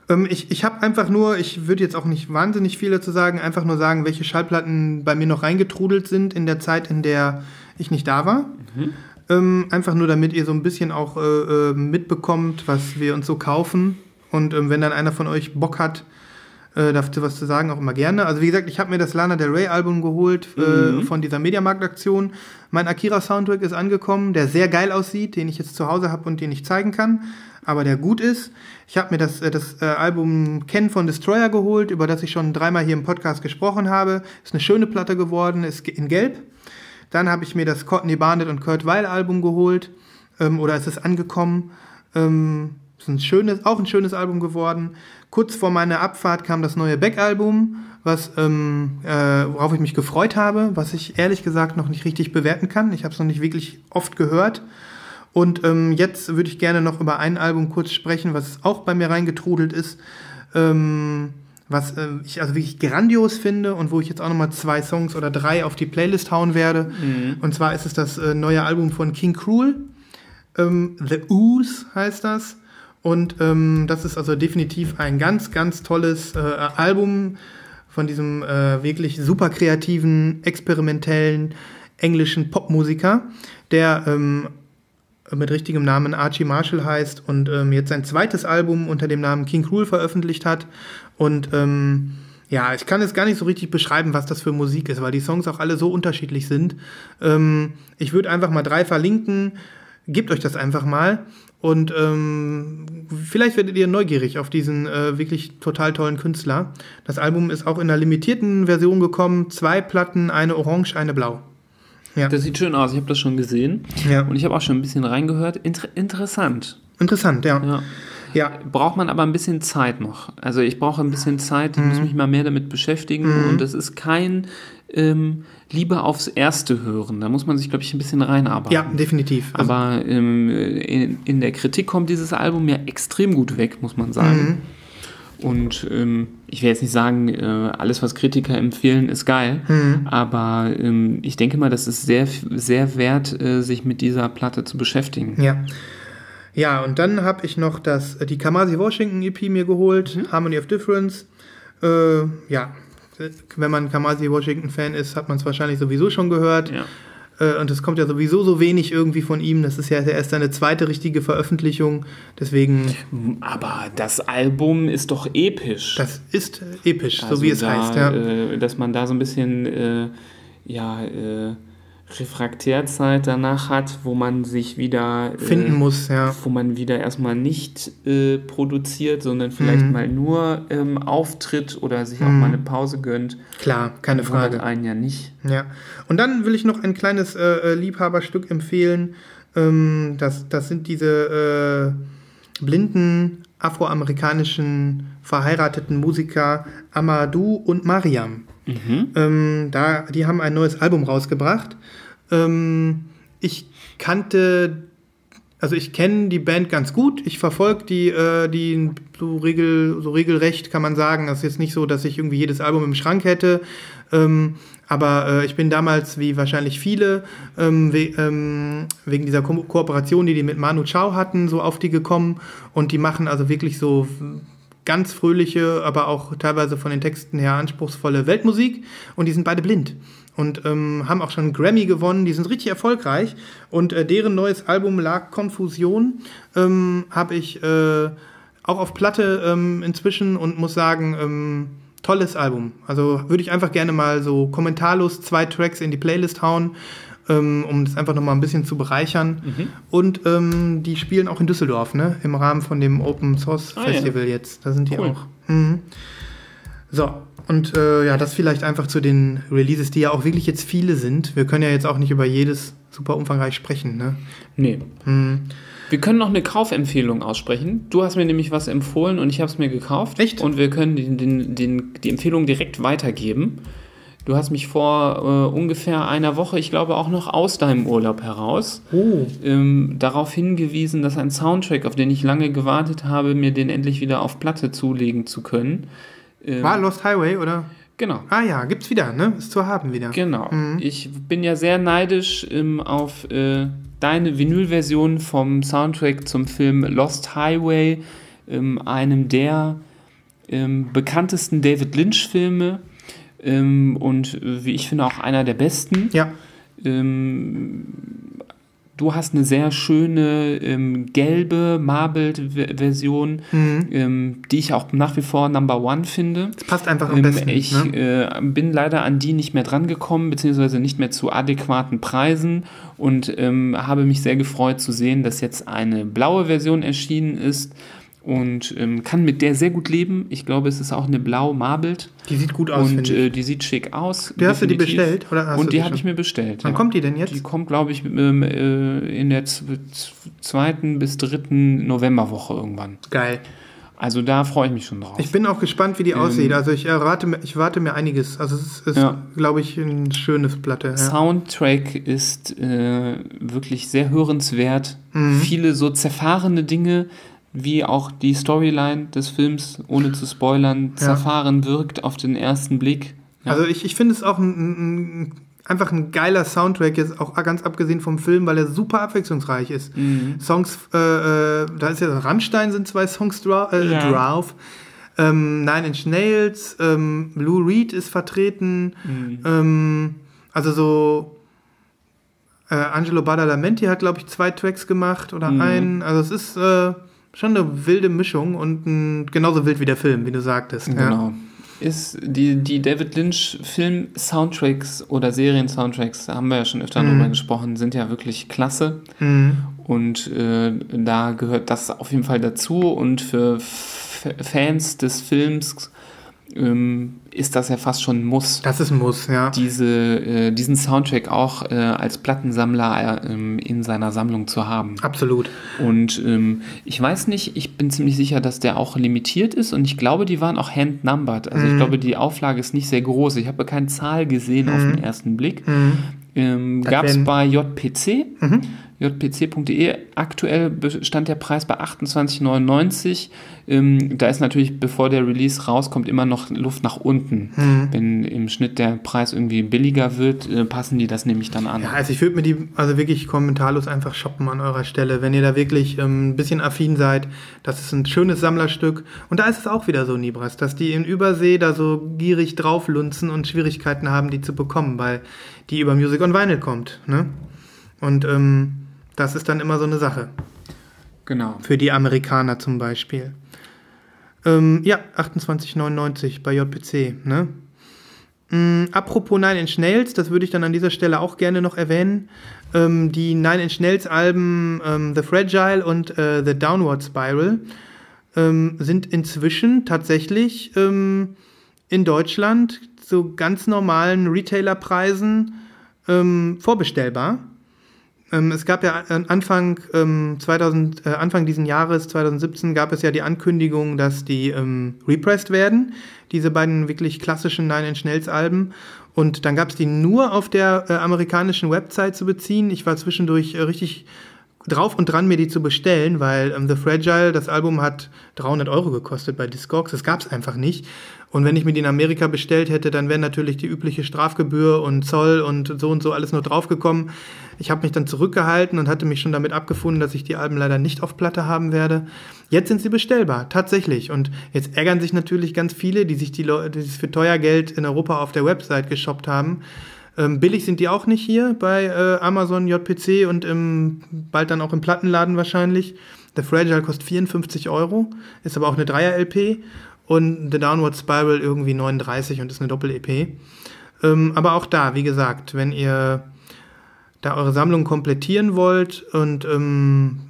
Ähm, ich ich habe einfach nur, ich würde jetzt auch nicht wahnsinnig viel dazu sagen, einfach nur sagen, welche Schallplatten bei mir noch reingetrudelt sind in der Zeit, in der ich nicht da war. Ähm, einfach nur, damit ihr so ein bisschen auch äh, äh, mitbekommt, was wir uns so kaufen. Und ähm, wenn dann einer von euch Bock hat, äh, dazu was zu sagen, auch immer gerne. Also wie gesagt, ich habe mir das Lana Del Rey Album geholt äh, von dieser Mediamarkt-Aktion. Mein Akira Soundtrack ist angekommen, der sehr geil aussieht, den ich jetzt zu Hause habe und den ich zeigen kann, aber der gut ist. Ich habe mir das, äh, das äh, Album Ken von Destroyer geholt, über das ich schon dreimal hier im Podcast gesprochen habe. Ist eine schöne Platte geworden, ist in Gelb. Dann habe ich mir das Courtney Barnett und Kurt Weil Album geholt. Ähm, oder es ist angekommen. Ähm, ist ein schönes, auch ein schönes Album geworden. Kurz vor meiner Abfahrt kam das neue Beck-Album, was, ähm, äh, worauf ich mich gefreut habe, was ich ehrlich gesagt noch nicht richtig bewerten kann. Ich habe es noch nicht wirklich oft gehört. Und ähm, jetzt würde ich gerne noch über ein Album kurz sprechen, was auch bei mir reingetrudelt ist. Ähm, was äh, ich also wirklich grandios finde und wo ich jetzt auch nochmal zwei Songs oder drei auf die Playlist hauen werde. Und zwar ist es das äh, neue Album von King Cruel. Ähm, The Ooze heißt das. Und ähm, das ist also definitiv ein ganz, ganz tolles äh, Album von diesem äh, wirklich super kreativen, experimentellen englischen Popmusiker, der ähm, mit richtigem Namen Archie Marshall heißt und ähm, jetzt sein zweites Album unter dem Namen King Cruel veröffentlicht hat. Und ähm, ja, ich kann jetzt gar nicht so richtig beschreiben, was das für Musik ist, weil die Songs auch alle so unterschiedlich sind. Ähm, ich würde einfach mal drei verlinken. Gebt euch das einfach mal. Und ähm, vielleicht werdet ihr neugierig auf diesen äh, wirklich total tollen Künstler. Das Album ist auch in einer limitierten Version gekommen. Zwei Platten, eine orange, eine blau. Ja. Das sieht schön aus, ich habe das schon gesehen. Ja. Und ich habe auch schon ein bisschen reingehört. Inter interessant. Interessant, ja. Ja. Ja, Braucht man aber ein bisschen Zeit noch. Also ich brauche ein bisschen Zeit, ich Mhm. muss mich mal mehr damit beschäftigen. Und das ist kein ähm, Liebe aufs Erste hören. Da muss man sich, glaube ich, ein bisschen reinarbeiten. ja definitiv. Also, Aber ähm, in, in der Kritik kommt dieses Album ja extrem gut weg, muss man sagen. Mhm. Und ähm, ich will jetzt nicht sagen, äh, alles, was Kritiker empfehlen, ist geil. Mhm. Aber ähm, ich denke mal, das ist sehr, sehr wert, äh, sich mit dieser Platte zu beschäftigen. Ja. Ja, und dann habe ich noch das, die Kamasi Washington EP mir geholt, Mhm. Harmony of Difference. Äh, ja, wenn man Kamasi Washington Fan ist, hat man es wahrscheinlich sowieso schon gehört. Ja. Äh, und es kommt ja sowieso so wenig irgendwie von ihm. Das ist ja erst seine zweite richtige Veröffentlichung. Deswegen, Aber das Album ist doch episch. das ist äh, episch, Also so wie es da, heißt. Ja. Äh, dass man da so ein bisschen äh, ja, äh, Refraktärzeit danach hat, wo man sich wieder äh, Finden muss, ja. wo man wieder erstmal nicht äh, produziert, sondern vielleicht Mhm. mal nur ähm, auftritt oder sich auch mal eine Pause gönnt. Klar, keine Frage. einen ja nicht. Ja. Und dann will ich noch ein kleines äh, äh, Liebhaberstück empfehlen. Ähm, das, das sind diese äh, blinden afroamerikanischen verheirateten Musiker Amadou und Mariam. Ähm, da, die haben ein neues Album rausgebracht. Ähm, ich kannte, also ich kenne die Band ganz gut. Ich verfolge die, äh, die so, regel, so regelrecht, kann man sagen. Das ist jetzt nicht so, dass ich irgendwie jedes Album im Schrank hätte. Ähm, aber äh, ich bin damals, wie wahrscheinlich viele, ähm, we ähm, wegen dieser Ko Kooperation, die die mit Manu Chao hatten, so auf die gekommen. Und die machen also wirklich so ganz fröhliche, aber auch teilweise von den Texten her anspruchsvolle Weltmusik. Und die sind beide blind. Und ähm, haben auch schon einen Grammy gewonnen. Die sind richtig erfolgreich. Und äh, deren neues Album lag Konfusion. Ähm, Habe ich äh, auch auf Platte ähm, inzwischen und muss sagen, ähm, tolles Album. Also würde ich einfach gerne mal so kommentarlos zwei Tracks in die Playlist hauen, ähm, um das einfach nochmal ein bisschen zu bereichern. Und ähm, die spielen auch in Düsseldorf, ne? Im Rahmen von dem Open Source Ah, ja. Festival jetzt. Da sind die Cool. auch. Mhm. So, und äh, ja, das vielleicht einfach zu den Releases, die ja auch wirklich jetzt viele sind. Wir können ja jetzt auch nicht über jedes super umfangreich sprechen, ne? Nee. Mhm. Wir können noch eine Kaufempfehlung aussprechen. Du hast mir nämlich was empfohlen und ich habe es mir gekauft. Echt? Und wir können den, den, den, die Empfehlung direkt weitergeben. Du hast mich vor äh, ungefähr einer Woche, ich glaube auch noch aus deinem Urlaub heraus, Oh. ähm, darauf hingewiesen, dass ein Soundtrack, auf den ich lange gewartet habe, mir den endlich wieder auf Platte zulegen zu können. Ähm, War Lost Highway, oder? Genau. Ah ja, gibt's wieder, ne? Ist zu haben wieder. Genau. Mhm. Ich bin ja sehr neidisch ähm, auf äh, deine Vinylversion vom Soundtrack zum Film Lost Highway, ähm, einem der ähm, bekanntesten David Lynch-Filme ähm, und äh, wie ich finde auch einer der besten. Ja, Ähm, du hast eine sehr schöne ähm, gelbe Marbled-Version, Mhm. ähm, die ich auch nach wie vor Number One finde. das passt einfach am Ähm, besten. ich ne? äh, bin leider an die nicht mehr drangekommen, beziehungsweise nicht mehr zu adäquaten Preisen und ähm, habe mich sehr gefreut zu sehen, dass jetzt eine blaue Version erschienen ist und ähm, kann mit der sehr gut leben. Ich glaube, es ist auch eine blau marbled Die sieht gut aus, und äh, die sieht schick aus. Die hast du die bestellt? Oder hast und die habe ich mir bestellt. Wann ja. kommt die denn jetzt? Die kommt, glaube ich, ähm, äh, in der zweiten bis dritten Novemberwoche irgendwann. Geil. Also da freue ich mich schon drauf. Ich bin auch gespannt, wie die aussieht. Also ich erwarte, mir- ich warte mir einiges. Also es ist, Ja. glaube ich, eine schöne Platte. Ja. Soundtrack ist äh, wirklich sehr hörenswert. Mhm. Viele so zerfahrene Dinge, wie auch die Storyline des Films, ohne zu spoilern, zerfahren wirkt auf den ersten Blick. Ja. Also ich, ich finde es auch ein, ein, ein, einfach ein geiler Soundtrack, jetzt auch ganz abgesehen vom Film, weil er super abwechslungsreich ist. Mhm. Songs, äh, äh, da ist ja Rammstein sind zwei Songs dra äh, Ja. drauf. Ähm, Nine Inch Nails, ähm, Lou Reed ist vertreten. Ähm, also so äh, Angelo Badalamenti hat, glaube ich, zwei Tracks gemacht oder einen. Also es ist äh, schon eine wilde Mischung und ein, genauso wild wie der Film, wie du sagtest. Ja. Genau. Ist die, die David Lynch Film-Soundtracks oder Serien-Soundtracks, da haben wir ja schon öfter drüber gesprochen, sind ja wirklich klasse. Mhm. Und äh, da gehört das auf jeden Fall dazu. Und für F Fans des Films ähm, ist das ja fast schon ein Muss, Das ist ein Muss, ja. diese, äh, diesen Soundtrack auch äh, als Plattensammler äh, ähm, in seiner Sammlung zu haben. Absolut. Und ähm, ich weiß nicht, ich bin ziemlich sicher, dass der auch limitiert ist und ich glaube, die waren auch hand-numbered. Also Mhm. ich glaube, die Auflage ist nicht sehr groß. Ich habe keine Zahl gesehen auf den ersten Blick. Ähm, Mhm. Das Gab es bei JPC, jpc.de. Aktuell stand der Preis bei 28,99. Ähm, da ist natürlich, bevor der Release rauskommt, immer noch Luft nach unten. Mhm. Wenn im Schnitt der Preis irgendwie billiger wird, äh, passen die das nämlich dann an. Ja, also ich würde mir die also wirklich kommentarlos einfach shoppen an eurer Stelle, wenn ihr da wirklich ähm, ein bisschen affin seid. Das ist ein schönes Sammlerstück. Und da ist es auch wieder so, Nibras, dass die in Übersee da so gierig drauflunzen und Schwierigkeiten haben, die zu bekommen, weil die über Music on Vinyl kommt. Ne? Und ähm, das ist dann immer so eine Sache. Genau. Für die Amerikaner zum Beispiel. Ähm, ja, 28,99 bei JPC. Ne? Mm, apropos Nine Inch Nails, das würde ich dann an dieser Stelle auch gerne noch erwähnen. Ähm, die Nine Inch Nails Alben ähm, The Fragile und äh, The Downward Spiral ähm, sind inzwischen tatsächlich ähm, in Deutschland zu ganz normalen Retailerpreisen ähm, vorbestellbar. Ähm, es gab ja an- Anfang, ähm, 2000, äh, Anfang diesen Jahres, 2017, gab es ja die Ankündigung, dass die ähm, repressed werden, diese beiden wirklich klassischen Nine Inch Nails Alben. Und dann gab es die nur auf der äh, amerikanischen Website zu beziehen. Ich war zwischendurch äh, richtig drauf und dran, mir die zu bestellen, weil ähm, The Fragile, das Album hat 300 Euro gekostet bei Discogs. Das gab es einfach nicht. Und wenn ich mir die in Amerika bestellt hätte, dann wäre natürlich die übliche Strafgebühr und Zoll und so und so alles noch draufgekommen. Ich habe mich dann zurückgehalten und hatte mich schon damit abgefunden, dass ich die Alben leider nicht auf Platte haben werde. Jetzt sind sie bestellbar, tatsächlich. Und jetzt ärgern sich natürlich ganz viele, die sich die Leute, die es für teuer Geld in Europa auf der Website geshoppt haben. Ähm, billig sind die auch nicht hier bei äh, Amazon, JPC und im, bald dann auch im Plattenladen wahrscheinlich. The Fragile kostet 54 Euro, ist aber auch eine Dreier-LP und The Downward Spiral irgendwie 39 und ist eine Doppel-EP. Ähm, aber auch da, wie gesagt, wenn ihr da eure Sammlung komplettieren wollt und ähm,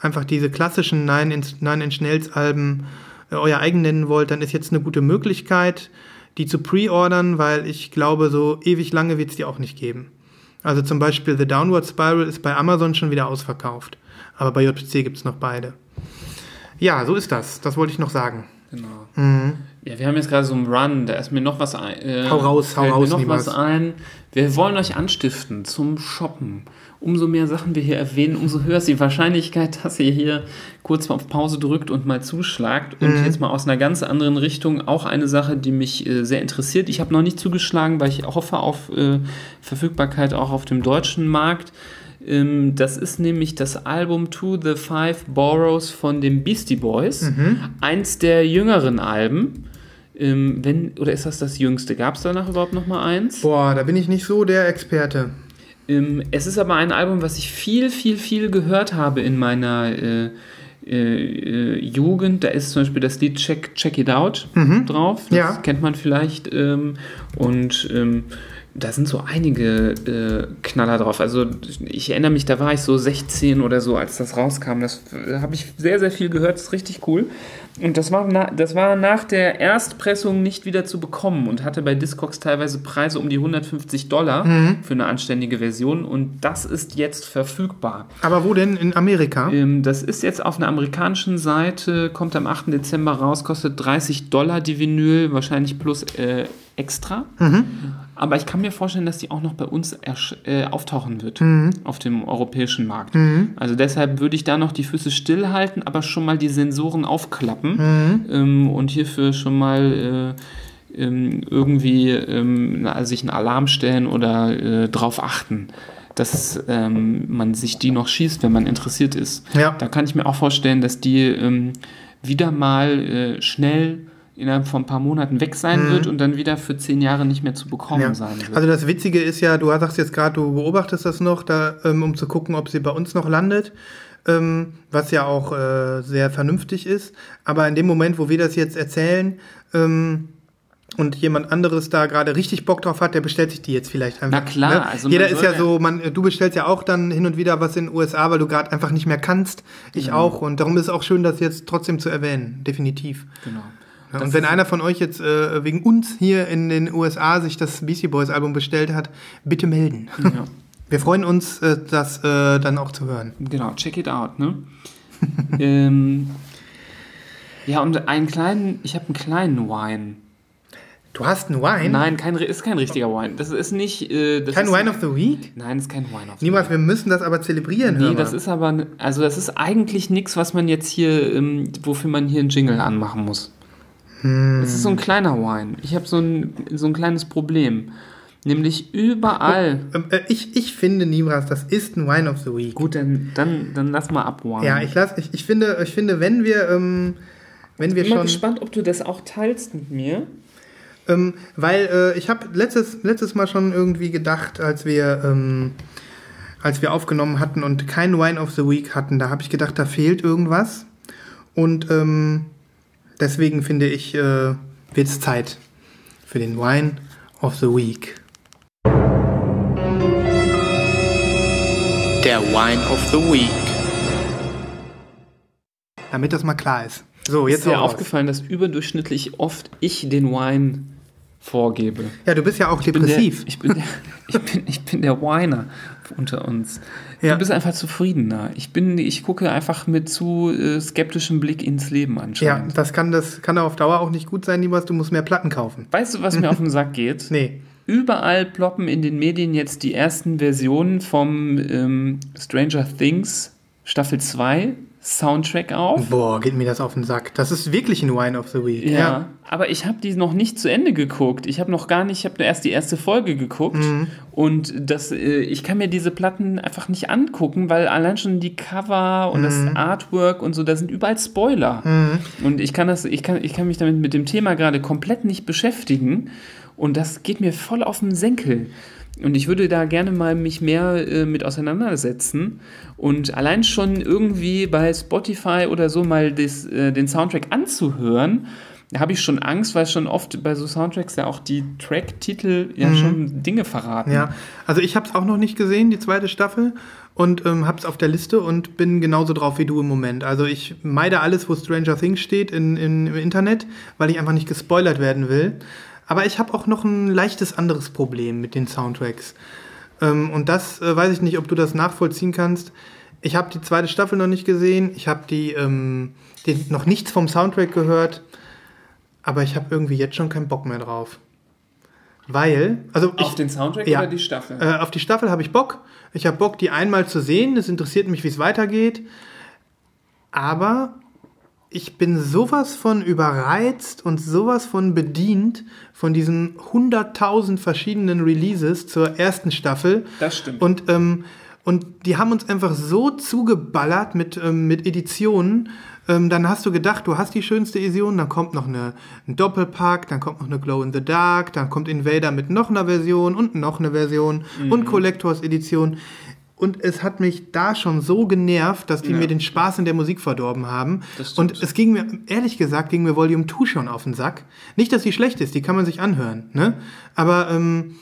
einfach diese klassischen Nine Inch, Nine Inch Nails Alben äh, euer eigen nennen wollt, dann ist jetzt eine gute Möglichkeit, die zu pre-ordern, weil ich glaube, so ewig lange wird es die auch nicht geben. Also zum Beispiel The Downward Spiral ist bei Amazon schon wieder ausverkauft, aber bei JPC gibt es noch beide. Ja, so ist das. Das wollte ich noch sagen. Genau. Ja, wir haben jetzt gerade so einen Run, da ist mir noch was ein. Äh, Hau raus, hau raus, Mir noch was ein. Wir wollen euch anstiften zum Shoppen. Umso mehr Sachen wir hier erwähnen, umso höher ist die Wahrscheinlichkeit, dass ihr hier kurz mal auf Pause drückt und mal zuschlagt. Und jetzt mal aus einer ganz anderen Richtung auch eine Sache, die mich äh, sehr interessiert. Ich habe noch nicht zugeschlagen, weil ich hoffe auf äh, Verfügbarkeit auch auf dem deutschen Markt. Ähm, das ist nämlich das Album To the Five Boroughs von den Beastie Boys. Eins der jüngeren Alben. Ähm, wenn, oder ist das das jüngste? Gab es danach überhaupt noch mal eins? Boah, da bin ich nicht so der Experte. Ähm, es ist aber ein Album, was ich viel, viel, viel gehört habe in meiner äh, äh, äh, Jugend. Da ist zum Beispiel das Lied Check, Check It Out drauf. Das Ja. kennt man vielleicht. Ähm, und ähm, da sind so einige äh, Knaller drauf. Also ich erinnere mich, da war ich so 16 oder so, als das rauskam. Das äh, habe ich sehr, sehr viel gehört. Das ist richtig cool. Und das war, na, das war nach der Erstpressung nicht wieder zu bekommen und hatte bei Discogs teilweise Preise um die 150 Dollar für eine anständige Version. Und das ist jetzt verfügbar. Aber wo denn? In Amerika? Ähm, das ist jetzt auf einer amerikanischen Seite, kommt am 8. Dezember raus, kostet 30 Dollar die Vinyl, wahrscheinlich plus äh, extra. Aber ich kann mir vorstellen, dass die auch noch bei uns äh, auftauchen wird auf dem europäischen Markt. Also deshalb würde ich da noch die Füße stillhalten, aber schon mal die Sensoren aufklappen ähm, und hierfür schon mal äh, ähm, irgendwie ähm, na, sich einen Alarm stellen oder äh, drauf achten, dass ähm, man sich die noch schießt, wenn man interessiert ist. Ja. Da kann ich mir auch vorstellen, dass die ähm, wieder mal äh, schnell innerhalb von ein paar Monaten weg sein wird und dann wieder für zehn Jahre nicht mehr zu bekommen Mhm. Ja. sein wird. Also das Witzige ist ja, du sagst jetzt gerade, du beobachtest das noch, da, ähm, um zu gucken, ob sie bei uns noch landet, ähm, was ja auch äh, sehr vernünftig ist. Aber in dem Moment, wo wir das jetzt erzählen ähm, und jemand anderes da gerade richtig Bock drauf hat, der bestellt sich die jetzt vielleicht einfach. Na klar, ne? also jeder ist ja so, man, du bestellst ja auch dann hin und wieder was in den USA, weil du gerade einfach nicht mehr kannst. Ich Genau. auch. Und darum ist es auch schön, das jetzt trotzdem zu erwähnen. Definitiv. genau. Und wenn einer von euch jetzt äh, wegen uns hier in den USA sich das Beastie Boys Album bestellt hat, bitte melden. Ja. Wir freuen uns, äh, das äh, dann auch zu hören. Genau, check it out, ne? ähm, ja, und einen kleinen, ich habe einen kleinen Wine. Du hast einen Wine? Nein, kein, ist kein richtiger Wine. Das ist nicht. Äh, das Kein ist, Wine of the Week? Nein, ist kein Wine of the Niemals, wir müssen das aber zelebrieren. Nee, das ist aber, also das ist eigentlich nichts, was man jetzt hier, ähm, wofür man hier einen Jingle anmachen muss. Hm. Es ist so ein kleiner Wine. Ich habe so ein, so ein kleines Problem. Nämlich überall. Ähm, äh, ich, ich finde, Nimras, das ist ein Wine of the Week. Gut, dann, dann, dann lass mal abwine. Ja, ich, lass, ich, ich, finde, ich finde, wenn wir, ähm, wenn wir bin mal schon. gespannt, ob du das auch teilst mit mir. Ähm, weil äh, ich habe letztes, letztes Mal schon irgendwie gedacht, als wir, ähm, als wir aufgenommen hatten und kein Wine of the Week hatten, da habe ich gedacht, da fehlt irgendwas. Und ähm, deswegen finde ich, äh, wird es Zeit für den Wine of the Week. Der Wine of the Week. Damit das mal klar ist. So, jetzt ist dir aufgefallen, dass überdurchschnittlich oft ich den Wine vorgebe. Ja, du bist ja auch Ich bin, der, depressiv. ich, bin der, ich, bin, ich bin der Whiner unter uns. Ja. Du bist einfach zufriedener. Ich, bin, ich gucke einfach mit zu äh, skeptischem Blick ins Leben Ja, anscheinend. das kann, das kann auf Dauer auch nicht gut sein, Niemals. Du musst mehr Platten kaufen. Weißt du, was mir auf den Sack geht? Nee. Überall ploppen in den Medien jetzt die ersten Versionen vom ähm, Stranger Things Staffel 2 Soundtrack auf. Boah, geht mir das auf den Sack. Das ist wirklich ein Wine of the Week. Ja, aber ich habe die noch nicht zu Ende geguckt. Ich habe noch gar nicht, ich habe nur erst die erste Folge geguckt Mhm. und das, äh, ich kann mir diese Platten einfach nicht angucken, weil allein schon die Cover und das Mhm. Artwork und so, da sind überall Spoiler. Und ich kann das, ich kann, ich kann mich damit mit dem Thema gerade komplett nicht beschäftigen und das geht mir voll auf den Senkel. Und ich würde da gerne mal mich mehr äh, mit auseinandersetzen und allein schon irgendwie bei Spotify oder so mal das, äh, den Soundtrack anzuhören. Da habe ich schon Angst, weil schon oft bei so Soundtracks ja auch die Track-Titel ja schon Dinge verraten. Ja, also ich habe es auch noch nicht gesehen, die zweite Staffel. Und ähm, habe es auf der Liste und bin genauso drauf wie du im Moment. Also ich meide alles, wo Stranger Things steht in, in, im Internet, weil ich einfach nicht gespoilert werden will. Aber ich habe auch noch ein leichtes anderes Problem mit den Soundtracks. Ähm, und das äh, weiß ich nicht, ob du das nachvollziehen kannst. Ich habe die zweite Staffel noch nicht gesehen. Ich habe die, ähm, die noch nichts vom Soundtrack gehört. Aber ich habe irgendwie jetzt schon keinen Bock mehr drauf. Weil, also ich, Auf den Soundtrack Ja. oder die Staffel? äh, auf die Staffel habe ich Bock. Ich habe Bock, die einmal zu sehen. Es interessiert mich, wie es weitergeht. Aber ich bin sowas von überreizt und sowas von bedient von diesen 100.000 verschiedenen Releases zur ersten Staffel. Das stimmt. Und, ähm, und die haben uns einfach so zugeballert mit, ähm, mit Editionen. Ähm, dann hast du gedacht, du hast die schönste Edition, dann kommt noch eine, ein Doppelpack, dann kommt noch eine Glow in the Dark, dann kommt Invader mit noch einer Version und noch eine Version Mhm. und Collectors Edition. Und es hat mich da schon so genervt, dass die Ja. mir den Spaß in der Musik verdorben haben. Und es ging mir, ehrlich gesagt, ging mir Volume 2 schon auf den Sack. Nicht, dass sie schlecht ist, die kann man sich anhören. Ne? Aber ähm,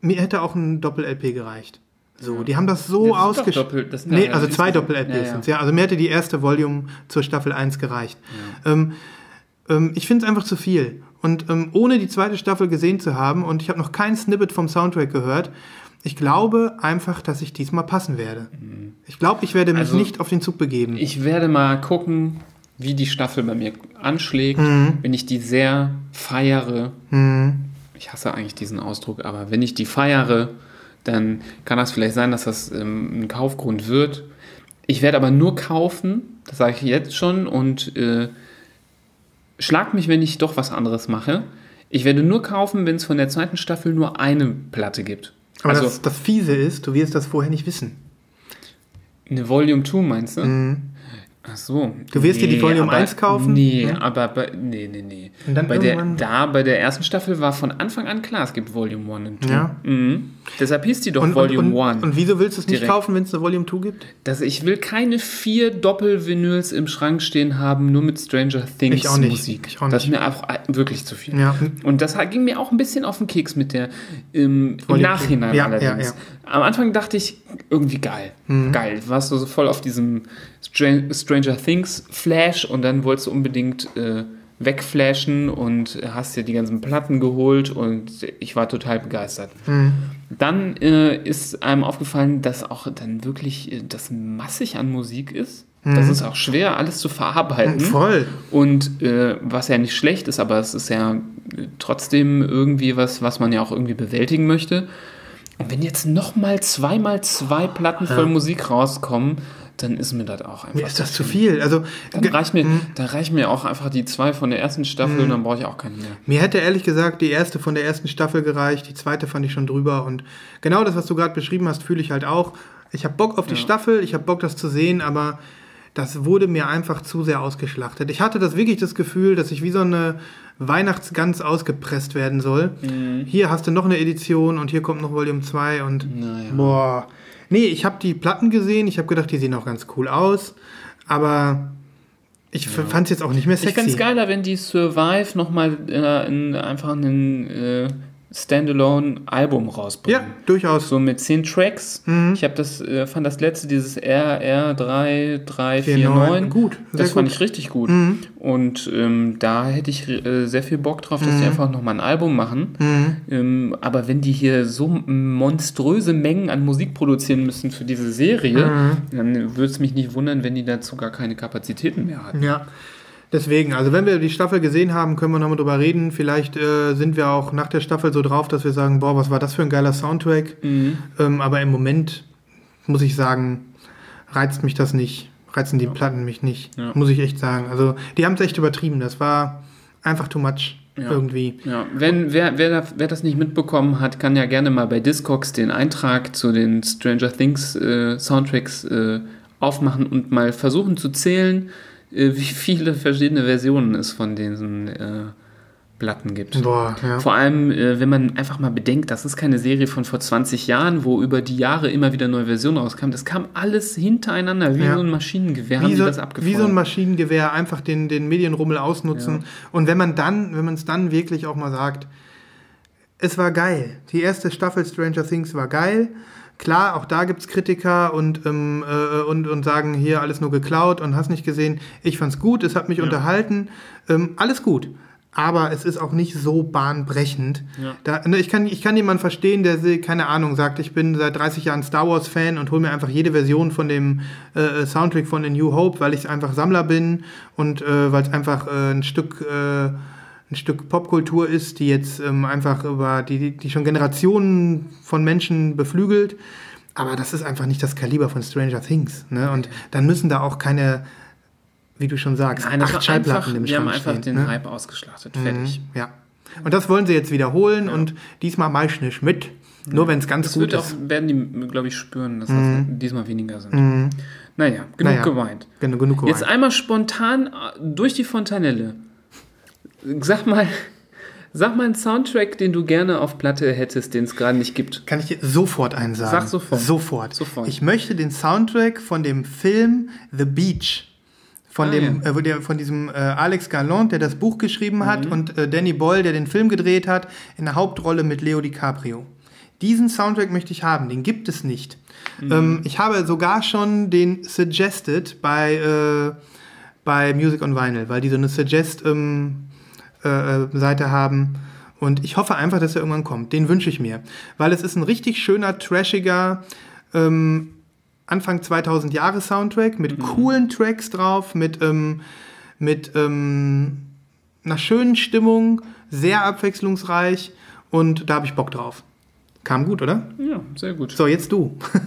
mir hätte auch ein Doppel-LP gereicht. So, die haben das so Ja, ausgeschrieben. Nee, ja also zwei Doppel-LPs Ja, ja. ja. Also mir hätte die erste Volume zur Staffel 1 gereicht. Ähm, ähm, ich finde es einfach zu viel. Und ähm, ohne die zweite Staffel gesehen zu haben, und ich habe noch kein Snippet vom Soundtrack gehört, ich glaube einfach, dass ich diesmal passen werde. Ich glaube, ich werde mich Also, nicht auf den Zug begeben. Ich werde mal gucken, wie die Staffel bei mir anschlägt. Mhm. Wenn ich die sehr feiere, ich hasse eigentlich diesen Ausdruck, aber wenn ich die feiere, dann kann das vielleicht sein, dass das ähm, ein Kaufgrund wird. Ich werde aber nur kaufen, das sage ich jetzt schon, und äh, schlag mich, wenn ich doch was anderes mache. Ich werde nur kaufen, wenn es von der zweiten Staffel nur eine Platte gibt. Aber also das, das Fiese ist, du wirst das vorher nicht wissen. eine Volume 2 meinst du? Mhm. Ach so. Du wirst dir die Volume aber, 1 kaufen? Nee, Ja. aber bei, nee, nee, nee. Und dann bei der, da, bei der ersten Staffel war von Anfang an klar, es gibt Volume 1 und 2. Ja. Mhm. Deshalb hieß die doch Und, und, Volume und, 1. und wieso willst du es nicht kaufen, wenn es eine Volume 2 gibt? dass ich will keine vier Doppel-Vinyls im Schrank stehen haben, nur mit Stranger Things Ich auch nicht. Musik. Ich auch Das ist nicht. mir einfach wirklich zu viel. Ja. Und das ging mir auch ein bisschen auf den Keks mit der im, im Nachhinein Ja, allerdings. ja, Am Anfang dachte ich, irgendwie geil. Mhm. Geil. Warst du so voll auf diesem Stran Stranger Things Flash und dann wolltest du unbedingt äh, wegflashen und hast dir die ganzen Platten geholt und ich war total begeistert. Mhm. Dann äh, ist einem aufgefallen, dass auch dann wirklich äh, das massig an Musik ist. Das ist auch schwer, alles zu verarbeiten. Mhm. Voll. Und äh, was ja nicht schlecht ist, aber es ist ja äh, trotzdem irgendwie was, was man ja auch irgendwie bewältigen möchte. Und wenn jetzt nochmal zweimal zwei Platten voll Musik rauskommen, dann ist mir das auch einfach. Mir ist das zu viel. Also, Dann reicht mir, dann reichen mir auch einfach die zwei von der ersten Staffel und dann brauche ich auch keine mehr. Mir hätte ehrlich gesagt die erste von der ersten Staffel gereicht, die zweite fand ich schon drüber und genau das, was du gerade beschrieben hast, fühle ich halt auch. Ich habe Bock auf die Staffel, ich habe Bock, das zu sehen, aber das wurde mir einfach zu sehr ausgeschlachtet. Ich hatte das wirklich das Gefühl, dass ich wie so eine Weihnachtsgans ausgepresst werden soll. Hier hast du noch eine Edition und hier kommt noch Volume 2 und Naja. boah. Nee, ich habe die Platten gesehen, ich habe gedacht, die sehen auch ganz cool aus, aber ich fand es jetzt auch nicht mehr Ich fände sexy. es geiler, wenn die Survive nochmal äh, in, einfach einen äh, Standalone-Album rausbringen. ja, durchaus. So mit zehn Tracks. Mhm. Ich habe das, äh, fand das letzte, dieses RR3349. Gut, Das fand gut. ich richtig gut. Mhm. Und ähm, da hätte ich äh, sehr viel Bock drauf, dass die einfach nochmal ein Album machen. Mhm. Ähm, aber wenn die hier so monströse Mengen an Musik produzieren müssen für diese Serie, Mhm. dann würde es mich nicht wundern, wenn die dazu gar keine Kapazitäten mehr hatten. Ja. Deswegen, also wenn wir die Staffel gesehen haben, können wir nochmal drüber reden. Vielleicht äh, sind wir auch nach der Staffel so drauf, dass wir sagen, boah, was war das für ein geiler Soundtrack. Mhm. Ähm, aber im Moment muss ich sagen, reizt mich das nicht. Reizen die Platten mich nicht. Ja. Muss ich echt sagen. Also die haben es echt übertrieben. Das war einfach too much Ja. irgendwie. Ja, wenn, wer, wer, wer das nicht mitbekommen hat, kann ja gerne mal bei Discogs den Eintrag zu den Stranger Things äh, Soundtracks äh, aufmachen und mal versuchen zu zählen, äh, wie viele verschiedene Versionen es von diesen äh, Platten gibt. Boah, ja. Vor allem, äh, wenn man einfach mal bedenkt, das ist keine Serie von vor 20 Jahren, wo über die Jahre immer wieder neue Versionen rauskamen. Das kam alles hintereinander, wie Ja. so ein Maschinengewehr, haben wie so, wie so ein Maschinengewehr einfach den, den Medienrummel ausnutzen. Ja. Und wenn man dann, wenn man es dann wirklich auch mal sagt, es war geil. Die erste Staffel Stranger Things war geil. Klar, auch da gibt es Kritiker und, ähm, äh, und, und sagen, hier alles nur geklaut und hast nicht gesehen. Ich fand's gut, es hat mich unterhalten. Ähm, alles gut. Aber es ist auch nicht so bahnbrechend. Ja. Da, ne, ich, kann, ich kann jemanden verstehen, der, keine Ahnung, sagt, ich bin seit 30 Jahren Star Wars-Fan und hole mir einfach jede Version von dem äh, Soundtrack von A New Hope, weil ich einfach Sammler bin und äh, weil es einfach äh, ein Stück äh, ein Stück Popkultur ist, die jetzt ähm, einfach über die, die, schon Generationen von Menschen beflügelt. Aber das ist einfach nicht das Kaliber von Stranger Things. Ne? Und dann müssen da auch keine, wie du schon sagst, Nein, das acht Schallplatten einfach, im die haben Schrank einfach stehen. den ne? Hype ausgeschlachtet. Fertig. Mhm, Ja. Und das wollen sie jetzt wiederholen und diesmal mach ich nicht mit. Nur wenn es ganz Das gut wird auch, ist. werden die, glaube ich, spüren, dass das diesmal weniger sind. Mhm. Naja, genug Naja. geweint. Genug, genug Jetzt geweint. einmal spontan äh, durch die Fontanelle. Sag mal, sag mal einen Soundtrack, den du gerne auf Platte hättest, den es gerade nicht gibt. Kann ich dir sofort einen sagen? Sag sofort. Sofort. Sofort. Ich möchte den Soundtrack von dem Film The Beach. Von, Ah, dem, ja. äh, der, von diesem äh, Alex Galland, der das Buch geschrieben Mhm. hat, und äh, Danny Boyle, der den Film gedreht hat, in der Hauptrolle mit Leo DiCaprio. Diesen Soundtrack möchte ich haben, den gibt es nicht. Mhm. Ähm, ich habe sogar schon den Suggested bei, äh, bei Music on Vinyl, weil die so eine Suggest-Seite ähm, äh, äh, Seite haben. Und ich hoffe einfach, dass er irgendwann kommt. Den wünsche ich mir. Weil es ist ein richtig schöner, trashiger ähm, Anfang 2000 Jahre Soundtrack mit coolen Tracks drauf, mit, ähm, mit ähm, einer schönen Stimmung, sehr abwechslungsreich und da habe ich Bock drauf. Kam gut, oder? Ja, sehr gut. So, jetzt du.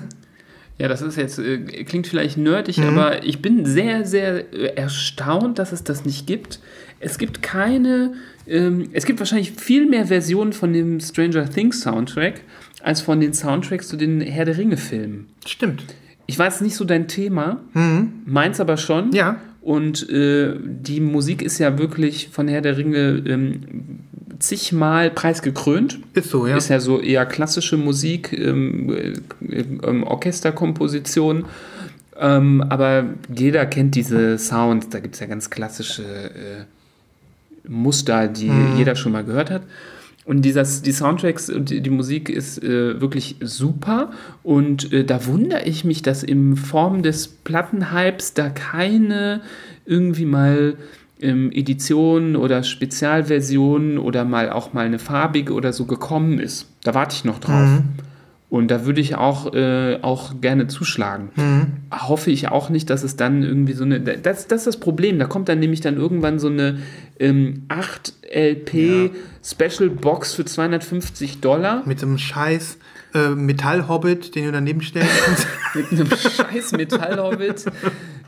Ja, das ist jetzt, äh, klingt vielleicht nerdig, Mhm. aber ich bin sehr, sehr äh, erstaunt, dass es das nicht gibt. Es gibt keine, ähm, es gibt wahrscheinlich viel mehr Versionen von dem Stranger Things Soundtrack als von den Soundtracks zu den Herr der Ringe Filmen. Stimmt. ich weiß nicht so dein Thema, meins aber schon. Mhm. Ja. Und äh, die Musik ist ja wirklich von Herr der Ringe ähm, zigmal preisgekrönt. Ist so, ja. Ist ja so eher klassische Musik, ähm, äh, ähm, Orchesterkomposition. Ähm, aber jeder kennt diese Sounds. Da gibt es ja ganz klassische äh, Muster, die jeder schon mal gehört hat. Und dieses, die Soundtracks und die, die Musik ist äh, wirklich super. Und äh, da wundere ich mich, dass in Form des Plattenhypes da keine irgendwie mal ähm, Edition oder Spezialversion oder mal auch mal eine farbige oder so gekommen ist. Da warte ich noch drauf. Und da würde ich auch, äh, auch gerne zuschlagen. Hoffe ich auch nicht, dass es dann irgendwie so eine. Das, das ist das Problem. Da kommt dann nämlich dann irgendwann so eine ähm, 8 LP Special Box für 250 Dollar Mit so einem scheiß äh, Metallhobbit, den du daneben stellen kannst. mit einem scheiß Metallhobbit.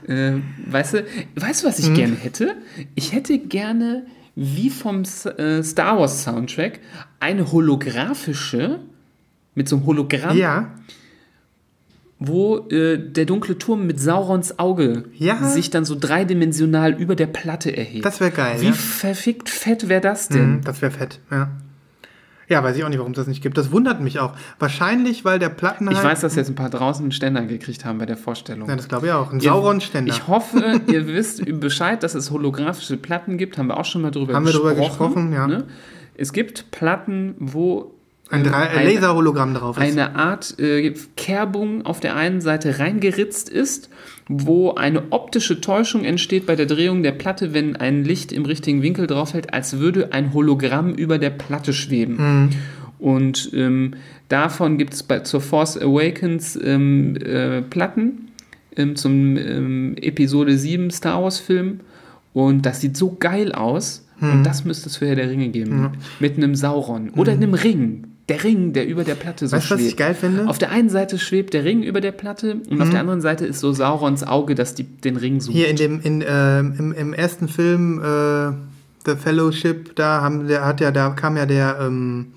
äh, weißt du, weißt du, was ich gerne hätte? Ich hätte gerne, wie vom äh, Star Wars Soundtrack, eine holographische, mit so einem Hologramm, ja. wo äh, der dunkle Turm mit Saurons Auge Ja. sich dann so dreidimensional über der Platte erhebt. Das wäre geil. Wie ja. verfickt fett wäre das denn? Mhm, Das wäre fett, ja. Ja, weiß ich auch nicht, warum es das nicht gibt. Das wundert mich auch. Wahrscheinlich, weil der Plattenhype... Ich weiß, dass jetzt ein paar draußen einen Ständer gekriegt haben bei der Vorstellung. Ja, das glaube ich auch. Ein Sauron-Ständer. Ich hoffe, ihr wisst Bescheid, dass es holographische Platten gibt. Haben wir auch schon mal drüber Haben wir gesprochen. drüber gesprochen, ja. Ne? Es gibt Platten, wo Ein eine- Laser-Hologramm drauf ist. eine Art äh, Kerbung auf der einen Seite reingeritzt ist, wo eine optische Täuschung entsteht bei der Drehung der Platte, wenn ein Licht im richtigen Winkel drauf fällt, als würde ein Hologramm über der Platte schweben. Mhm. Und ähm, davon gibt es bei, zur Force Awakens ähm, äh, Platten ähm, zum ähm, Episode 7 Star Wars Film. Und das sieht so geil aus. Und das müsste es für Herr der Ringe geben. Mit einem Sauron. Oder einem Ring. Der Ring, der über der Platte so Weißt du, was schwebt. ich geil finde? Auf der einen Seite schwebt der Ring über der Platte und auf der anderen Seite ist so Saurons Auge, das die, den Ring sucht. Hier in dem, in, äh, im, im ersten Film, äh, The Fellowship, da haben, der hat ja, da kam ja der ähm,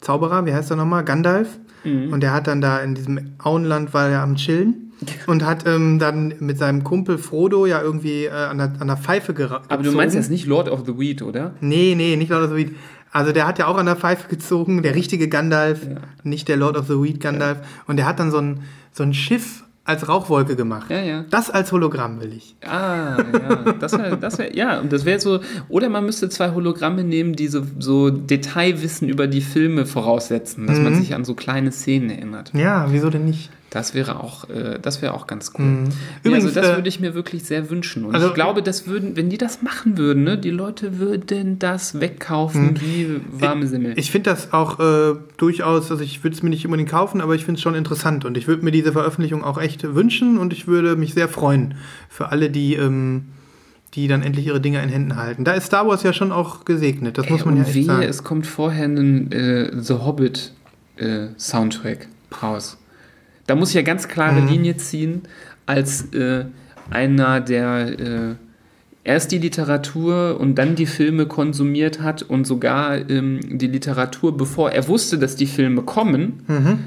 Zauberer, wie heißt er nochmal? Gandalf. Mhm. Und der hat dann da in diesem Auenland war er am Chillen und hat ähm, dann mit seinem Kumpel Frodo ja irgendwie äh, an, der, an der Pfeife gera Aber du meinst jetzt nicht Lord of the Weed, oder? Nee, nee, nicht Lord of the Weed. Also der hat ja auch an der Pfeife gezogen, der richtige Gandalf, nicht der Lord of the Weed Gandalf. Und der hat dann so ein, so ein Schiff als Rauchwolke gemacht. Ja, ja. Das als Hologramm will ich. Ah, ja, das wäre, das wär, ja, und das wäre so, oder man müsste zwei Hologramme nehmen, die so, so Detailwissen über die Filme voraussetzen, dass Mhm. man sich an so kleine Szenen erinnert. Ja, wieso denn nicht? Das wäre auch, äh, das wäre auch ganz cool. Mhm. Übrigens, also das äh, würde ich mir wirklich sehr wünschen. Und also- ich glaube, das würden, wenn die das machen würden, ne, die Leute würden das wegkaufen wie warme Semmel. Mhm. Ich finde das auch äh, durchaus, also ich würde es mir nicht unbedingt kaufen, aber ich finde es schon interessant und ich würde mir diese Veröffentlichung auch echt wünschen und ich würde mich sehr freuen für alle, die, ähm, die dann endlich ihre Dinge in Händen halten. Da ist Star Wars ja schon auch gesegnet, das muss man ja echt wehe, sagen. es kommt vorher ein äh, The Hobbit äh, Soundtrack raus. Da muss ich ja ganz klare Mhm. Linie ziehen, als äh, einer, der äh, erst die Literatur und dann die Filme konsumiert hat und sogar ähm, die Literatur, bevor er wusste, dass die Filme kommen, Mhm.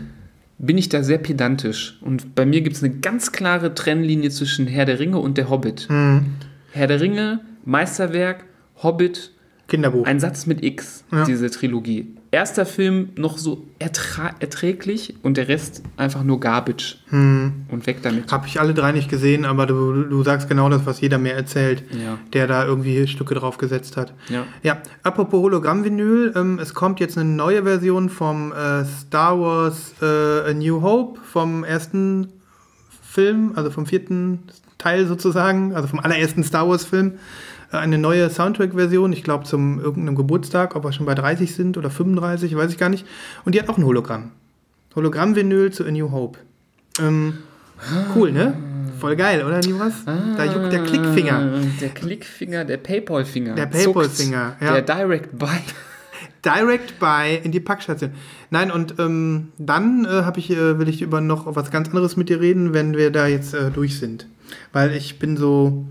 bin ich da sehr pedantisch. Und bei mir gibt es eine ganz klare Trennlinie zwischen Herr der Ringe und der Hobbit. Mhm. Herr der Ringe, Meisterwerk, Hobbit, Kinderbuch. ein Satz mit X, Ja. diese Trilogie. Erster Film noch so erträglich und der Rest einfach nur Garbage. Hm. Und weg damit. Habe ich alle drei nicht gesehen, aber du, du sagst genau das, was jeder mir erzählt, Ja. der da irgendwie Stücke drauf gesetzt hat. Ja. Ja, apropos Hologramm-Vinyl, ähm, es kommt jetzt eine neue Version vom äh, Star Wars äh, A New Hope, vom ersten Film, also vom vierten Teil sozusagen, also vom allerersten Star Wars-Film. Eine neue Soundtrack-Version, ich glaube zum irgendeinem Geburtstag, ob wir schon bei 30 sind oder 35, weiß ich gar nicht. Und die hat auch ein Hologramm. Hologramm-Vinyl zu A New Hope. Ähm, cool, ne? Voll geil, oder, Nibras? Da juckt der Klickfinger. Ah, Der Klickfinger, der Paypal-Finger. Der. Paypal-Finger, ja. Der Direct Buy. Direct Buy in die Packstation. Nein, und ähm, dann äh, hab ich, äh, will ich über noch was ganz anderes mit dir reden, wenn wir da jetzt äh, durch sind. Weil ich bin so,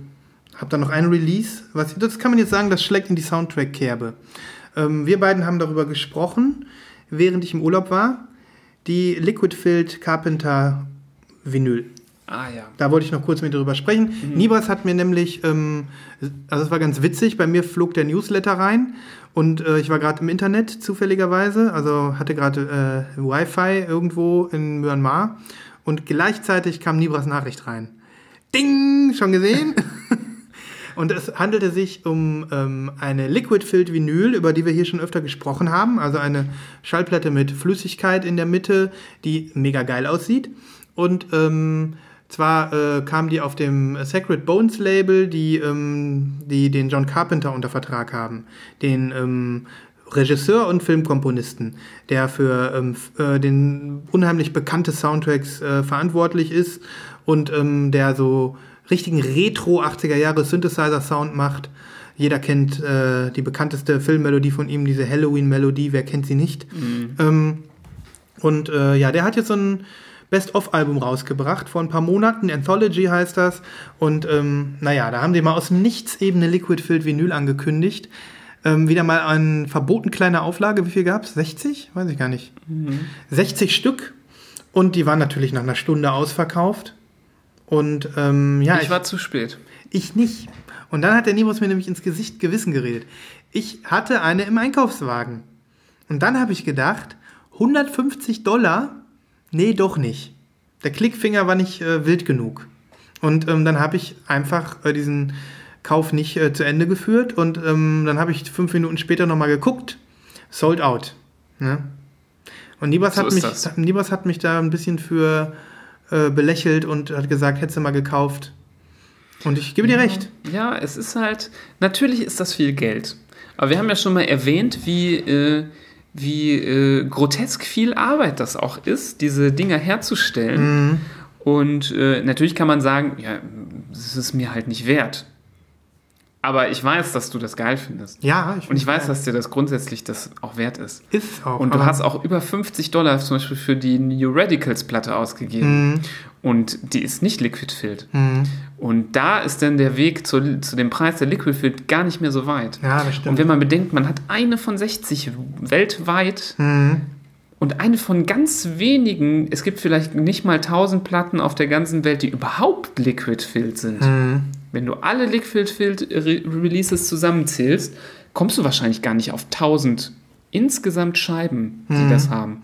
hab da noch ein Release, was, das kann man jetzt sagen, das schlägt in die Soundtrack-Kerbe. Ähm, wir beiden haben darüber gesprochen, während ich im Urlaub war, die Liquid Filled Carpenter Vinyl. Ah ja. Da wollte ich noch kurz mit drüber sprechen. Nibras hat mir nämlich, ähm, also es war ganz witzig, bei mir flog der Newsletter rein und äh, ich war gerade im Internet zufälligerweise, also hatte gerade äh, Wi-Fi irgendwo in Myanmar und gleichzeitig kam Nibras Nachricht rein. Ding, schon gesehen? Und es handelte sich um ähm, eine Liquid Filled Vinyl, über die wir hier schon öfter gesprochen haben. Also eine Schallplatte mit Flüssigkeit in der Mitte, die mega geil aussieht. Und ähm, zwar äh, kam die auf dem Sacred Bones Label, die, ähm, die den John Carpenter unter Vertrag haben. Den ähm, Regisseur und Filmkomponisten, der für ähm, äh, den unheimlich bekannte Soundtracks äh, verantwortlich ist und ähm, der so richtigen Retro 80er Jahre Synthesizer Sound macht. Jeder kennt äh, die bekannteste Filmmelodie von ihm, diese Halloween-Melodie, wer kennt sie nicht? Ähm, und äh, ja, der hat jetzt so ein Best-of-Album rausgebracht vor ein paar Monaten. Anthology heißt das. Und ähm, naja, da haben die mal aus dem Nichts eben eine Liquid Filled Vinyl angekündigt. Ähm, wieder mal eine verboten kleine Auflage. Wie viel gab es? 60? Weiß ich gar nicht. 60 Stück. Und die waren natürlich nach einer Stunde ausverkauft. Und ähm, ja, ich war zu spät. ich nicht. Und dann hat der Nibus mir nämlich ins Gesicht Gewissen geredet. Ich hatte eine im Einkaufswagen. Und dann habe ich gedacht, 150 Dollar? Nee, doch nicht. Der Klickfinger war nicht äh, wild genug. Und ähm, dann habe ich einfach äh, diesen Kauf nicht äh, zu Ende geführt. Und ähm, dann habe ich fünf Minuten später nochmal geguckt. Sold out. Ne? Und Nibas, So hat mich, das. Nibas hat mich da ein bisschen für äh, belächelt und hat gesagt, hättest du mal gekauft. Und ich gebe dir recht. Ja, es ist halt, natürlich ist das viel Geld. Aber wir haben ja schon mal erwähnt, wie, äh, wie äh, grotesk viel Arbeit das auch ist, diese Dinger herzustellen. Und äh, natürlich kann man sagen, ja, es ist mir halt nicht wert. Aber ich weiß, dass du das geil findest. Ja, ich Und ich weiß, geil. dass dir das grundsätzlich das auch wert ist. Ist auch. Und du hast auch über 50 Dollar zum Beispiel für die New Radicals Platte ausgegeben. Mhm. Und die ist nicht Liquid Filled. Und da ist dann der Weg zu, zu dem Preis der Liquid Filled gar nicht mehr so weit. Ja, das stimmt. Und wenn man bedenkt, man hat eine von 60 weltweit Mhm. und eine von ganz wenigen, es gibt vielleicht nicht mal 1000 Platten auf der ganzen Welt, die überhaupt Liquid Filled sind. Mhm. Wenn du alle Liquid Filled Re Releases zusammenzählst, kommst du wahrscheinlich gar nicht auf 1000 insgesamt Scheiben, die Mhm. das haben.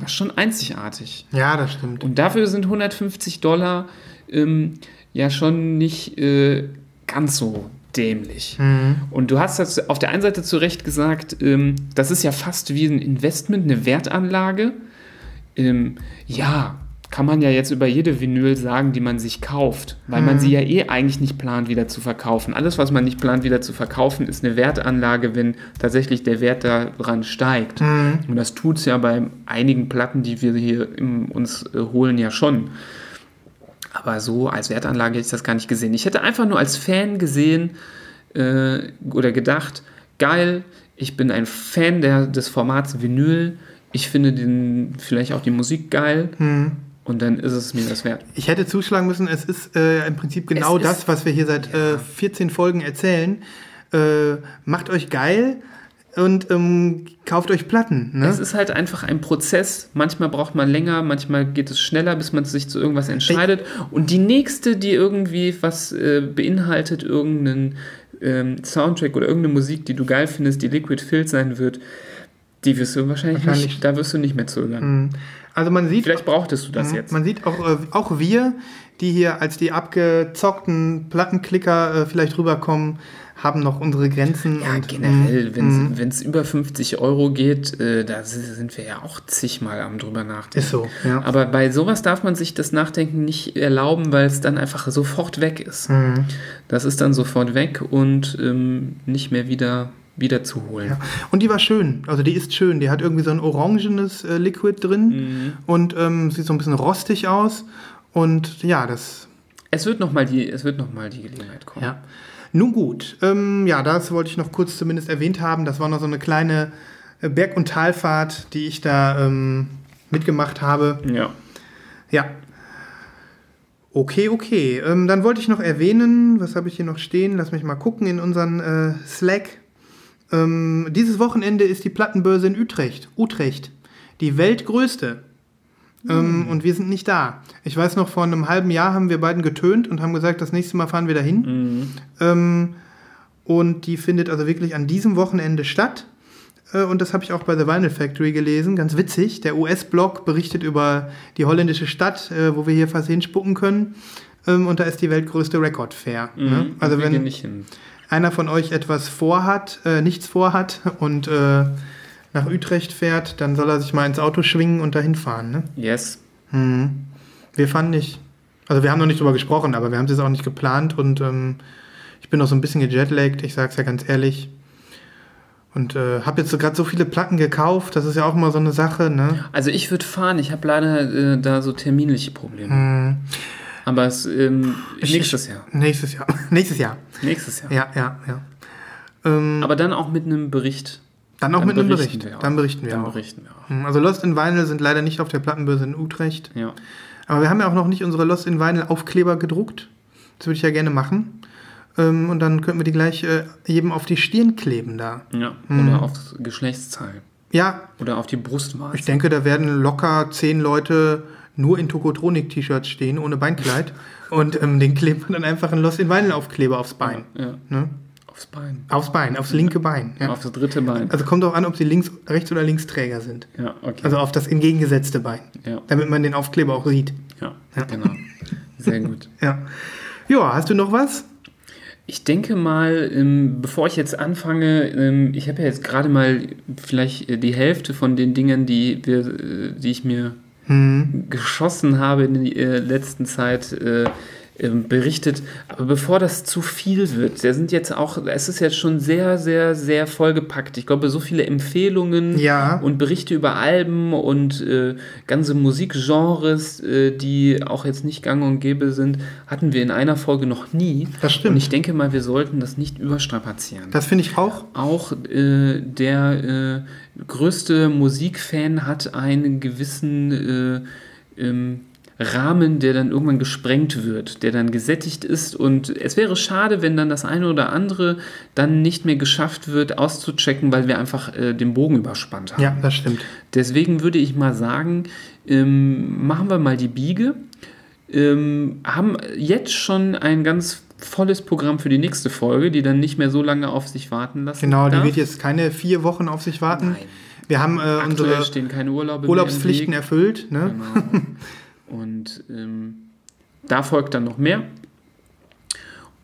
Das ist schon einzigartig. Ja, das stimmt. Und dafür sind 150 Dollar ähm, ja schon nicht äh, ganz so dämlich. Mhm. Und du hast das auf der einen Seite zu Recht gesagt, ähm, das ist ja fast wie ein Investment, eine Wertanlage. Ähm, ja, kann man ja jetzt über jede Vinyl sagen, die man sich kauft, weil man sie ja eh eigentlich nicht plant, wieder zu verkaufen. Alles, was man nicht plant, wieder zu verkaufen, ist eine Wertanlage, wenn tatsächlich der Wert daran steigt. Und das tut es ja bei einigen Platten, die wir hier uns äh, holen, ja schon. Aber so als Wertanlage hätte ich das gar nicht gesehen. Ich hätte einfach nur als Fan gesehen äh, oder gedacht, geil, ich bin ein Fan der, des Formats Vinyl. Ich finde den, vielleicht auch die Musik geil. Und dann ist es mir das wert. Ich hätte zuschlagen müssen, es ist äh, im Prinzip genau Es ist- das, was wir hier seit äh, 14 Folgen erzählen. Äh, macht euch geil und ähm, kauft euch Platten. Ne? Es ist halt einfach ein Prozess. Manchmal braucht man länger, manchmal geht es schneller, bis man sich zu irgendwas entscheidet. Und die nächste, die irgendwie was äh, beinhaltet, irgendeinen ähm, Soundtrack oder irgendeine Musik, die du geil findest, die Liquid Filled sein wird, die wirst du wahrscheinlich, Wahrscheinlich. nicht, da wirst du nicht mehr zögern. Also man sieht, Vielleicht brauchtest du das Mhm. jetzt. man sieht auch, äh, auch wir, die hier als die abgezockten Plattenklicker äh, vielleicht rüberkommen, haben noch unsere Grenzen. Ja, und, generell, mm, wenn es über 50 Euro geht, äh, da sind wir ja auch zigmal am drüber nachdenken. Ist so, ja. Aber bei sowas darf man sich das Nachdenken nicht erlauben, weil es dann einfach sofort weg ist. Mhm. Das ist dann sofort weg und ähm, nicht mehr wieder, wieder zu holen. Ja. Und die war schön. Also die ist schön. Die hat irgendwie so ein orangenes äh, Liquid drin Mhm. und ähm, sieht so ein bisschen rostig aus. Und ja, das Es wird nochmal die, es wird noch mal die Gelegenheit kommen. Ja. Nun gut, ähm, ja, das wollte ich noch kurz zumindest erwähnt haben. Das war noch so eine kleine äh, Berg- und Talfahrt, die ich da ähm, mitgemacht habe. ja. Ja. Okay, okay. Ähm, dann wollte ich noch erwähnen, was habe ich hier noch stehen? Lass mich mal gucken in unseren äh, Slack. Ähm, dieses Wochenende ist die Plattenbörse in Utrecht. Utrecht. Die weltgrößte. Ähm, und wir sind nicht da. Ich weiß noch, vor einem halben Jahr haben wir beiden getönt und haben gesagt, das nächste Mal fahren wir dahin. Ähm, und die findet also wirklich an diesem Wochenende statt. Äh, Und das habe ich auch bei The Vinyl Factory gelesen. Ganz witzig. Der US-Blog berichtet über die holländische Stadt, äh, wo wir hier fast hinspucken können. Ähm, Und da ist die weltgrößte Record Fair. Ne? Also Mhm. gehen wenn nicht hin. Einer von euch etwas vorhat, äh, nichts vorhat und äh, nach Utrecht fährt, dann soll er sich mal ins Auto schwingen und dahin fahren. Ne? Yes. Wir fahren nicht. Also wir haben noch nicht drüber gesprochen, aber wir haben es jetzt auch nicht geplant und ähm, ich bin noch so ein bisschen gejetlaggt, ich sag's ja ganz ehrlich. Und äh, habe jetzt so gerade so viele Platten gekauft, das ist ja auch immer so eine Sache, ne? Also ich würde fahren, ich habe leider äh, da so terminliche Probleme. Aber es ähm, nächstes Jahr. Nächstes Jahr. Nächstes Jahr. Nächstes Jahr. Ja, ja, ja. Ähm, Aber dann auch mit einem Bericht. dann auch dann mit einem Bericht. Dann berichten wir Dann auch. berichten wir auch. Hm, Also Lost in Vinyl sind leider nicht auf der Plattenbörse in Utrecht. Ja. Aber wir haben ja auch noch nicht unsere Lost in Vinyl Aufkleber gedruckt. Das würde ich ja gerne machen. Ähm, und dann könnten wir die gleich äh, jedem auf die Stirn kleben da. ja. Mhm. Oder aufs Geschlechtsteil. Ja, Oder auf die Brustwarze. ich denke, da werden locker zehn Leute nur in Tokotronik-T-Shirts stehen, ohne Beinkleid. und ähm, den kleben wir dann einfach einen Lost in Vinyl Aufkleber aufs Bein. Ja. Ne? Aufs Bein. Aufs Bein, aufs linke Bein. Ja. Auf das dritte Bein. Also kommt auch an, ob sie links, rechts oder linksträger sind. Ja, okay. Also auf das entgegengesetzte Bein. ja. Damit man den Aufkleber auch sieht. ja, genau. Sehr gut. Ja. Ja, hast du noch was? Ich denke mal, ähm, bevor ich jetzt anfange, ähm, ich habe ja jetzt gerade mal vielleicht äh, die Hälfte von den Dingen, die, wir, äh, die ich mir geschossen habe in der äh, letzten Zeit, äh, ähm, berichtet. Aber bevor das zu viel wird, da sind jetzt auch, es ist jetzt schon sehr, sehr, sehr vollgepackt. Ich glaube, so viele Empfehlungen Ja. und Berichte über Alben und äh, ganze Musikgenres, äh, die auch jetzt nicht gang und gäbe sind, hatten wir in einer Folge noch nie. Das stimmt. Und ich denke mal, wir sollten das nicht überstrapazieren. Das finde ich auch. auch äh, der äh, größte Musikfan hat einen gewissen äh, ähm, Rahmen, der dann irgendwann gesprengt wird, der dann gesättigt ist. Und es wäre schade, wenn dann das eine oder andere dann nicht mehr geschafft wird, auszuchecken, weil wir einfach äh, den Bogen überspannt haben. Ja, das stimmt. Deswegen würde ich mal sagen, ähm, machen wir mal die Biege. Ähm, haben jetzt schon ein ganz volles Programm für die nächste Folge, die dann nicht mehr so lange auf sich warten lassen. Genau, die darf. wird jetzt keine vier Wochen auf sich warten. Nein. Wir haben äh, unsere stehen keine Urlaube mehr Urlaubspflichten erfüllt. Ne? Genau. Und ähm, da folgt dann noch mehr.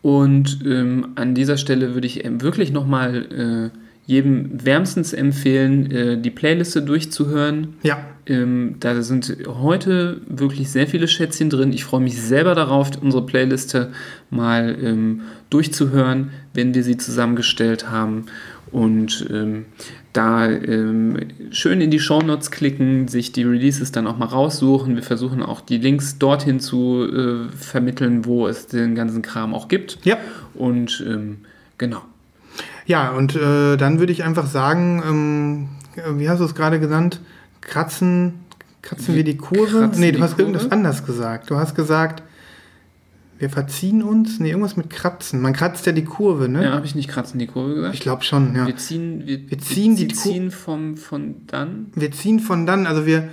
Und ähm, an dieser Stelle würde ich ähm, wirklich nochmal äh, jedem wärmstens empfehlen, äh, die Playliste durchzuhören. Ja, Ähm, da sind heute wirklich sehr viele Schätzchen drin. Ich freue mich selber darauf, unsere Playliste mal ähm, durchzuhören, wenn wir sie zusammengestellt haben. Und ähm, da schön in die Shownotes klicken, sich die Releases dann auch mal raussuchen. Wir versuchen auch die Links dorthin zu äh, vermitteln, wo es den ganzen Kram auch gibt. ja. Und genau. Ja, und äh, dann würde ich einfach sagen, ähm, wie hast du es gerade genannt? Kratzen, kratzen wir die Kurve? kratzen Nee, du hast irgendwas Kurve? anders gesagt. Du hast gesagt, wir verziehen uns? Nee, irgendwas mit Kratzen. Man kratzt ja die Kurve, ne? Ja, habe ich nicht kratzen die Kurve gesagt? Ich glaube schon, ja. Wir ziehen, wir, Wir ziehen die wir Kur- ziehen vom, von dann. Wir ziehen von dann, also wir,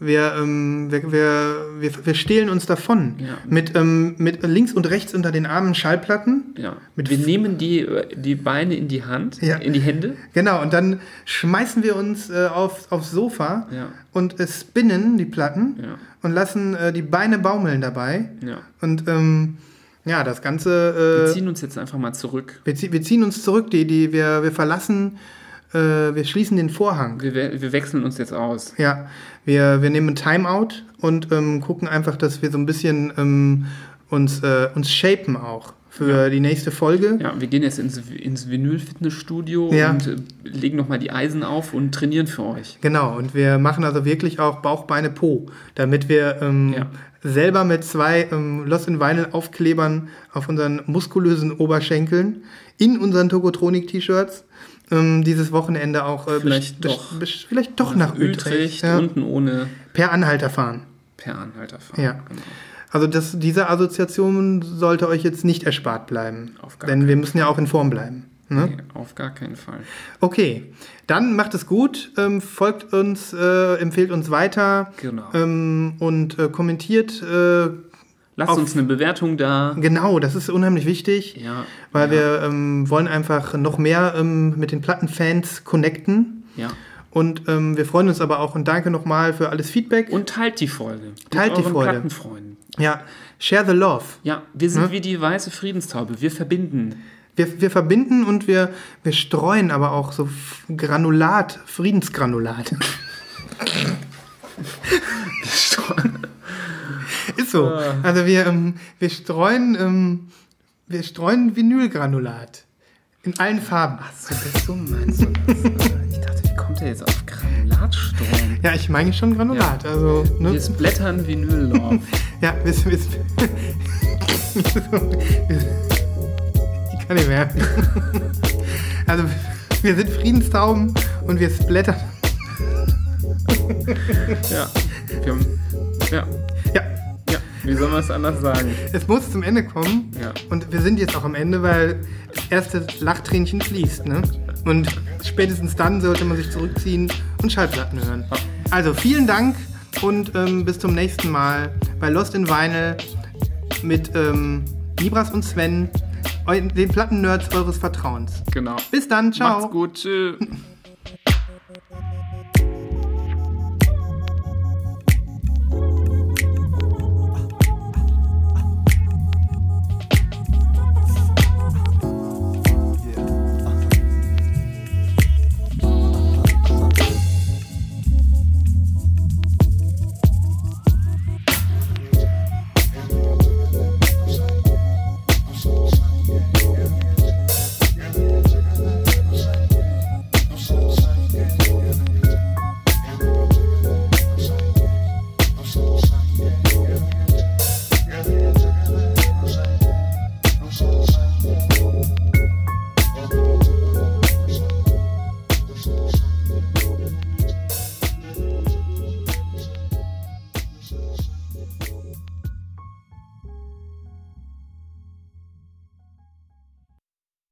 wir, ähm, wir, wir, wir, wir stehlen uns davon. Ja. Mit, ähm, mit links und rechts unter den Armen Schallplatten. Ja. Mit wir nehmen die, die Beine in die Hand, Ja. in die Hände. Genau, und dann schmeißen wir uns äh, auf, aufs Sofa Ja. und äh, spinnen die Platten Ja. und lassen äh, die Beine baumeln dabei. Ja. Und ähm, ja, das Wir Ganze. Äh, ziehen uns jetzt einfach mal zurück. wir, wir ziehen uns zurück, die, die, wir, wir verlassen, äh, wir schließen den Vorhang. Wir, we- wir wechseln uns jetzt aus. Ja, wir, wir nehmen ein Timeout und ähm, gucken einfach, dass wir so ein bisschen ähm, uns, äh, uns shapen auch für die nächste Folge. Ja, wir gehen jetzt ins, ins Vinyl-Fitnessstudio Ja. und äh, legen nochmal die Eisen auf und trainieren für euch. Genau, und wir machen also wirklich auch Bauch, Beine, Po, damit wir ähm, Ja. selber mit zwei ähm, Lost in Vinyl Aufklebern auf unseren muskulösen Oberschenkeln in unseren Tokotronik-T-Shirts ähm, dieses Wochenende auch äh, Vielleicht doch. vielleicht doch nach, Utrecht, ja, unten ohne per Anhalter fahren. per Anhalter fahren. Ja. Genau. Also das, diese Assoziation sollte euch jetzt nicht erspart bleiben. Auf gar denn wir müssen ja auch in Form bleiben. Ne? Nee, auf gar keinen Fall. Okay, dann macht es gut, ähm, folgt uns, äh, empfehlt uns weiter Genau. ähm, und äh, kommentiert. Äh, Lasst auf- uns eine Bewertung da. genau, das ist unheimlich wichtig, Ja. weil ja, wir ähm, wollen einfach noch mehr ähm, mit den Plattenfans connecten. Ja. Und ähm, wir freuen uns aber auch und danke nochmal für alles Feedback. Und teilt die Folge. Teilt die mit euren Folge. Plattenfreunden. ja, share the love. Ja, wir sind Hm? wie die weiße Friedenstaube. Wir verbinden. Wir, wir verbinden und wir, wir streuen aber auch so Granulat, Friedensgranulat. Ist so. Also wir, ähm, wir streuen, ähm, wir streuen Vinylgranulat. In allen Farben. So, das so meinst du das? Ich dachte, wie kommt er jetzt auf Granulatstrom? Ja, ich meine schon Granulat. Also, ne? Wir splattern Vinyl Ja, wir, wir, ich kann nicht mehr. Also, wir sind Friedenstauben und wir splattern. Ja. Ja. Ja, Ja. Wie soll man es anders sagen? es muss zum Ende kommen. Ja. Und wir sind jetzt auch am Ende, weil das erste Lachtränchen fließt. Ne? Und spätestens dann sollte man sich zurückziehen und Schallplatten hören. Also vielen Dank und ähm, bis zum nächsten Mal bei Lost in Vinyl mit ähm, Nibras und Sven, den Plattennerds eures Vertrauens. Genau. Bis dann, ciao. Macht's gut. Tschüss.